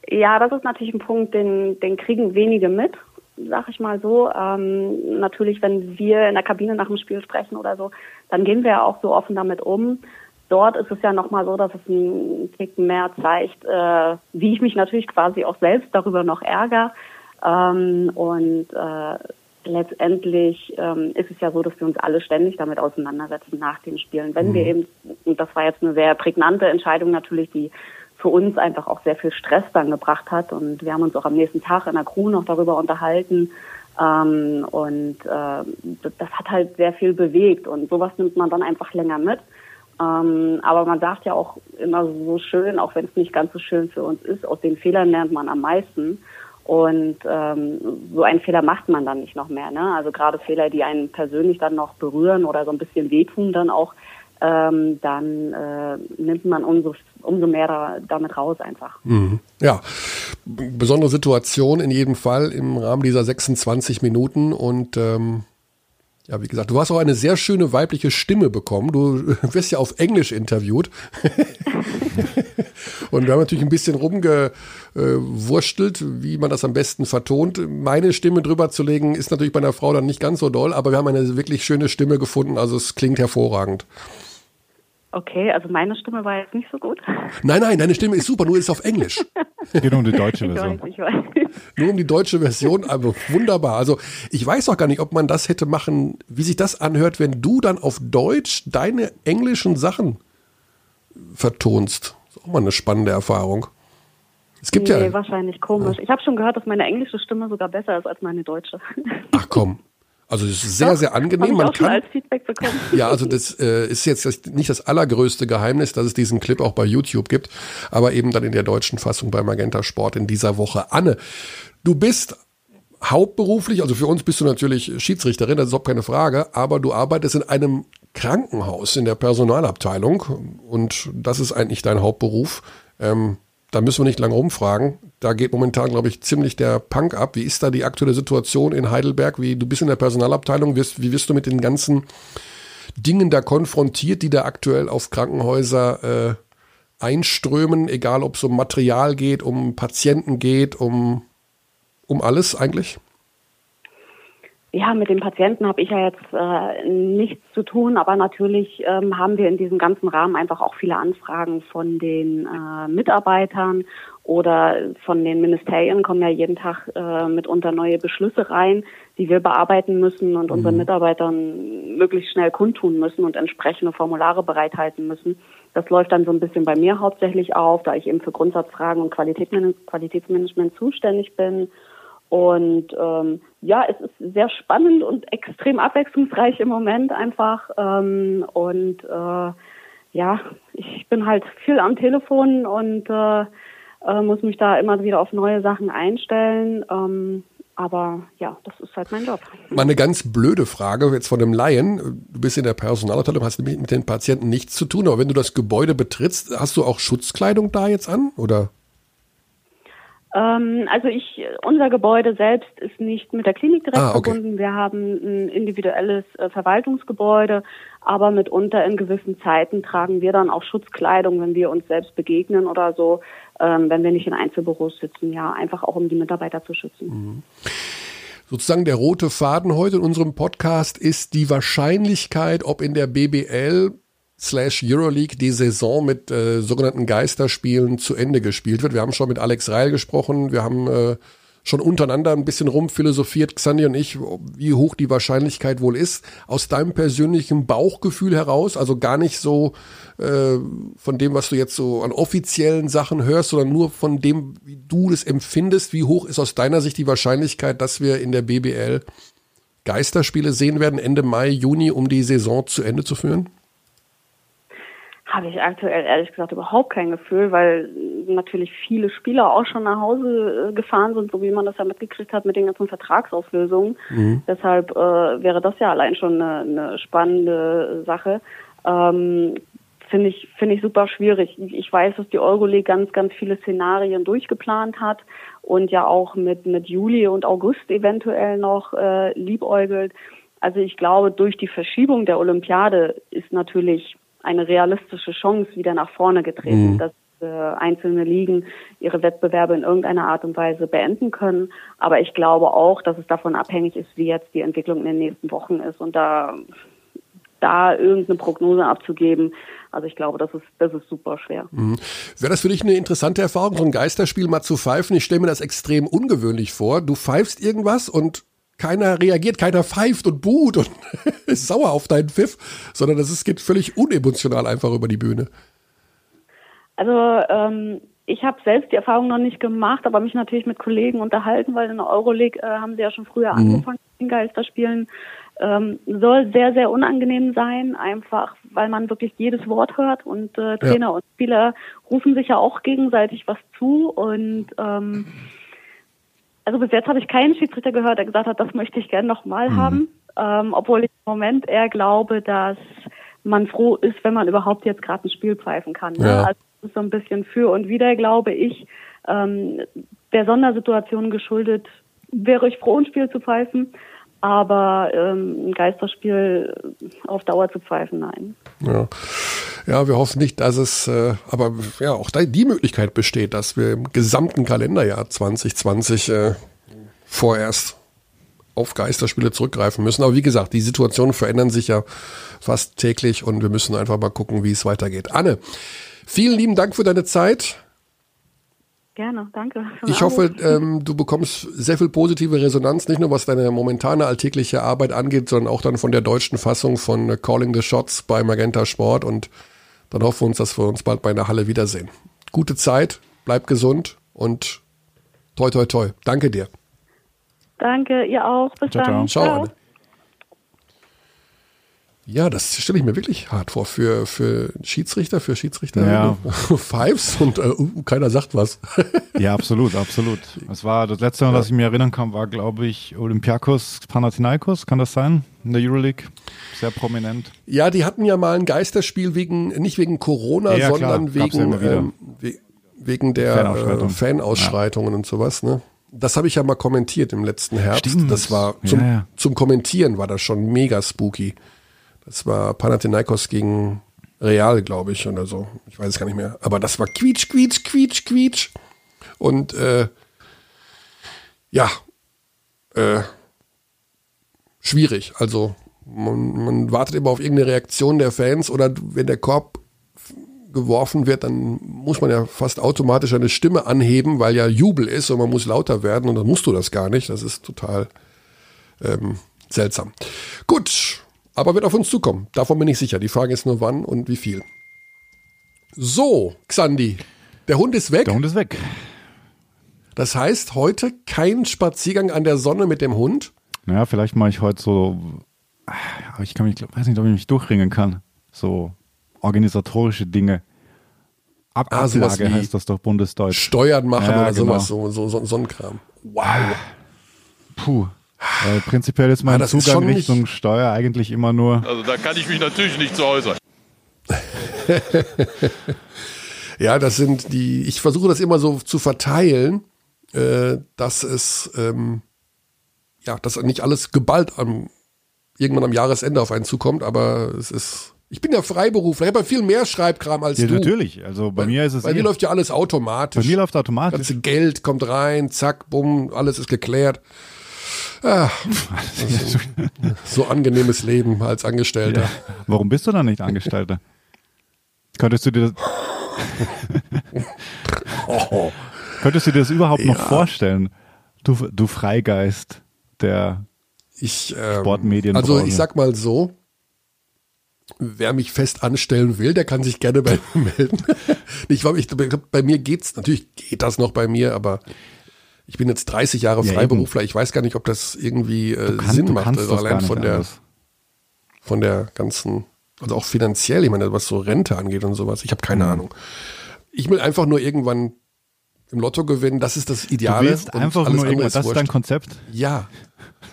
Ja, das ist natürlich ein Punkt, den, den kriegen wenige mit, sag ich mal so. Ähm, natürlich, wenn wir in der Kabine nach dem Spiel sprechen oder so, dann gehen wir ja auch so offen damit um. Dort ist es ja nochmal so, dass es einen Tick mehr zeigt, äh, wie ich mich natürlich quasi auch selbst darüber noch ärgere. Ähm, und äh, letztendlich ähm, ist es ja so, dass wir uns alle ständig damit auseinandersetzen nach den Spielen. Wenn mhm. wir eben, und das war jetzt eine sehr prägnante Entscheidung natürlich, die für uns einfach auch sehr viel Stress dann gebracht hat. Und wir haben uns auch am nächsten Tag in der Crew noch darüber unterhalten. Ähm, und äh, das hat halt sehr viel bewegt. Und sowas nimmt man dann einfach länger mit. Ähm, aber man sagt ja auch immer so schön, auch wenn es nicht ganz so schön für uns ist, aus den Fehlern lernt man am meisten. Und ähm, so einen Fehler macht man dann nicht noch mehr. Ne? Also gerade Fehler, die einen persönlich dann noch berühren oder so ein bisschen wehtun, dann auch, ähm, dann äh, nimmt man umso, umso mehr da, damit raus einfach. Mhm. Ja, besondere Situation in jedem Fall im Rahmen dieser 26 Minuten und ähm, ja, wie gesagt, du hast auch eine sehr schöne weibliche Stimme bekommen. Du [laughs] wirst ja auf Englisch interviewt. [laughs] und wir haben natürlich ein bisschen rumgewurstelt, wie man das am besten vertont. Meine Stimme drüber zu legen, ist natürlich bei einer Frau dann nicht ganz so doll, aber wir haben eine wirklich schöne Stimme gefunden. Also es klingt hervorragend. Okay, also meine Stimme war jetzt nicht so gut. Nein, nein, deine Stimme ist super, nur ist auf Englisch. Geht um die deutsche Version. [laughs] Ich weiß, ich weiß. Nur um die deutsche Version, aber wunderbar. Also ich weiß auch gar nicht, ob man das hätte machen, wie sich das anhört, wenn du dann auf Deutsch deine englischen Sachen vertonst. Das ist auch mal eine spannende Erfahrung. Es gibt nee, ja. wahrscheinlich komisch. Ich habe schon gehört, dass meine englische Stimme sogar besser ist als meine deutsche. Ach komm. Also es ist sehr, sehr angenehm. Man auch kann, als Feedback bekommen. [laughs] ja, also das äh, ist jetzt nicht das allergrößte Geheimnis, dass es diesen Clip auch bei YouTube gibt, aber eben dann in der deutschen Fassung bei Magenta Sport in dieser Woche. Anne, du bist hauptberuflich, also für uns bist du natürlich Schiedsrichterin, das ist überhaupt keine Frage, aber du arbeitest in einem Krankenhaus in der Personalabteilung und das ist eigentlich dein Hauptberuf. Ähm, da müssen wir nicht lange rumfragen. Da geht momentan, glaube ich, ziemlich der Punk ab. Wie ist da die aktuelle Situation in Heidelberg? Wie, du bist in der Personalabteilung, wirst, wie wirst du mit den ganzen Dingen da konfrontiert, die da aktuell auf Krankenhäuser äh, einströmen, egal ob es um Material geht, um Patienten geht, um, um alles eigentlich? Ja, mit den Patienten habe ich ja jetzt äh, nichts zu tun, aber natürlich ähm, haben wir in diesem ganzen Rahmen einfach auch viele Anfragen von den äh, Mitarbeitern oder von den Ministerien kommen ja jeden Tag äh, mitunter neue Beschlüsse rein, die wir bearbeiten müssen und unseren Mitarbeitern möglichst schnell kundtun müssen und entsprechende Formulare bereithalten müssen. Das läuft dann so ein bisschen bei mir hauptsächlich auf, da ich eben für Grundsatzfragen und Qualitätsman Qualitätsmanagement zuständig bin. Und ähm, ja, es ist sehr spannend und extrem abwechslungsreich im Moment einfach. Ähm, und äh, ja, ich bin halt viel am Telefon und äh, äh, muss mich da immer wieder auf neue Sachen einstellen. Ähm, aber ja, das ist halt mein Job. Mal eine ganz blöde Frage jetzt von einem Laien. Du bist in der Personalabteilung, hast nämlich mit den Patienten nichts zu tun, aber wenn du das Gebäude betrittst, hast du auch Schutzkleidung da jetzt an? Oder? Ähm, also ich, unser Gebäude selbst ist nicht mit der Klinik direkt Ah, okay. verbunden. Wir haben ein individuelles äh, Verwaltungsgebäude, aber mitunter in gewissen Zeiten tragen wir dann auch Schutzkleidung, wenn wir uns selbst begegnen oder so, ähm, wenn wir nicht in Einzelbüros sitzen, ja, einfach auch um die Mitarbeiter zu schützen. Sozusagen der rote Faden heute in unserem Podcast ist die Wahrscheinlichkeit, ob in der BBL slash Euroleague die Saison mit äh, sogenannten Geisterspielen zu Ende gespielt wird. Wir haben schon mit Alex Reil gesprochen, wir haben äh, schon untereinander ein bisschen rumphilosophiert, Xandi und ich, wie hoch die Wahrscheinlichkeit wohl ist. Aus deinem persönlichen Bauchgefühl heraus, also gar nicht so äh, von dem, was du jetzt so an offiziellen Sachen hörst, sondern nur von dem, wie du es empfindest. Wie hoch ist aus deiner Sicht die Wahrscheinlichkeit, dass wir in der BBL Geisterspiele sehen werden Ende Mai, Juni, um die Saison zu Ende zu führen? Habe ich aktuell ehrlich gesagt überhaupt kein Gefühl, weil natürlich viele Spieler auch schon nach Hause äh, gefahren sind, so wie man das ja mitgekriegt hat mit den ganzen Vertragsauflösungen. Deshalb äh, wäre das ja allein schon eine, eine spannende Sache. Ähm, Finde ich, finde ich super schwierig. Ich weiß, dass die Euroleague ganz, ganz viele Szenarien durchgeplant hat und ja auch mit, mit Juli und August eventuell noch äh, liebäugelt. Also ich glaube, durch die Verschiebung der Olympiade ist natürlich eine realistische Chance wieder nach vorne getreten, dass äh, einzelne Ligen ihre Wettbewerbe in irgendeiner Art und Weise beenden können. Aber ich glaube auch, dass es davon abhängig ist, wie jetzt die Entwicklung in den nächsten Wochen ist und da da irgendeine Prognose abzugeben. Also ich glaube, das ist das ist super schwer. Wäre das für dich eine interessante Erfahrung, so ein Geisterspiel mal zu pfeifen? Ich stelle mir das extrem ungewöhnlich vor. Du pfeifst irgendwas und keiner reagiert, keiner pfeift und buht und [laughs] ist sauer auf deinen Pfiff, sondern ist, geht völlig unemotional einfach über die Bühne. Also ähm, ich habe selbst die Erfahrung noch nicht gemacht, aber mich natürlich mit Kollegen unterhalten, weil in der Euroleague äh, haben sie ja schon früher angefangen mit den Geisterspielen Ähm, soll sehr, sehr unangenehm sein, einfach weil man wirklich jedes Wort hört und äh, Trainer ja. und Spieler rufen sich ja auch gegenseitig was zu und ähm, also bis jetzt habe ich keinen Schiedsrichter gehört, der gesagt hat, das möchte ich gerne nochmal mhm. haben, ähm, obwohl ich im Moment eher glaube, dass man froh ist, wenn man überhaupt jetzt gerade ein Spiel pfeifen kann. Ne? Ja. Also das ist so ein bisschen für und wieder, glaube ich, ähm, der Sondersituation geschuldet, wäre ich froh, ein Spiel zu pfeifen. Aber ähm, ein Geisterspiel auf Dauer zu pfeifen, nein. Ja. ja, wir hoffen nicht, dass es, äh, aber ja, auch die Möglichkeit besteht, dass wir im gesamten Kalenderjahr 2020 äh, vorerst auf Geisterspiele zurückgreifen müssen. Aber wie gesagt, die Situationen verändern sich ja fast täglich und wir müssen einfach mal gucken, wie es weitergeht. Anne, vielen lieben Dank für deine Zeit. Gerne, danke. Ich hoffe, ähm, du bekommst sehr viel positive Resonanz, nicht nur was deine momentane alltägliche Arbeit angeht, sondern auch dann von der deutschen Fassung von Calling the Shots bei Magenta Sport und dann hoffen wir uns, dass wir uns bald bei einer Halle wiedersehen. Gute Zeit, bleib gesund und toi toi toi. Danke dir. Danke, ihr auch. Bis ciao, dann. Ciao. ciao. Ja, das stelle ich mir wirklich hart vor für, für Schiedsrichter, für Schiedsrichter. Ja. Fives [laughs] und äh, uh, keiner sagt was. ja, absolut, absolut. [laughs] Das war das letzte Mal, ja. was ich mir erinnern kann, war, glaube ich, Olympiakos Panathinaikos, kann das sein? In der Euroleague. Sehr prominent. Ja, die hatten ja mal ein Geisterspiel wegen, nicht wegen Corona, ja, sondern wegen, ja ähm, wegen der Fanausschreitung. äh, Fanausschreitungen und sowas, ne? Das habe ich ja mal kommentiert im letzten Herbst. Stimmt. Das war zum, zum Kommentieren war das schon mega spooky. Das war Panathinaikos gegen Real, glaube ich, oder so. Ich weiß es gar nicht mehr. Aber das war quietsch, quietsch, quietsch, quietsch. Und äh, ja, äh, schwierig. Also man, man wartet immer auf irgendeine Reaktion der Fans oder wenn der Korb geworfen wird, dann muss man ja fast automatisch eine Stimme anheben, weil ja Jubel ist und man muss lauter werden und dann musst du das gar nicht. Das ist total ähm, seltsam. Gut, aber wird auf uns zukommen. Davon bin ich sicher. Die Frage ist nur wann und wie viel. So, Xandi, der Hund ist weg. Der Hund ist weg. Das heißt, heute kein Spaziergang an der Sonne mit dem Hund? Naja, vielleicht mache ich heute so, aber ich kann mich, weiß nicht, ob ich mich durchringen kann. So organisatorische Dinge. Ab ah, Ablage heißt das doch Bundesdeutsch. Steuern machen ja, oder genau. sowas, so, so, so, so ein Kram. Wow. Puh. Weil prinzipiell ist mein ah, Zugang ist Richtung Steuer eigentlich immer nur. Also da kann ich mich natürlich nicht zu äußern. [laughs] ja, das sind die, ich versuche das immer so zu verteilen, äh, dass es, ähm, ja, dass nicht alles geballt am, irgendwann am Jahresende auf einen zukommt, aber es ist, ich bin ja Freiberufler, ich habe ja viel mehr Schreibkram als ja, du. natürlich, also bei, bei mir ist es. Bei mir läuft ja alles automatisch. Bei mir läuft automatisch. Das ganze Geld kommt rein, zack, bumm, alles ist geklärt. Ah, so, [laughs] so angenehmes Leben als Angestellter. Ja. Warum bist du dann nicht Angestellter? Könntest du dir das, [laughs] oh. Könntest du dir das überhaupt ja. noch vorstellen? Du, du Freigeist der ich, ähm, Sportmedien. Also ich sag mal so, wer mich fest anstellen will, der kann sich gerne bei mir melden. [laughs] ich, ich, bei mir geht's, natürlich geht das noch bei mir, aber ich bin jetzt 30 Jahre ja, Freiberufler. Eben. Ich weiß gar nicht, ob das irgendwie äh, kannst, Sinn macht. Also allein von der, von der ganzen, also auch finanziell, ich meine, was so Rente angeht und sowas. Ich habe keine mhm. Ahnung. Ich will einfach nur irgendwann im Lotto gewinnen. Das ist das Ideale. Du willst einfach nur irgendwann, ist das ist dein Konzept? Ja.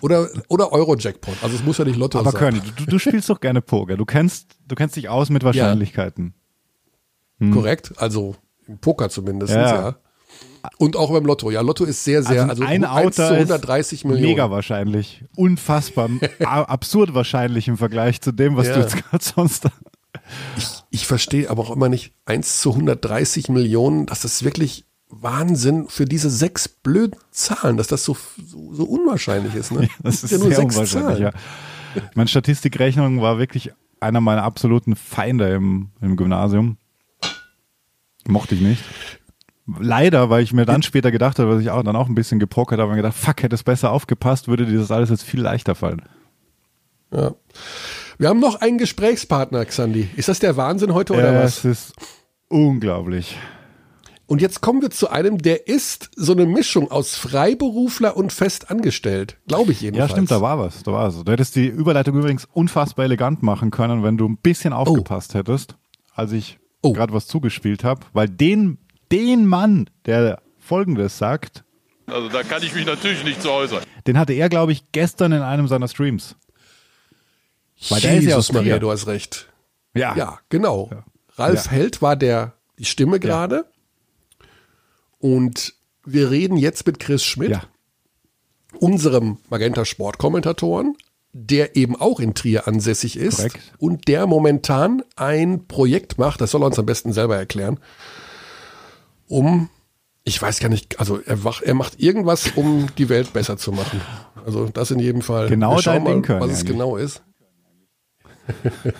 Oder, oder Euro-Jackpot. Also es muss ja nicht Lotto Aber sein. Aber Körny, du, du spielst doch gerne Poker. Du kennst, du kennst dich aus mit Wahrscheinlichkeiten. Ja. Hm. Korrekt. Also im Poker zumindest, ja. ja. Und auch beim Lotto. Ja, Lotto ist sehr, sehr, also, also ein Auto zu 130 Millionen. Mega wahrscheinlich. Unfassbar. [laughs] absurd wahrscheinlich im Vergleich zu dem, was ja. du jetzt gerade sonst. Ich, ich verstehe aber auch immer nicht, 1 zu 130 Millionen, das ist wirklich Wahnsinn für diese sechs blöden Zahlen, dass das so, so, so unwahrscheinlich ist. Ne? [laughs] Ja, das ist ja nur sehr sechs unwahrscheinlich, Zahlen. ja. Meine Statistikrechnung war wirklich einer meiner absoluten Feinde im, im Gymnasium. Mochte ich nicht leider, weil ich mir dann später gedacht habe, dass ich auch dann auch ein bisschen gepokert habe und gedacht, fuck, hätte es besser aufgepasst, würde dir das alles jetzt viel leichter fallen. Ja. Wir haben noch einen Gesprächspartner, Xandi. Ist das der Wahnsinn heute oder äh, was? Es ist unglaublich. Und jetzt kommen wir zu einem, der ist so eine Mischung aus Freiberufler und festangestellt. Glaube ich jedenfalls. Ja, stimmt, da war was. Da war was. Du hättest die Überleitung übrigens unfassbar elegant machen können, wenn du ein bisschen aufgepasst hättest, als ich Oh. gerade was zugespielt habe. Weil den, den Mann, der Folgendes sagt, Also da kann ich mich natürlich nicht zu äußern. den hatte er, glaube ich, gestern in einem seiner Streams. Weil der ist ja aus Jesus Maria, Trier. du hast recht. Ja. Ja, genau. Ja. Ralf Ja. Held war der, die Stimme gerade. Und wir reden jetzt mit Chris Schmidt, Ja. unserem Magenta Sport Kommentatoren, der eben auch in Trier ansässig ist Korrekt. und der momentan ein Projekt macht, das soll er uns am besten selber erklären, um, ich weiß gar nicht, also er, wach, er macht irgendwas, um die Welt besser zu machen. Also das in jedem Fall. Genau Wir schauen dein Ding, mal, was es eigentlich. genau ist. [laughs]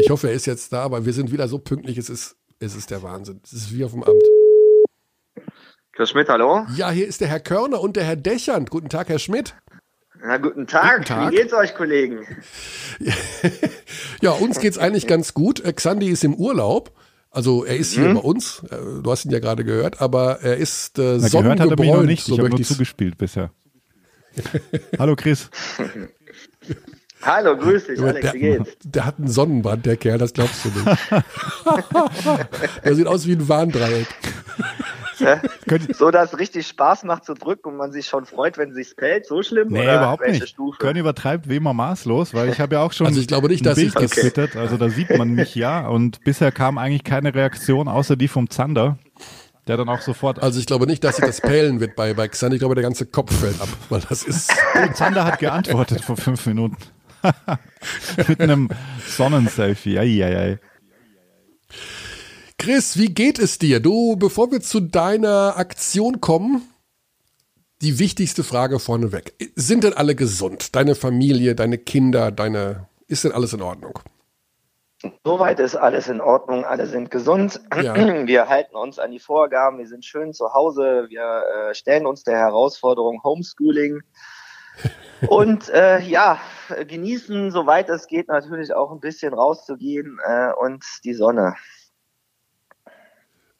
Ich hoffe, er ist jetzt da, aber wir sind wieder so pünktlich, es ist, es ist der Wahnsinn. Es ist wie auf dem Amt. Chris Schmidt, hallo. Ja, hier ist der Herr Körner und der Herr Dächernd. Guten Tag, Herr Schmidt. Na, guten Tag. Guten Tag. Wie geht's euch, Kollegen? [laughs] Ja, uns geht's eigentlich ganz gut. Xandi ist im Urlaub. Also er ist Mhm. hier bei uns. Äh, Du hast ihn ja gerade gehört, aber er ist äh, Na, gehört hat er mich noch nicht. so ich habe nur ich's- zugespielt bisher. [laughs] Hallo Chris. [laughs] Hallo, grüß dich, Alex, der, wie geht's? der hat einen Sonnenbrand, der Kerl, das glaubst du nicht. [laughs] der sieht aus wie ein Warndreieck. So, dass es richtig Spaß macht zu drücken und man sich schon freut, wenn es sich fällt. So schlimm? Nee, oder überhaupt welche nicht. Stufe? Körny übertreibt wie immer maßlos, weil ich habe ja auch schon Also ich glaube nicht, ein dass Bild ich das- getwittert, also da sieht man mich ja und bisher kam eigentlich keine Reaktion außer die vom Zander, der dann auch sofort Also ich glaube nicht, dass sich das peilen wird bei, bei Xandi. Ich glaube, der ganze Kopf fällt ab, weil das ist... Oh, Zander hat geantwortet vor fünf Minuten. [laughs] Mit einem Sonnenselfie. Eieiei. Chris, wie geht es dir? Du, bevor wir zu deiner Aktion kommen, die wichtigste Frage vorneweg. Sind denn alle gesund? Deine Familie, deine Kinder, deine... Ist denn alles in Ordnung? Soweit ist alles in Ordnung, alle sind gesund. Ja. [clears throat] Wir halten uns an die Vorgaben, wir sind schön zu Hause, wir äh, stellen uns der Herausforderung Homeschooling. [laughs] Und äh, ja, genießen, soweit es geht, natürlich auch ein bisschen rauszugehen äh, und die Sonne.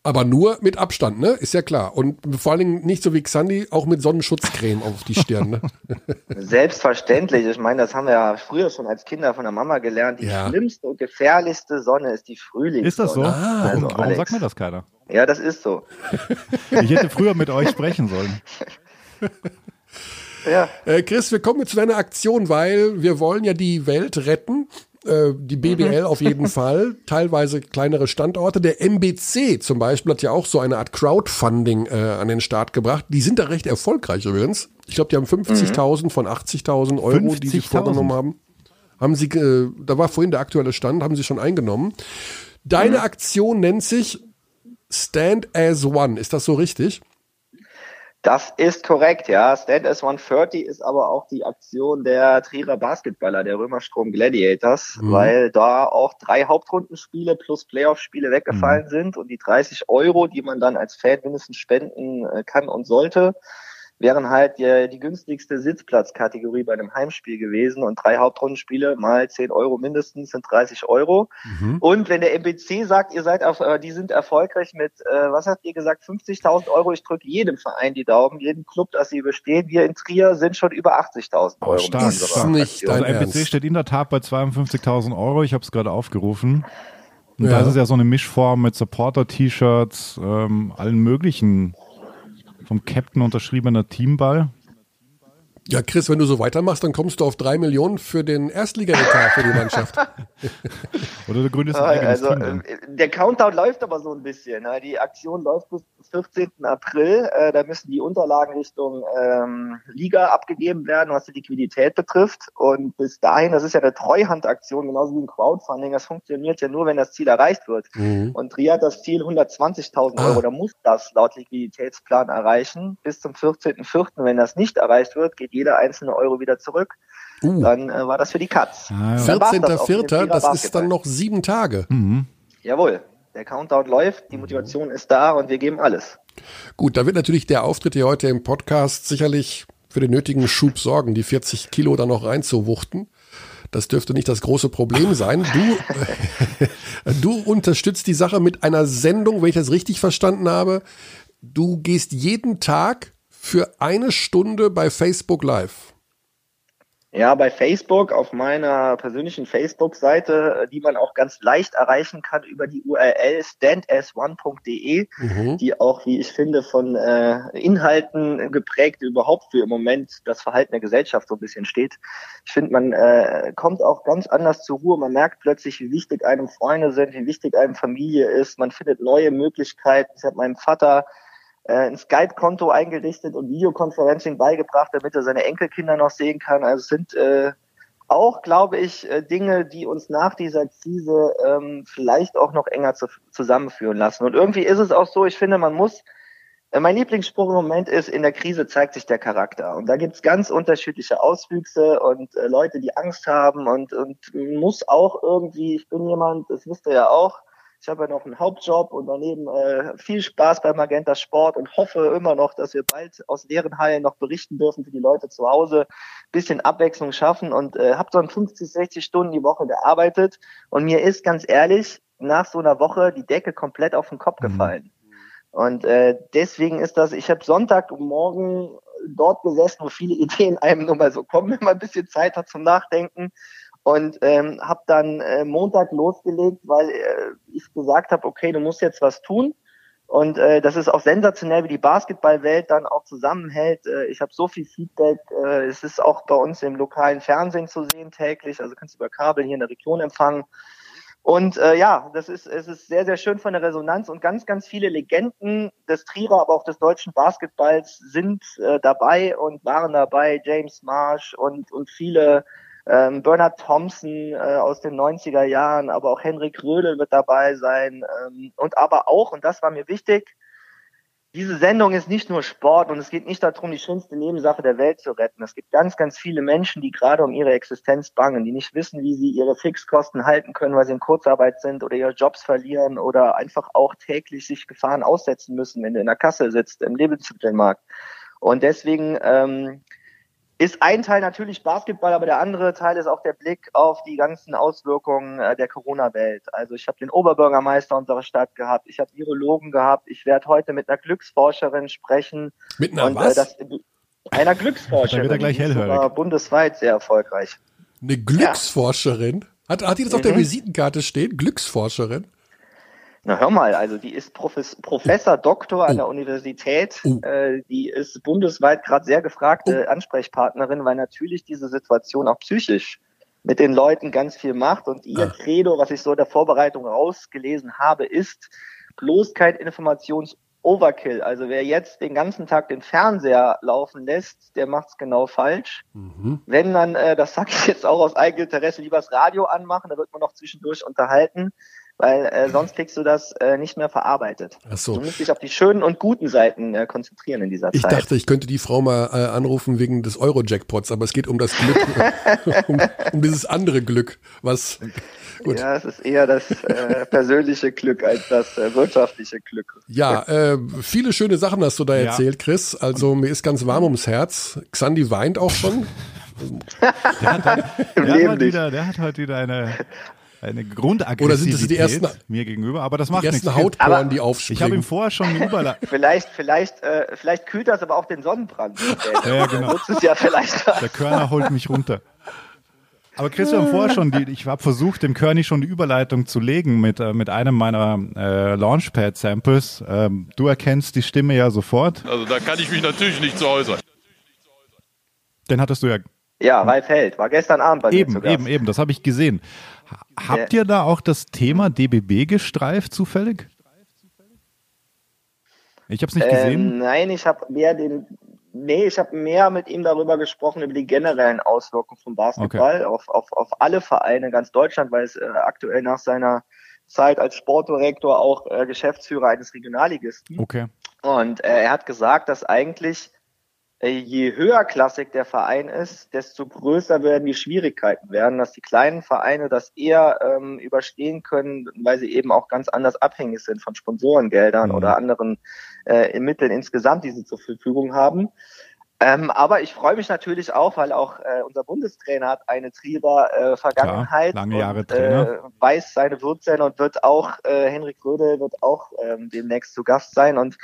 Aber nur mit Abstand, ne? Ist ja klar. Und vor allen Dingen nicht so wie Xandi, auch mit Sonnenschutzcreme auf die Stirn, ne? [laughs] Selbstverständlich. Ich meine, das haben wir ja früher schon als Kinder von der Mama gelernt. Die Ja. schlimmste und gefährlichste Sonne ist die Frühlingssonne. Ist das so? Ah, warum also, warum Alex. sagt mir das keiner? Ja, das ist so. [laughs] Ich hätte früher mit euch sprechen sollen. [laughs] Ja. Äh, Chris, wir kommen jetzt zu deiner Aktion, weil wir wollen ja die Welt retten. Äh, die BBL auf jeden [laughs] Fall. Teilweise kleinere Standorte. Der MBC zum Beispiel hat ja auch so eine Art Crowdfunding äh, an den Start gebracht. Die sind da recht erfolgreich übrigens. Ich glaube, die haben 50.000 von 80.000 Euro, die sie 50.000? vorgenommen haben. Haben sie, äh, da war vorhin der aktuelle Stand, haben sie schon eingenommen. Deine Aktion nennt sich Stand as One. Ist das so richtig? Das ist korrekt, ja. Stand as 130 ist aber auch die Aktion der Trierer Basketballer, der Römerstrom Gladiators, Mhm. weil da auch drei Hauptrundenspiele plus Playoff-Spiele weggefallen Mhm. sind und die 30 Euro, die man dann als Fan mindestens spenden äh, kann und sollte, wären halt die, die günstigste Sitzplatzkategorie bei einem Heimspiel gewesen und drei Hauptrundenspiele mal 10 Euro mindestens sind 30 Euro. Mhm. Und wenn der MBC sagt, ihr seid auf, äh, die sind erfolgreich mit, äh, was habt ihr gesagt, 50.000 Euro, ich drücke jedem Verein die Daumen, jedem Club, dass sie überstehen. Wir in Trier sind schon über 80.000 Euro. stark. unserer Ist nicht Also MBC Ernst? steht in der Tat bei 52.000 Euro. Ich habe es gerade aufgerufen. Und Ja. da ist es ja so eine Mischform mit Supporter-T-Shirts, ähm, allen möglichen vom Captain unterschriebener Teamball. Ja, Chris, wenn du so weitermachst, dann kommst du auf drei Millionen für den Erstliga-Etat für die Mannschaft. [laughs] Oder du gründest ein Ja, eigenes Also Team. dann. äh, der Countdown läuft aber so ein bisschen. ne? Die Aktion läuft bis zum 14. April. Äh, Da müssen die Unterlagen Richtung ähm, Liga abgegeben werden, was die Liquidität betrifft. Und bis dahin, das ist ja eine Treuhandaktion, genauso wie ein Crowdfunding. Das funktioniert ja nur, wenn das Ziel erreicht wird. Mhm. Und Trier hat das Ziel 120.000 Ah. Euro. Da muss das laut Liquiditätsplan erreichen. Bis zum 14.04. Wenn das nicht erreicht wird, geht jeder einzelne Euro wieder zurück. Uh, Dann äh, war das für die Katz. Ah, ja. Dann war's das auch mit dem 14.04., Trierer das ist dann noch sieben Tage. Mhm. Jawohl, der Countdown läuft, die Motivation ist da und wir geben alles. Gut, da wird natürlich der Auftritt hier heute im Podcast sicherlich für den nötigen Schub sorgen, die 40 Kilo da noch reinzuwuchten. Das dürfte nicht das große Problem sein. Du, [laughs] du unterstützt die Sache mit einer Sendung, wenn ich das richtig verstanden habe. Du gehst jeden Tag für eine Stunde bei Facebook Live. Ja, bei Facebook, auf meiner persönlichen Facebook-Seite, die man auch ganz leicht erreichen kann über die URL standas1.de, mhm. die auch, wie ich finde, von äh, Inhalten geprägt überhaupt für im Moment das Verhalten der Gesellschaft so ein bisschen steht. Ich finde, man äh, kommt auch ganz anders zur Ruhe. Man merkt plötzlich, wie wichtig einem Freunde sind, wie wichtig einem Familie ist. Man findet neue Möglichkeiten. Ich habe meinem Vater äh, ein Skype-Konto eingerichtet und Videoconferencing beigebracht, damit er seine Enkelkinder noch sehen kann. Also es sind äh, auch, glaube ich, äh, Dinge, die uns nach dieser Krise ähm, vielleicht auch noch enger zu, zusammenführen lassen. Und irgendwie ist es auch so, ich finde, man muss, äh, mein Lieblingsspruch im Moment ist, in der Krise zeigt sich der Charakter. Und da gibt's ganz unterschiedliche Auswüchse und äh, Leute, die Angst haben und, und muss auch irgendwie, ich bin jemand, das wisst ihr ja auch, ich habe ja noch einen Hauptjob und daneben äh, viel Spaß beim Magenta Sport und hoffe immer noch, dass wir bald aus leeren Hallen noch berichten dürfen für die Leute zu Hause, bisschen Abwechslung schaffen und äh, habe so 50, 60 Stunden die Woche gearbeitet und mir ist ganz ehrlich nach so einer Woche die Decke komplett auf den Kopf mhm. gefallen. Mhm. Und äh, deswegen ist das, ich habe Sonntagmorgen dort gesessen, wo viele [laughs] Ideen einem nur mal so kommen, wenn man ein bisschen Zeit hat zum Nachdenken und ähm, habe dann äh, Montag losgelegt, weil äh, ich gesagt habe, okay, du musst jetzt was tun. Und äh, das ist auch sensationell, wie die Basketballwelt dann auch zusammenhält. Äh, ich habe so viel Feedback. Äh, es ist auch bei uns im lokalen Fernsehen zu sehen täglich. Also kannst du über Kabel hier in der Region empfangen. Und äh, ja, das ist es ist sehr sehr schön von der Resonanz und ganz ganz viele Legenden des Trierer, aber auch des deutschen Basketballs sind äh, dabei und waren dabei. James Marsh und und viele ähm, Bernard Thompson äh, aus den 90er Jahren, aber auch Henrik Rödel wird dabei sein. Ähm, und aber auch, und das war mir wichtig, diese Sendung ist nicht nur Sport und es geht nicht darum, die schönste Nebensache der Welt zu retten. Es gibt ganz, ganz viele Menschen, die gerade um ihre Existenz bangen, die nicht wissen, wie sie ihre Fixkosten halten können, weil sie in Kurzarbeit sind oder ihre Jobs verlieren oder einfach auch täglich sich Gefahren aussetzen müssen, wenn du in der Kasse sitzt, im Lebensmittelmarkt. Und deswegen ähm, ist ein Teil natürlich Basketball, aber der andere Teil ist auch der Blick auf die ganzen Auswirkungen äh, der Corona-Welt. Also ich habe den Oberbürgermeister unserer Stadt gehabt, ich habe Virologen gehabt, ich werde heute mit einer Glücksforscherin sprechen. Mit einer und, äh, was? Äh, das, einer Glücksforscherin. Da wird er gleich hellhörig. bundesweit sehr erfolgreich. Eine Glücksforscherin? Ja. Hat, hat die das auf der mhm. Visitenkarte stehen? Glücksforscherin? Na hör mal, also die ist Profes Professor Doktor an oh. der Universität. Oh. Äh, die ist bundesweit gerade sehr gefragte oh. Ansprechpartnerin, weil natürlich diese Situation auch psychisch mit den Leuten ganz viel macht. Und ihr ah. Credo, was ich so in der Vorbereitung rausgelesen habe, ist bloß kein Informations-Overkill. Also wer jetzt den ganzen Tag den Fernseher laufen lässt, der macht's genau falsch. Mhm. Wenn dann, äh, das sage ich jetzt auch aus eigenem Interesse, lieber das Radio anmachen, da wird man noch zwischendurch unterhalten weil äh, sonst kriegst du das äh, nicht mehr verarbeitet. Ach so. Du musst dich auf die schönen und guten Seiten äh, konzentrieren in dieser ich Zeit. Ich dachte, ich könnte die Frau mal äh, anrufen wegen des Euro-Jackpots, aber es geht um das Glück, [laughs] um, um dieses andere Glück, was Gut. Ja, es ist eher das äh, persönliche Glück als das äh, wirtschaftliche Glück. Ja, äh, viele schöne Sachen hast du da erzählt, Chris. Also mir ist ganz warm ums Herz. Xandi weint auch schon. [laughs] der, hat, der, der, hat wieder, der hat heute wieder eine, eine Grundaggressivität Oder sind das die ersten, mir gegenüber, aber das macht die ersten nichts. Hautporen, die aufspringen. Ich habe ihm vorher schon eine Überleitung. [laughs] vielleicht, vielleicht, äh, vielleicht kühlt das aber auch den Sonnenbrand. ja, [laughs] ja, genau. Nutzt es ja vielleicht. Der Körner holt mich runter. Aber Christian, vorher schon, die, ich habe versucht, dem Körny schon die Überleitung zu legen mit, äh, mit einem meiner äh, Launchpad-Samples. Ähm, du erkennst die Stimme ja sofort. Also da kann ich mich natürlich nicht zu äußern. Den hattest du ja. Ja, Ralf Held, war gestern Abend bei eben, Eben, eben, das habe ich gesehen. Habt ihr da auch das Thema DBB gestreift zufällig? Ich habe es nicht ähm, gesehen. Nein, ich habe mehr den Nee, ich habe mehr mit ihm darüber gesprochen, über die generellen Auswirkungen vom Basketball okay. auf, auf, auf alle Vereine in ganz Deutschland, weil es äh, aktuell nach seiner Zeit als Sportdirektor auch äh, Geschäftsführer eines Regionalligisten. Okay. Und äh, er hat gesagt, dass eigentlich je höherklassig der Verein ist, desto größer werden die Schwierigkeiten werden, dass die kleinen Vereine das eher ähm, überstehen können, weil sie eben auch ganz anders abhängig sind von Sponsorengeldern mhm. oder anderen äh, Mitteln insgesamt, die sie zur Verfügung haben. Ähm, aber ich freue mich natürlich auch, weil auch äh, unser Bundestrainer hat eine Trierer äh, Vergangenheit. Klar, lange Jahre und, Trainer. Äh, weiß seine Wurzeln und wird auch, äh, Henrik Rödel wird auch ähm, demnächst zu Gast sein. Und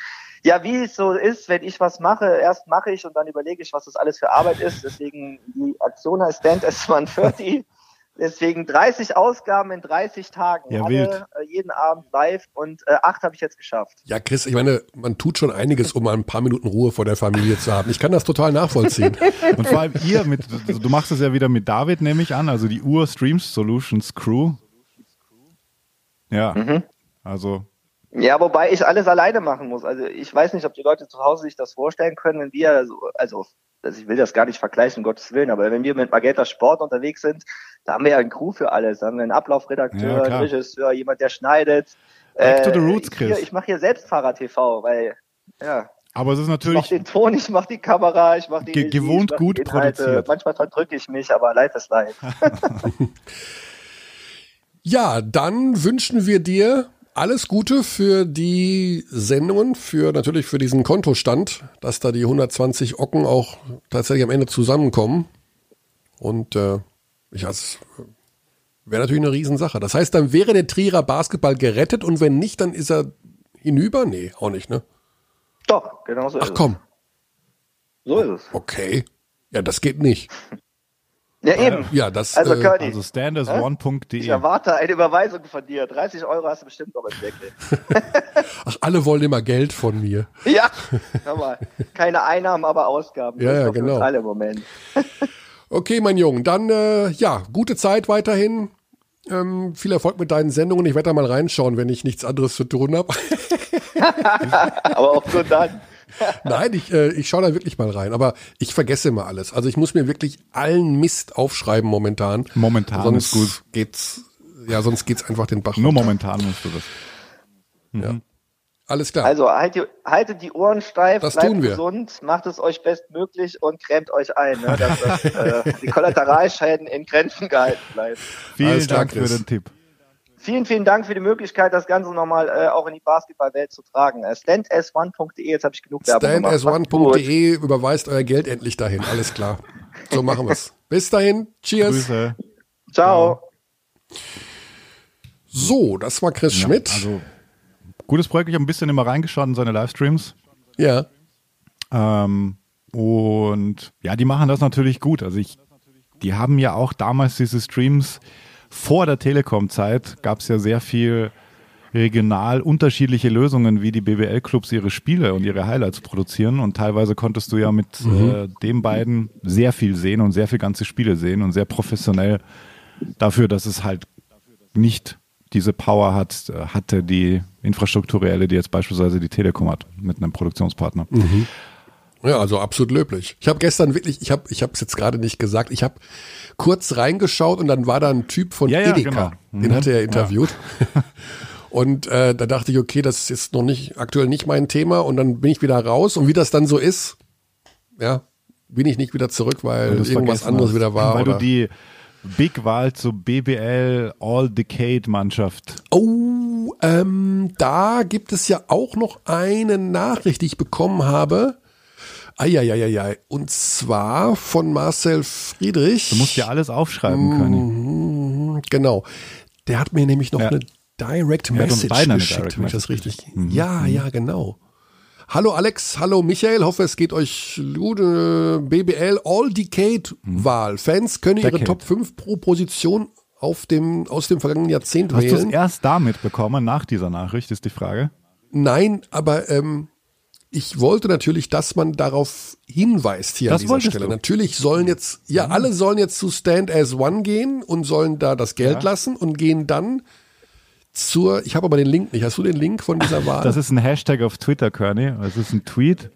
ja, wie es so ist, wenn ich was mache, erst mache ich und dann überlege ich, was das alles für Arbeit ist. Deswegen die Aktion heißt Stand as 130. Deswegen 30 Ausgaben in 30 Tagen. Ja, Alle, wild. äh, jeden Abend live und äh, acht habe ich jetzt geschafft. Ja, Chris, ich meine, man tut schon einiges, um mal ein paar Minuten Ruhe vor der Familie zu haben. Ich kann das total nachvollziehen. [laughs] Und vor allem ihr mit, du machst es ja wieder mit David, nehme ich an, also die Ur Streams Solutions Crew. Ja. Mhm. Also, Ja, wobei ich alles alleine machen muss. Also ich weiß nicht, ob die Leute zu Hause sich das vorstellen können, wenn wir, so, also, also ich will das gar nicht vergleichen, um Gottes Willen, aber wenn wir mit Magenta Sport unterwegs sind, da haben wir ja einen Crew für alles. Da haben wir einen Ja, Ablaufredakteur, klar. einen Regisseur, jemand, der schneidet. Back to the Äh, roots, ich, hier, Chris. ich mache hier Selbstfahrer TV, weil ja, aber es ist ich mache natürlich, den Ton, ich mache die Kamera, ich mache die Ge- gewohnt ich mach gut die produziert. Manchmal verdrücke ich mich, aber live ist live. [laughs] Ja, dann wünschen wir dir alles Gute für die Sendungen, für natürlich für diesen Kontostand, dass da die 120 Ocken auch tatsächlich am Ende zusammenkommen. Und äh, ja, es wäre natürlich eine Riesensache. Das heißt, dann wäre der Trierer Basketball gerettet und wenn nicht, dann ist er hinüber? Nee, auch nicht, ne? Doch, genau so Ach komm, es. So ist es. okay. Ja, das geht nicht. [laughs] Ja, eben. Ja, das Also, äh, Curdy, also ich standasone.de. erwarte eine Überweisung von dir. 30 Euro hast du bestimmt noch im Deckel. [laughs] ach, alle wollen immer Geld von mir. Ja, hör mal. Keine Einnahmen, aber Ausgaben. Ja, ja, genau. Alle im Moment. [laughs] Okay, mein Junge, dann äh, ja, gute Zeit weiterhin. Ähm, viel Erfolg mit deinen Sendungen. Ich werde da mal reinschauen, wenn ich nichts anderes zu tun habe. [laughs] Aber auch nur dann. [laughs] Nein, ich, äh, ich schaue da wirklich mal rein. Aber ich vergesse immer alles. Also ich muss mir wirklich allen Mist aufschreiben momentan. Momentan sonst ist gut. geht's, ja, sonst geht's einfach den Bach Nur runter. momentan musst du das. Alles klar. Also halt die, haltet die Ohren steif, Das bleibt tun wir. gesund, macht es euch bestmöglich und cremt euch ein, ne, dass das, [laughs] äh, die Kollateralschäden in Grenzen gehalten bleiben. Vielen Alles Dank für den Tipp. Vielen, vielen Dank für die Möglichkeit, das Ganze nochmal äh, auch in die Basketballwelt zu tragen. Äh, stands1.de, jetzt habe ich genug Werbung gemacht. Macht's gut. Standas1.de überweist euer Geld endlich dahin. Alles klar. So machen wir's. Bis dahin. Cheers. Grüße. Ciao. So, das war Chris Schmidt. Also, gutes Projekt. Ich habe ein bisschen immer reingeschaut in seine Livestreams. ja. Ähm, und ja, die machen das natürlich gut. Also ich, die haben ja auch damals diese Streams vor der Telekom-Zeit gab es ja sehr viel regional unterschiedliche Lösungen, wie die BBL-Clubs ihre Spiele und ihre Highlights produzieren. Und teilweise konntest du ja mit äh, den beiden sehr viel sehen und sehr viel ganze Spiele sehen und sehr professionell dafür, dass es halt nicht diese Power hat, äh, hatte die infrastrukturelle, die jetzt beispielsweise die Telekom hat mit einem Produktionspartner. Ja, also absolut löblich. Ich habe gestern wirklich, ich habe ich habe es jetzt gerade nicht gesagt, ich habe kurz reingeschaut und dann war da ein Typ von Ja, ja, Edeka, genau. den Mhm. hatte er interviewt. [laughs] Und äh, da dachte ich, okay, das ist jetzt noch nicht aktuell nicht mein Thema und dann bin ich wieder raus und wie das dann so ist, ja, bin ich nicht wieder zurück, weil Weil irgendwas anderes hast. wieder war. Weil oder? du die Big Wahl zur BBL All Decade Mannschaft. Oh, ähm, da gibt es ja auch noch eine Nachricht, die ich bekommen habe. Eieieiei. Und zwar von Marcel Friedrich. Du musst ja alles aufschreiben können. Mhm, Genau. Der hat mir nämlich noch Ja. eine Direct Message geschickt, wenn ich das richtig. Ja, ja, genau. Hallo Alex, hallo Michael, hoffe es geht euch gut. Äh, BBL All Decade Wahl. Fans können ihre Decade. Top 5 pro Position auf dem, aus dem vergangenen Jahrzehnt Hast du es wählen. erst damit bekommen, nach dieser Nachricht, ist die Frage. Nein, aber ähm, ich wollte natürlich, dass man darauf hinweist hier Das an dieser Stelle. du? Mhm. Natürlich sollen jetzt, ja, alle sollen jetzt zu Stand as One gehen und sollen da das Geld Ja. lassen und gehen dann zur, ich habe aber den Link nicht. Hast du den Link von dieser Wahl? Das ist ein Hashtag auf Twitter, Kearney. Das ist ein Tweet.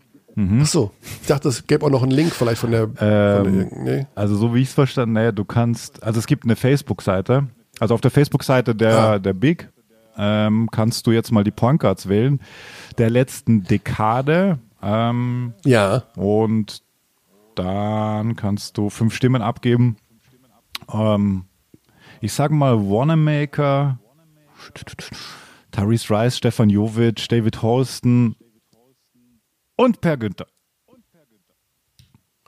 Ach so, ich dachte, es gäbe auch noch einen Link vielleicht von der, von Ähm, der nee. Also so wie ich es verstanden, naja, du kannst, also es gibt eine Facebook-Seite. Also auf der Facebook-Seite der, Ah. der Big ähm, kannst du jetzt mal die Point Guards wählen. Der letzten Dekade. Ähm, Ja, Und dann kannst du fünf Stimmen abgeben. Ähm, ich sage mal Wanamaker, Therese Rice, Stefan Jovic, David Holston und Per Günther.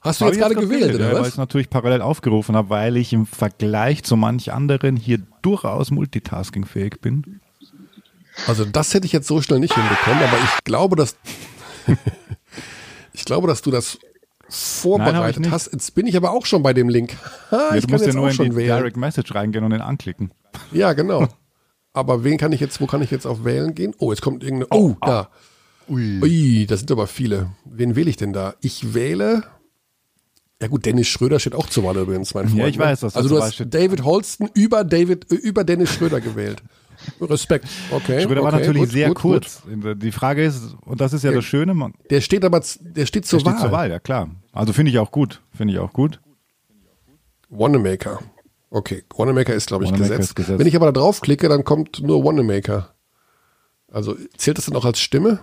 Hast du jetzt gerade gewählt, ja, oder Weil ich was? es natürlich parallel aufgerufen habe, weil ich im Vergleich zu manch anderen hier durchaus multitaskingfähig bin. Also das hätte ich jetzt so schnell nicht hinbekommen, aber ich glaube, dass [laughs] ich glaube, dass du das Nein, vorbereitet nicht. hast. Jetzt bin ich aber auch schon bei dem Link. Ha, Ja, ich du musst ja jetzt nur in die wählen. Direct Message reingehen und den anklicken. Ja, genau. [laughs] Aber wen kann ich jetzt, wo kann ich jetzt auf Wählen gehen? Oh, jetzt kommt irgendeine. Oh, da. Ui. Ui, da sind aber viele. Wen wähle ich denn da? Ich wähle. Ja gut, Dennis Schröder steht auch zur Wahl übrigens, mein Freund. Ja, ich ne? weiß, dass er Also du hast. David Holston über David, über Dennis Schröder gewählt. [laughs] Respekt. Okay. Schröder war okay, natürlich gut, sehr gut, kurz. Die Frage ist, und das ist ja das Schöne, man Gut. Der steht aber, der steht zur der steht Wahl. zur Wahl, ja klar. Also finde ich auch gut. Finde ich auch gut. Wanamaker. Okay, Wanamaker ist, glaube ich, Wanamaker gesetzt. gesetzt. Wenn ich aber da draufklicke, dann kommt nur Wanamaker. Also zählt das dann auch als Stimme?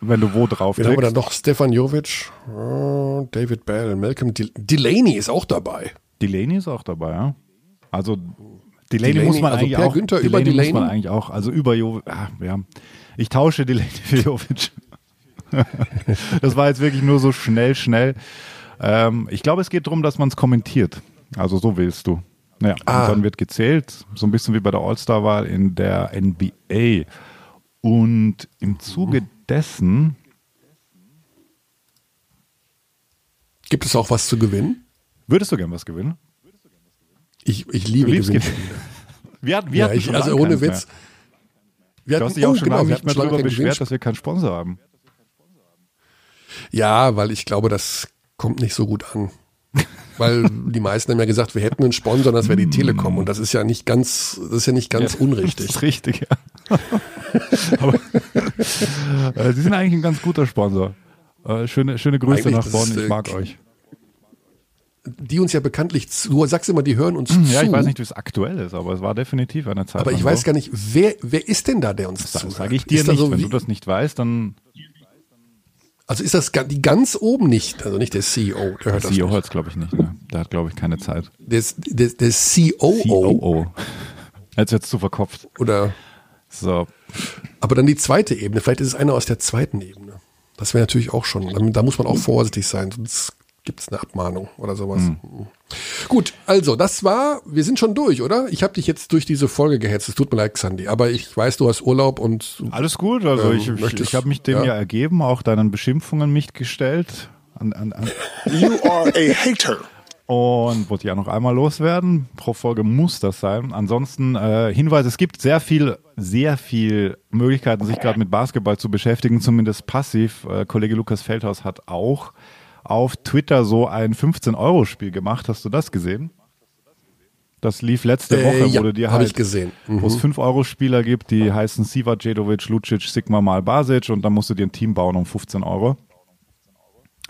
Wenn du wo drauf Wen haben wir dann noch? Stefan Jovic, oh, David Bell, Malcolm Del Delaney ist auch dabei. Delaney ist auch dabei, ja. Also Delaney, Delaney, muss man also eigentlich Per auch. Günther über muss man Delaney? eigentlich auch. Also über Jovic. Ah, ja. Ich tausche Delaney für Jovic. [laughs] das war jetzt wirklich nur so schnell, schnell. Ähm, ich glaube, es geht darum, dass man es kommentiert. Also so willst du. Ja, Ah. und dann wird gezählt, so ein bisschen wie bei der All-Star-Wahl in der NBA. Und im Zuge dessen Gibt es auch was zu gewinnen? würdest du gern was gewinnen? Ich, ich liebe Du Gewinnspiele. [laughs] Wir, hatten- wir Ja, hatten ich, schon also ohne keins mehr. Witz. Wir Du hatten, hast dich auch oh, schon genau, lange nicht mehr darüber beschwert, dass wir keinen Sponsor haben. Ja, weil ich glaube, das kommt nicht so gut an. Weil die meisten haben ja gesagt, wir hätten einen Sponsor, das wäre die Telekom. Und das ist ja nicht ganz, das ist ja nicht ganz Das unrichtig. ist richtig, ja. [laughs] Aber äh, Sie sind eigentlich ein ganz guter Sponsor. Äh, schöne, schöne Grüße Eigentlich, nach das Bonn, ich äh, mag euch. Die uns ja bekanntlich, zu, du sagst immer, die hören uns Ja, zu. ich weiß nicht, wie es aktuell ist, aber es war definitiv eine Zeit. Aber ich weiß so. gar nicht, wer, wer ist denn da, der uns Das zuhört? sage ich dir ist nicht. so Wenn du das nicht weißt, dann Also ist das die ganz oben nicht, also nicht der CEO, der der hört das CEO hört es, glaube ich, nicht. Ne? Der hat, glaube ich, keine Zeit. Der, der, der COO COO. Jetzt zu verkopft. oder, So. aber dann die zweite Ebene, vielleicht ist es einer aus der zweiten Ebene. Das wäre natürlich auch schon, da- da muss man auch vorsichtig sein, sonst gibt es eine Abmahnung oder sowas. Hm. Gut, also das war, wir sind schon durch, oder? Ich habe dich jetzt durch diese Folge gehetzt, es tut mir leid, Sandy, aber ich weiß, du hast Urlaub und Alles gut, also Ähm, ich, ich, ich habe mich dem ja. ja. ergeben, auch deinen Beschimpfungen nicht gestellt. An, an, an, You are a hater. Und wollte ja noch einmal loswerden. Pro Folge muss das sein. Ansonsten äh, Hinweis, es gibt sehr viel, sehr viel Möglichkeiten, sich gerade mit Basketball zu beschäftigen, zumindest passiv. Äh, Kollege Lukas Feldhaus hat auch auf Twitter so ein 15-Euro-Spiel gemacht. Hast du das gesehen? Das lief letzte Äh, Woche, ja, du dir halt, ich gesehen. Mhm. wo es 5-Euro-Spieler gibt, die heißen Siva, Djedovic, Lucic, Sigma mal Basic und dann musst du dir ein Team bauen um 15 Euro.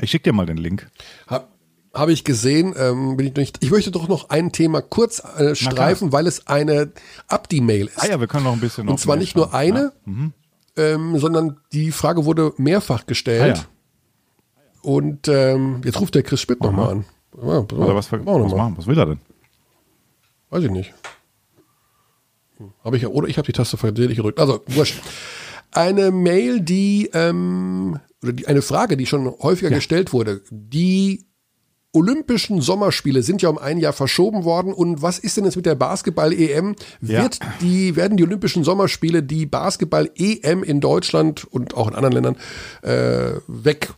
Ich schick dir mal den Link. Habe hab ich gesehen, ähm, bin ich nicht. Ich möchte doch noch ein Thema kurz äh, streifen, weil es eine Abdi-Mail ist. Ah ja, wir können noch ein bisschen Und zwar nicht nur eine, Ja. ähm, sondern die Frage wurde mehrfach gestellt. Ah ja. Und ähm, jetzt ruft der Chris Schmidt nochmal an. Ja, Oder was, was, mal. machen? was will er denn? Weiß ich nicht. Habe ich ja, oder ich habe die Taste versehentlich gedrückt. Also, wurscht. Eine Mail, die, ähm, oder die, eine Frage, die schon häufiger gestellt wurde. Die Olympischen Sommerspiele sind ja um ein Jahr verschoben worden. Und was ist denn jetzt mit der Basketball-EM? Ja. Die, werden die Olympischen Sommerspiele die Basketball-EM in Deutschland und auch in anderen Ländern äh, weg,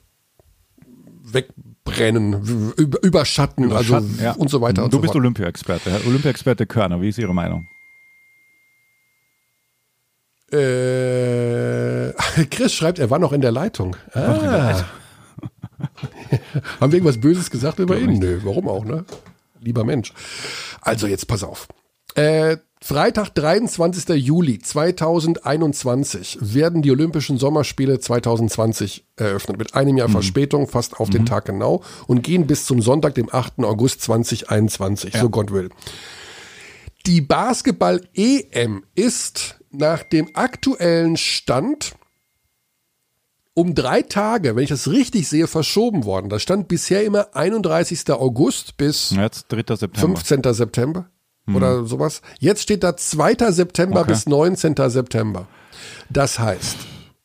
wegbrennen, überschatten, also ja. und so weiter und Du bist. Olympia-Experte. Olympia-Experte Körner, wie ist Ihre Meinung? Äh, [laughs] Chris schreibt, er war noch in der Leitung. Ah. [laughs] Haben wir irgendwas Böses gesagt über ihn? Nö, warum auch, ne? Lieber Mensch. Also jetzt pass auf. Äh, Freitag, 23. Juli 2021 werden die Olympischen Sommerspiele 2020 eröffnet. Mit einem Jahr Verspätung, fast auf den Tag genau. Und gehen bis zum Sonntag, dem 8. August 2021, so Gott will. Die Basketball-EM ist nach dem aktuellen Stand um drei Tage, wenn ich das richtig sehe, verschoben worden. Da stand bisher immer 31. August bis Jetzt 3. September. 15. September oder sowas. Jetzt steht da 2. September Okay. bis 19. September. Das heißt,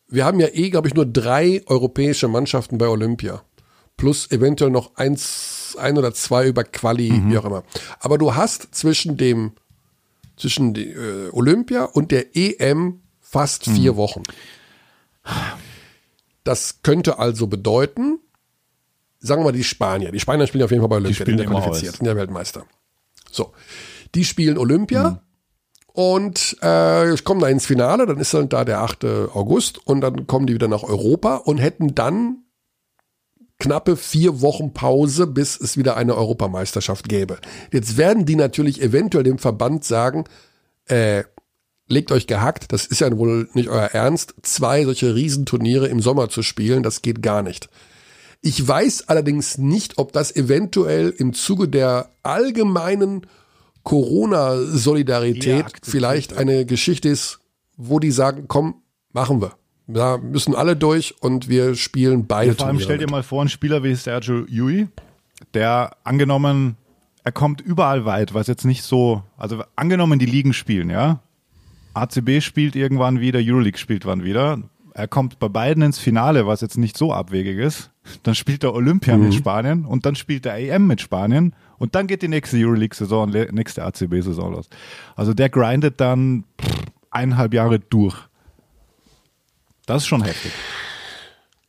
wir haben ja eh, glaube ich, nur drei europäische Mannschaften bei Olympia. plus eventuell noch eins, ein oder zwei über Quali, wie auch immer. Aber du hast zwischen dem, zwischen die, äh, Olympia und der EM fast vier Wochen. Das könnte also bedeuten, sagen wir mal die Spanier. Die Spanier spielen auf jeden Fall bei Olympia, spielen sind ja qualifiziert, sind ja Weltmeister. So. Die spielen Olympia und äh, kommen da ins Finale, dann ist dann da der 8. August und dann kommen die wieder nach Europa und hätten dann knappe vier Wochen Pause, bis es wieder eine Europameisterschaft gäbe. Jetzt werden die natürlich eventuell dem Verband sagen, äh, legt euch gehackt, das ist ja wohl nicht euer Ernst, zwei solche Riesenturniere im Sommer zu spielen, das geht gar nicht. Ich weiß allerdings nicht, ob das eventuell im Zuge der allgemeinen Corona-Solidarität akzeptiert vielleicht eine Geschichte ist, wo die sagen, komm, machen wir. Da müssen alle durch und wir spielen beide Vor allem Turniere stell dir mal vor, ein Spieler wie Sergio Yui, der angenommen, er kommt überall weit, was jetzt nicht so, also angenommen die Ligen spielen, ja. ACB spielt irgendwann wieder, Euroleague spielt wann wieder. Er kommt bei beiden ins Finale, was jetzt nicht so abwegig ist. Dann spielt er Olympia Mhm. mit Spanien und dann spielt er EM mit Spanien und dann geht die nächste Euroleague-Saison nächste ACB-Saison los. Also der grindet dann pff, eineinhalb Jahre durch. Das ist schon heftig.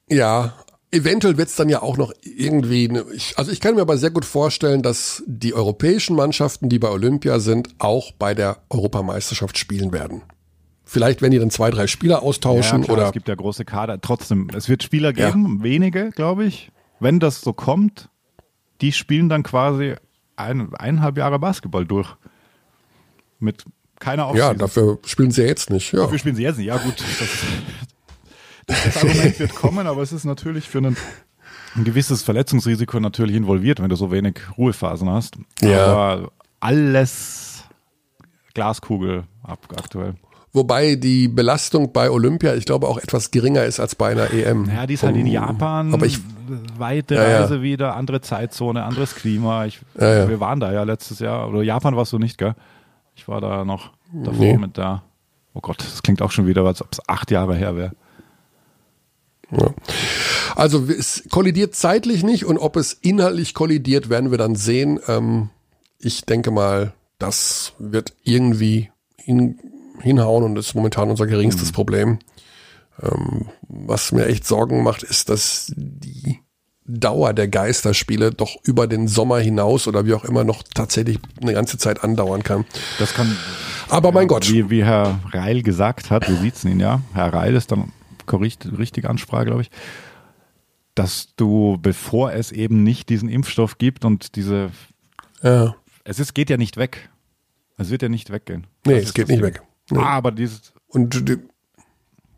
Ja, eventuell wird's dann ja auch noch irgendwie, ne, ich, also ich kann mir aber sehr gut vorstellen, dass die europäischen Mannschaften, die bei Olympia sind, auch bei der Europameisterschaft spielen werden. Vielleicht, wenn die dann zwei, drei Spieler austauschen ja, klar, oder es gibt ja große Kader. Trotzdem, es wird Spieler geben, wenige, glaube ich. Wenn das so kommt, die spielen dann quasi ein, eineinhalb Jahre Basketball durch. Mit keiner ja, Offseason. dafür spielen sie ja jetzt nicht. Ja. Dafür spielen sie jetzt nicht. Ja gut, das, das Argument wird kommen, aber es ist natürlich für einen, ein gewisses Verletzungsrisiko natürlich involviert, wenn du so wenig Ruhephasen hast. Ja. Aber alles Glaskugel ab aktuell. Wobei die Belastung bei Olympia, ich glaube, auch etwas geringer ist als bei einer EM. Ja, die ist halt in Vom- Japan. Aber ich, weite Ja, ja. Reise wieder, andere Zeitzone, anderes Klima. Ich, Ja. Wir waren da ja letztes Jahr. Oder Japan warst du nicht, gell? Ich war da noch davor Nee. mit da. Oh Gott, das klingt auch schon wieder, als ob es acht Jahre her wäre. Ja. Also es kollidiert zeitlich nicht und ob es inhaltlich kollidiert, werden wir dann sehen. Ähm, ich denke mal, das wird irgendwie hin, hinhauen und ist momentan unser geringstes Problem. Ähm, was mir echt Sorgen macht, ist, dass die Dauer der Geisterspiele doch über den Sommer hinaus oder wie auch immer noch tatsächlich eine ganze Zeit andauern kann. Das kann, Aber mein Gott. wie, wie Herr Reil gesagt hat, wir sitzen ihn ja. Herr Reil ist dann korrekt, richtige Ansprache, glaube ich. Dass du, bevor es eben nicht diesen Impfstoff gibt und diese, Ja. es ist, geht ja nicht weg. Es wird ja nicht weggehen. Nee, Das es geht das nicht weg. Nee. Aber dieses, Und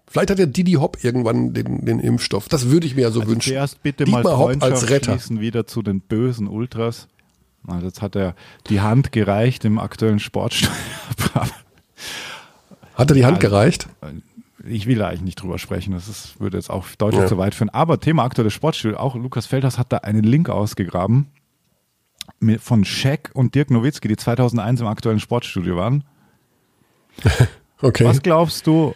vielleicht hat ja Didi Hopp irgendwann den, den Impfstoff. Das würde ich mir ja so Also wünschen. zuerst bitte Dietmar mal Hopp als Retter. wieder zu den bösen Ultras. Also jetzt hat er die Hand gereicht im aktuellen Sportstudio. Hat er die Hand Also- gereicht? ich will da eigentlich nicht drüber sprechen, das ist, würde jetzt auch deutlich Ja. zu weit führen. Aber Thema aktuelles Sportstudio, auch Lukas Feldhaus hat da einen Link ausgegraben von Shaq und Dirk Nowitzki, die 2001 im aktuellen Sportstudio waren. [laughs] Okay. Was glaubst du,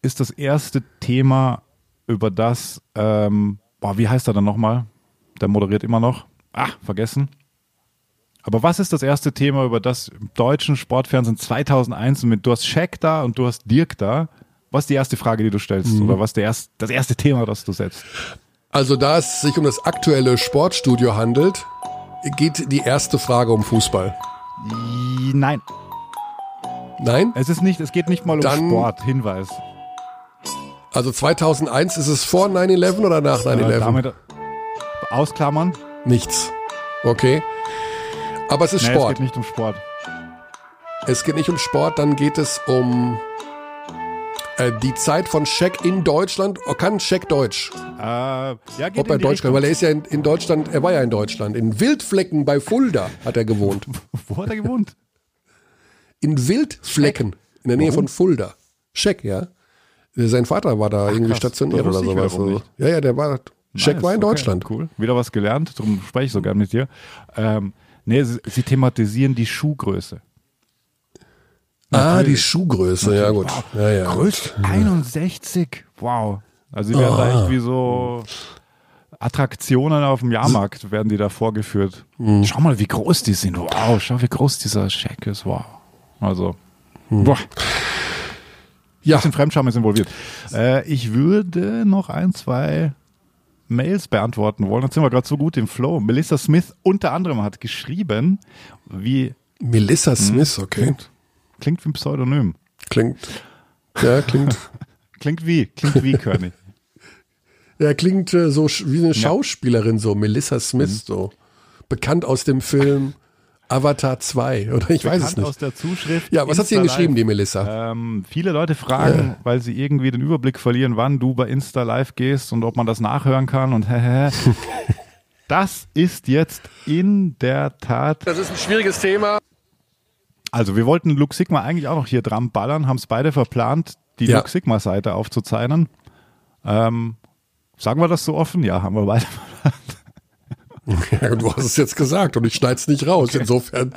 ist das erste Thema, über das, ähm, boah, wie heißt er dann nochmal? Der moderiert immer noch. Ah, vergessen. Aber was ist das erste Thema, über das im deutschen Sportfernsehen 2001 mit, du hast Shaq da und du hast Dirk da? Was ist die erste Frage, die du stellst? Mhm. Oder was der erst, das erste Thema, das du setzt? Also da es sich um das aktuelle Sportstudio handelt, geht die erste Frage um Fußball. Nein, Nein? es ist nicht, es geht nicht mal um Dann- Sport. Hinweis. Also 2001 ist es vor 9-11 oder nach 9-11? Äh, damit ausklammern. Nichts. Okay. Aber es ist Nee, es Sport. geht nicht um Sport. Es geht nicht um Sport, dann geht es um äh, die Zeit von Scheck in Deutschland. Oh, kann Scheck Deutsch? Äh, ja, geht Ob er Deutsch kann, weil er ist ja in, in Deutschland, er war ja in Deutschland. In Wildflecken bei Fulda hat er gewohnt. [laughs] Wo hat er gewohnt? In Wildflecken, in der Nähe von Fulda. Scheck, ja. Sein Vater war da irgendwie krass. stationiert oder sowas. Also, ja, ja, der war. Scheck Nice, war in okay, Deutschland. Cool. Wieder was gelernt, darum spreche ich so gern mit dir. Ähm, nee, sie, sie thematisieren die Schuhgröße. Ah, die Schuhgröße, ja gut. Ja, ja. Größe 61. Wow. Also sie werden da Ah. echt wie so Attraktionen auf dem Jahrmarkt werden die da vorgeführt. Schau mal, wie groß die sind. Wow, schau, wie groß dieser Shack ist. Wow. Also, boah. Ja, bisschen Fremdscham ist involviert. Äh, ich würde noch ein, zwei Mails beantworten wollen. Jetzt sind wir gerade so gut im Flow. Melissa Smith unter anderem hat geschrieben, wie Melissa Smith, okay. klingt, klingt wie ein Pseudonym. Klingt. Ja, klingt. [laughs] Klingt wie, klingt wie König. [laughs] Ja, klingt äh, so wie eine Schauspielerin, so Melissa Smith, so. Bekannt aus dem Film Avatar 2, [laughs] oder ich weiß es Bekannt aus nicht. der Zuschrift. Ja, was hat sie denn Insta geschrieben, Live. die Melissa? Ähm, viele Leute fragen, weil sie irgendwie den Überblick verlieren, wann du bei Insta live gehst und ob man das nachhören kann und hä. [laughs] Das ist jetzt in der Tat. Das ist ein schwieriges Thema. Also wir wollten Luke Sigma eigentlich auch noch hier dran ballern, haben es beide verplant, die Ja. Luke Sigma Seite aufzuzeichnen. Ähm, sagen wir das so offen? Ja, haben wir beide. Ja, du hast es jetzt gesagt und ich schneide es nicht raus. Insofern,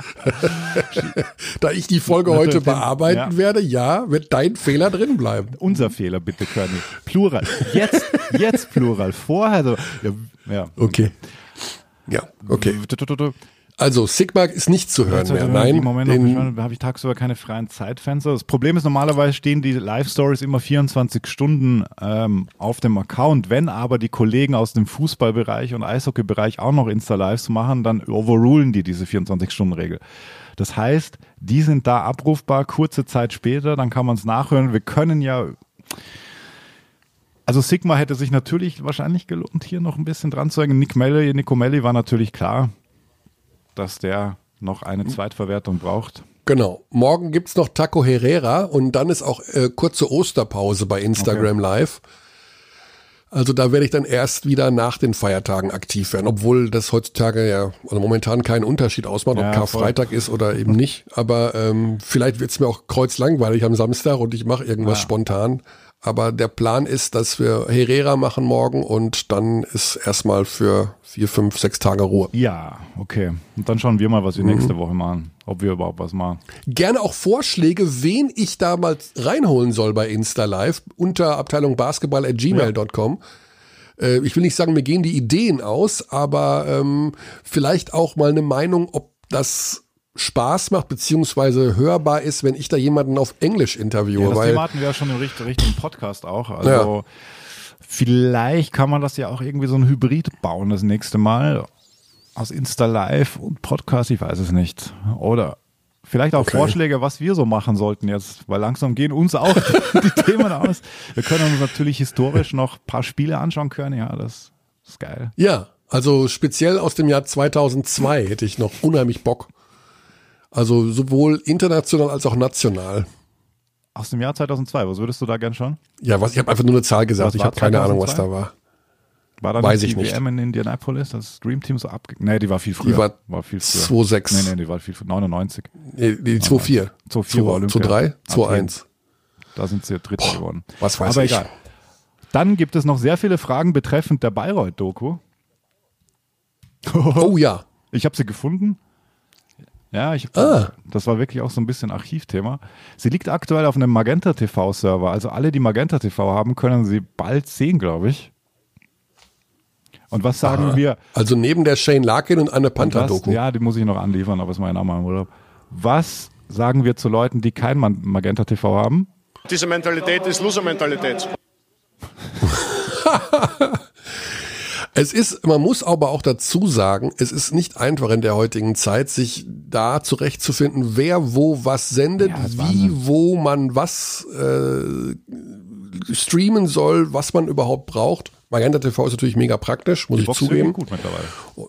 [laughs] da ich die Folge heute bearbeiten ja. werde, ja, wird dein Fehler drin bleiben. Unser Fehler, bitte, Körny. Plural. Jetzt, jetzt Plural. Vorher so. Ja, ja. Okay. Ja, okay. Also, Sigma ist nicht zu hören mehr. Im Nein, Moment den, habe ich tagsüber keine freien Zeitfenster. Das Problem ist, normalerweise stehen die Live-Stories immer 24 Stunden ähm, auf dem Account. Wenn aber die Kollegen aus dem Fußballbereich und Eishockeybereich auch noch Insta-Lives machen, dann overrulen die diese 24-Stunden-Regel. Das heißt, die sind da abrufbar kurze Zeit später, dann kann man es nachhören. Wir können ja also Sigma hätte sich natürlich wahrscheinlich gelohnt, hier noch ein bisschen dran zu hängen. Nick Melli, Nico Melli war natürlich klar, dass der noch eine Zweitverwertung braucht. genau. Morgen gibt's noch Taco Herrera und dann ist auch äh, kurze Osterpause bei Instagram Live. Also da werde ich dann erst wieder nach den Feiertagen aktiv werden, obwohl das heutzutage ja also momentan keinen Unterschied ausmacht, ob Ja, Karfreitag ist oder eben nicht. Aber ähm, vielleicht wird's mir auch kreuzlangweilig am Samstag und ich mache irgendwas spontan. Aber der Plan ist, dass wir Herrera machen morgen und dann ist erstmal für vier, fünf, sechs Tage Ruhe. Ja, okay. Und dann schauen wir mal, was wir Mhm. nächste Woche machen. Ob wir überhaupt was machen. Gerne auch Vorschläge, wen ich da mal reinholen soll bei Insta Live unter Abteilung Basketball at gmail.com. Äh, ich will nicht sagen, mir gehen die Ideen aus, aber ähm, vielleicht auch mal eine Meinung, ob das Spaß macht, beziehungsweise hörbar ist, wenn ich da jemanden auf Englisch interviewe. Ja, das weil, Thema hatten wir ja schon Richtung, Richtung Podcast auch. Also vielleicht kann man das ja auch irgendwie so ein Hybrid bauen das nächste Mal. Aus Insta Live und Podcast, ich weiß es nicht. Oder vielleicht auch Okay. Vorschläge, was wir so machen sollten jetzt, weil langsam gehen uns auch [laughs] die Themen aus. Wir können uns natürlich historisch noch ein paar Spiele anschauen können. Ja, das ist geil. ja, also speziell aus dem Jahr 2002 hätte ich noch unheimlich Bock. Also sowohl international als auch national. Aus dem Jahr 2002, was würdest du da gern schauen? Ja, was, ich habe einfach nur eine Zahl gesagt. Ich war habe keine Ahnung, was 2002? da war. War da Weiß nicht ich die nicht. WM in Indianapolis, das Dream Team so abge... Nee, die war viel früher. Die war viel früher. 2,6. Nee, nee, die war viel früher. 99. Nee, die 2-4. 2-4 war Olympia. 2-3, Athen. 2-1. Da sind sie Dritter geworden. Was weiß Aber ich. egal. Dann gibt es noch sehr viele Fragen betreffend der Bayreuth-Doku. Oh ja. Ich habe sie gefunden. Ja, ich hab, Ah. das war wirklich auch so ein bisschen Archivthema. Sie liegt aktuell auf einem Magenta TV Server. Also alle, die Magenta TV haben, können sie bald sehen, glaube ich. Und was sagen wir? Also neben der Shane Larkin und Anne Und was, Panther-Doku. ja, die muss ich noch anliefern, aber ist mein Name im Urlaub. Was sagen wir zu Leuten, die kein Magenta TV haben? Diese Mentalität ist Loser-Mentalität. [laughs] Es ist, man muss aber auch dazu sagen, es ist nicht einfach in der heutigen Zeit, sich da zurechtzufinden, wer wo was sendet, Ja, ist wie Wahnsinn. wo man was äh, streamen soll, was man überhaupt braucht. Magenta TV ist natürlich mega praktisch, muss Die ich Box ist zugeben. wirklich gut mittlerweile.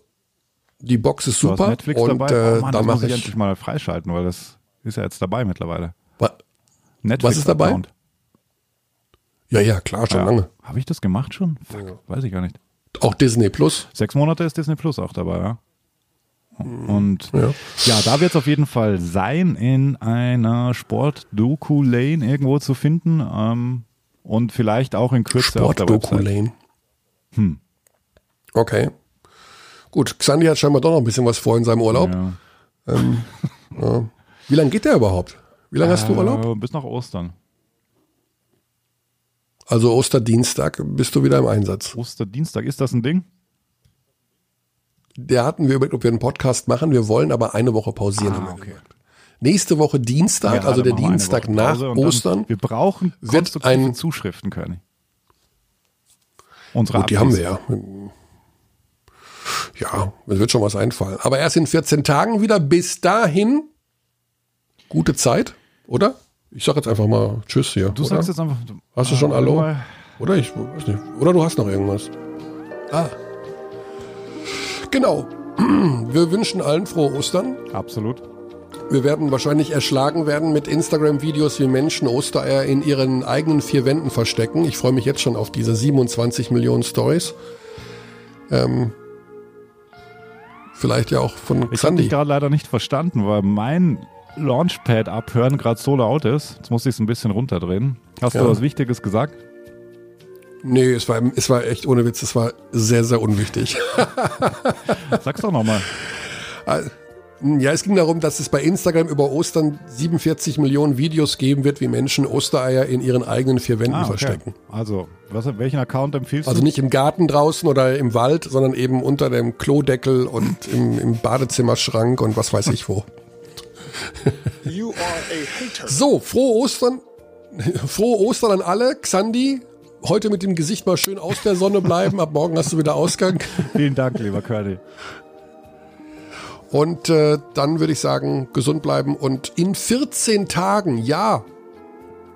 Die Box ist super Netflix und dabei. äh, oh Mann, da mache ich ich. endlich mal freischalten, weil das ist ja jetzt dabei mittlerweile. Wa- Netflix Was ist dabei? Account. Ja, ja, klar, schon Ja. lange. Habe ich das gemacht schon? Fuck, weiß ich gar nicht. Auch Disney Plus. Sechs Monate ist Disney Plus auch dabei, ja. Und Ja. ja, da wird es auf jeden Fall sein, in einer Sport-Doku-Lane irgendwo zu finden. Ähm, und vielleicht auch in Kürze auf der Sport-Doku Website. Lane. Hm. Okay. Gut, Xandi hat scheinbar doch noch ein bisschen was vor in seinem Urlaub. Ja. [laughs] Ja. Wie lange geht der überhaupt? Wie lange hast du Urlaub? Äh, bis nach Ostern. Also Osterdienstag bist du wieder im Einsatz. Osterdienstag, ist das ein Ding? Der hatten wir überlegt, ob wir einen Podcast machen. Wir wollen aber eine Woche pausieren. wir okay. Nächste Woche Dienstag, Ja, also der Dienstag nach Ostern. Wir brauchen wird ein- Zuschriften, König. Unsere Gut, die haben wir ja. Ja, es wird schon was einfallen. Aber erst in 14 Tagen wieder. Bis dahin, gute Zeit, oder? Ich sag jetzt einfach mal Tschüss hier. Du oder? sagst jetzt einfach. Hast du schon Ah, Hallo? Oder ich weiß nicht. Oder du hast noch irgendwas. Ah. Genau. [clears throat] Wir wünschen allen frohe Ostern. Absolut. Wir werden wahrscheinlich erschlagen werden mit Instagram-Videos, wie Menschen Ostereier in ihren eigenen vier Wänden verstecken. Ich freue mich jetzt schon auf diese 27 Millionen Stories. Ähm, vielleicht ja auch von Ich habe Xandi. dich gerade leider nicht verstanden, weil mein Launchpad abhören gerade so laut ist. Jetzt muss ich es ein bisschen runterdrehen. Hast Ja. du was Wichtiges gesagt? Nee, es war, es war echt ohne Witz, es war sehr, sehr unwichtig. [laughs] Sag's doch nochmal. Ja, es ging darum, dass es bei Instagram über Ostern 47 Millionen Videos geben wird, wie Menschen Ostereier in ihren eigenen vier Wänden Ah, okay. verstecken. Also, was, welchen Account empfiehlst Also du? nicht im Garten draußen oder im Wald, sondern eben unter dem Klodeckel und [laughs] im, im Badezimmerschrank und was weiß ich wo. You are a hater. So, frohe Ostern. [laughs] Frohe Ostern an alle. Xandi, heute mit dem Gesicht mal schön aus der Sonne bleiben. Ab morgen hast du wieder Ausgang. Vielen Dank, lieber Curly. Und äh, dann würde ich sagen, gesund bleiben. Und in 14 Tagen, ja,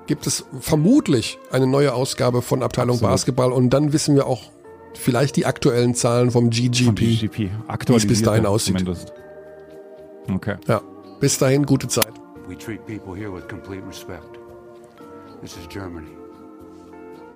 gibt es vermutlich eine neue Ausgabe von Abteilung Absolut. Basketball. Und dann wissen wir auch vielleicht die aktuellen Zahlen vom GGP. GGP. Aktualisiert bis dahin aussieht. Zumindest. Okay. Ja, bis dahin, gute Zeit. We treat people here with complete respect. This is Germany.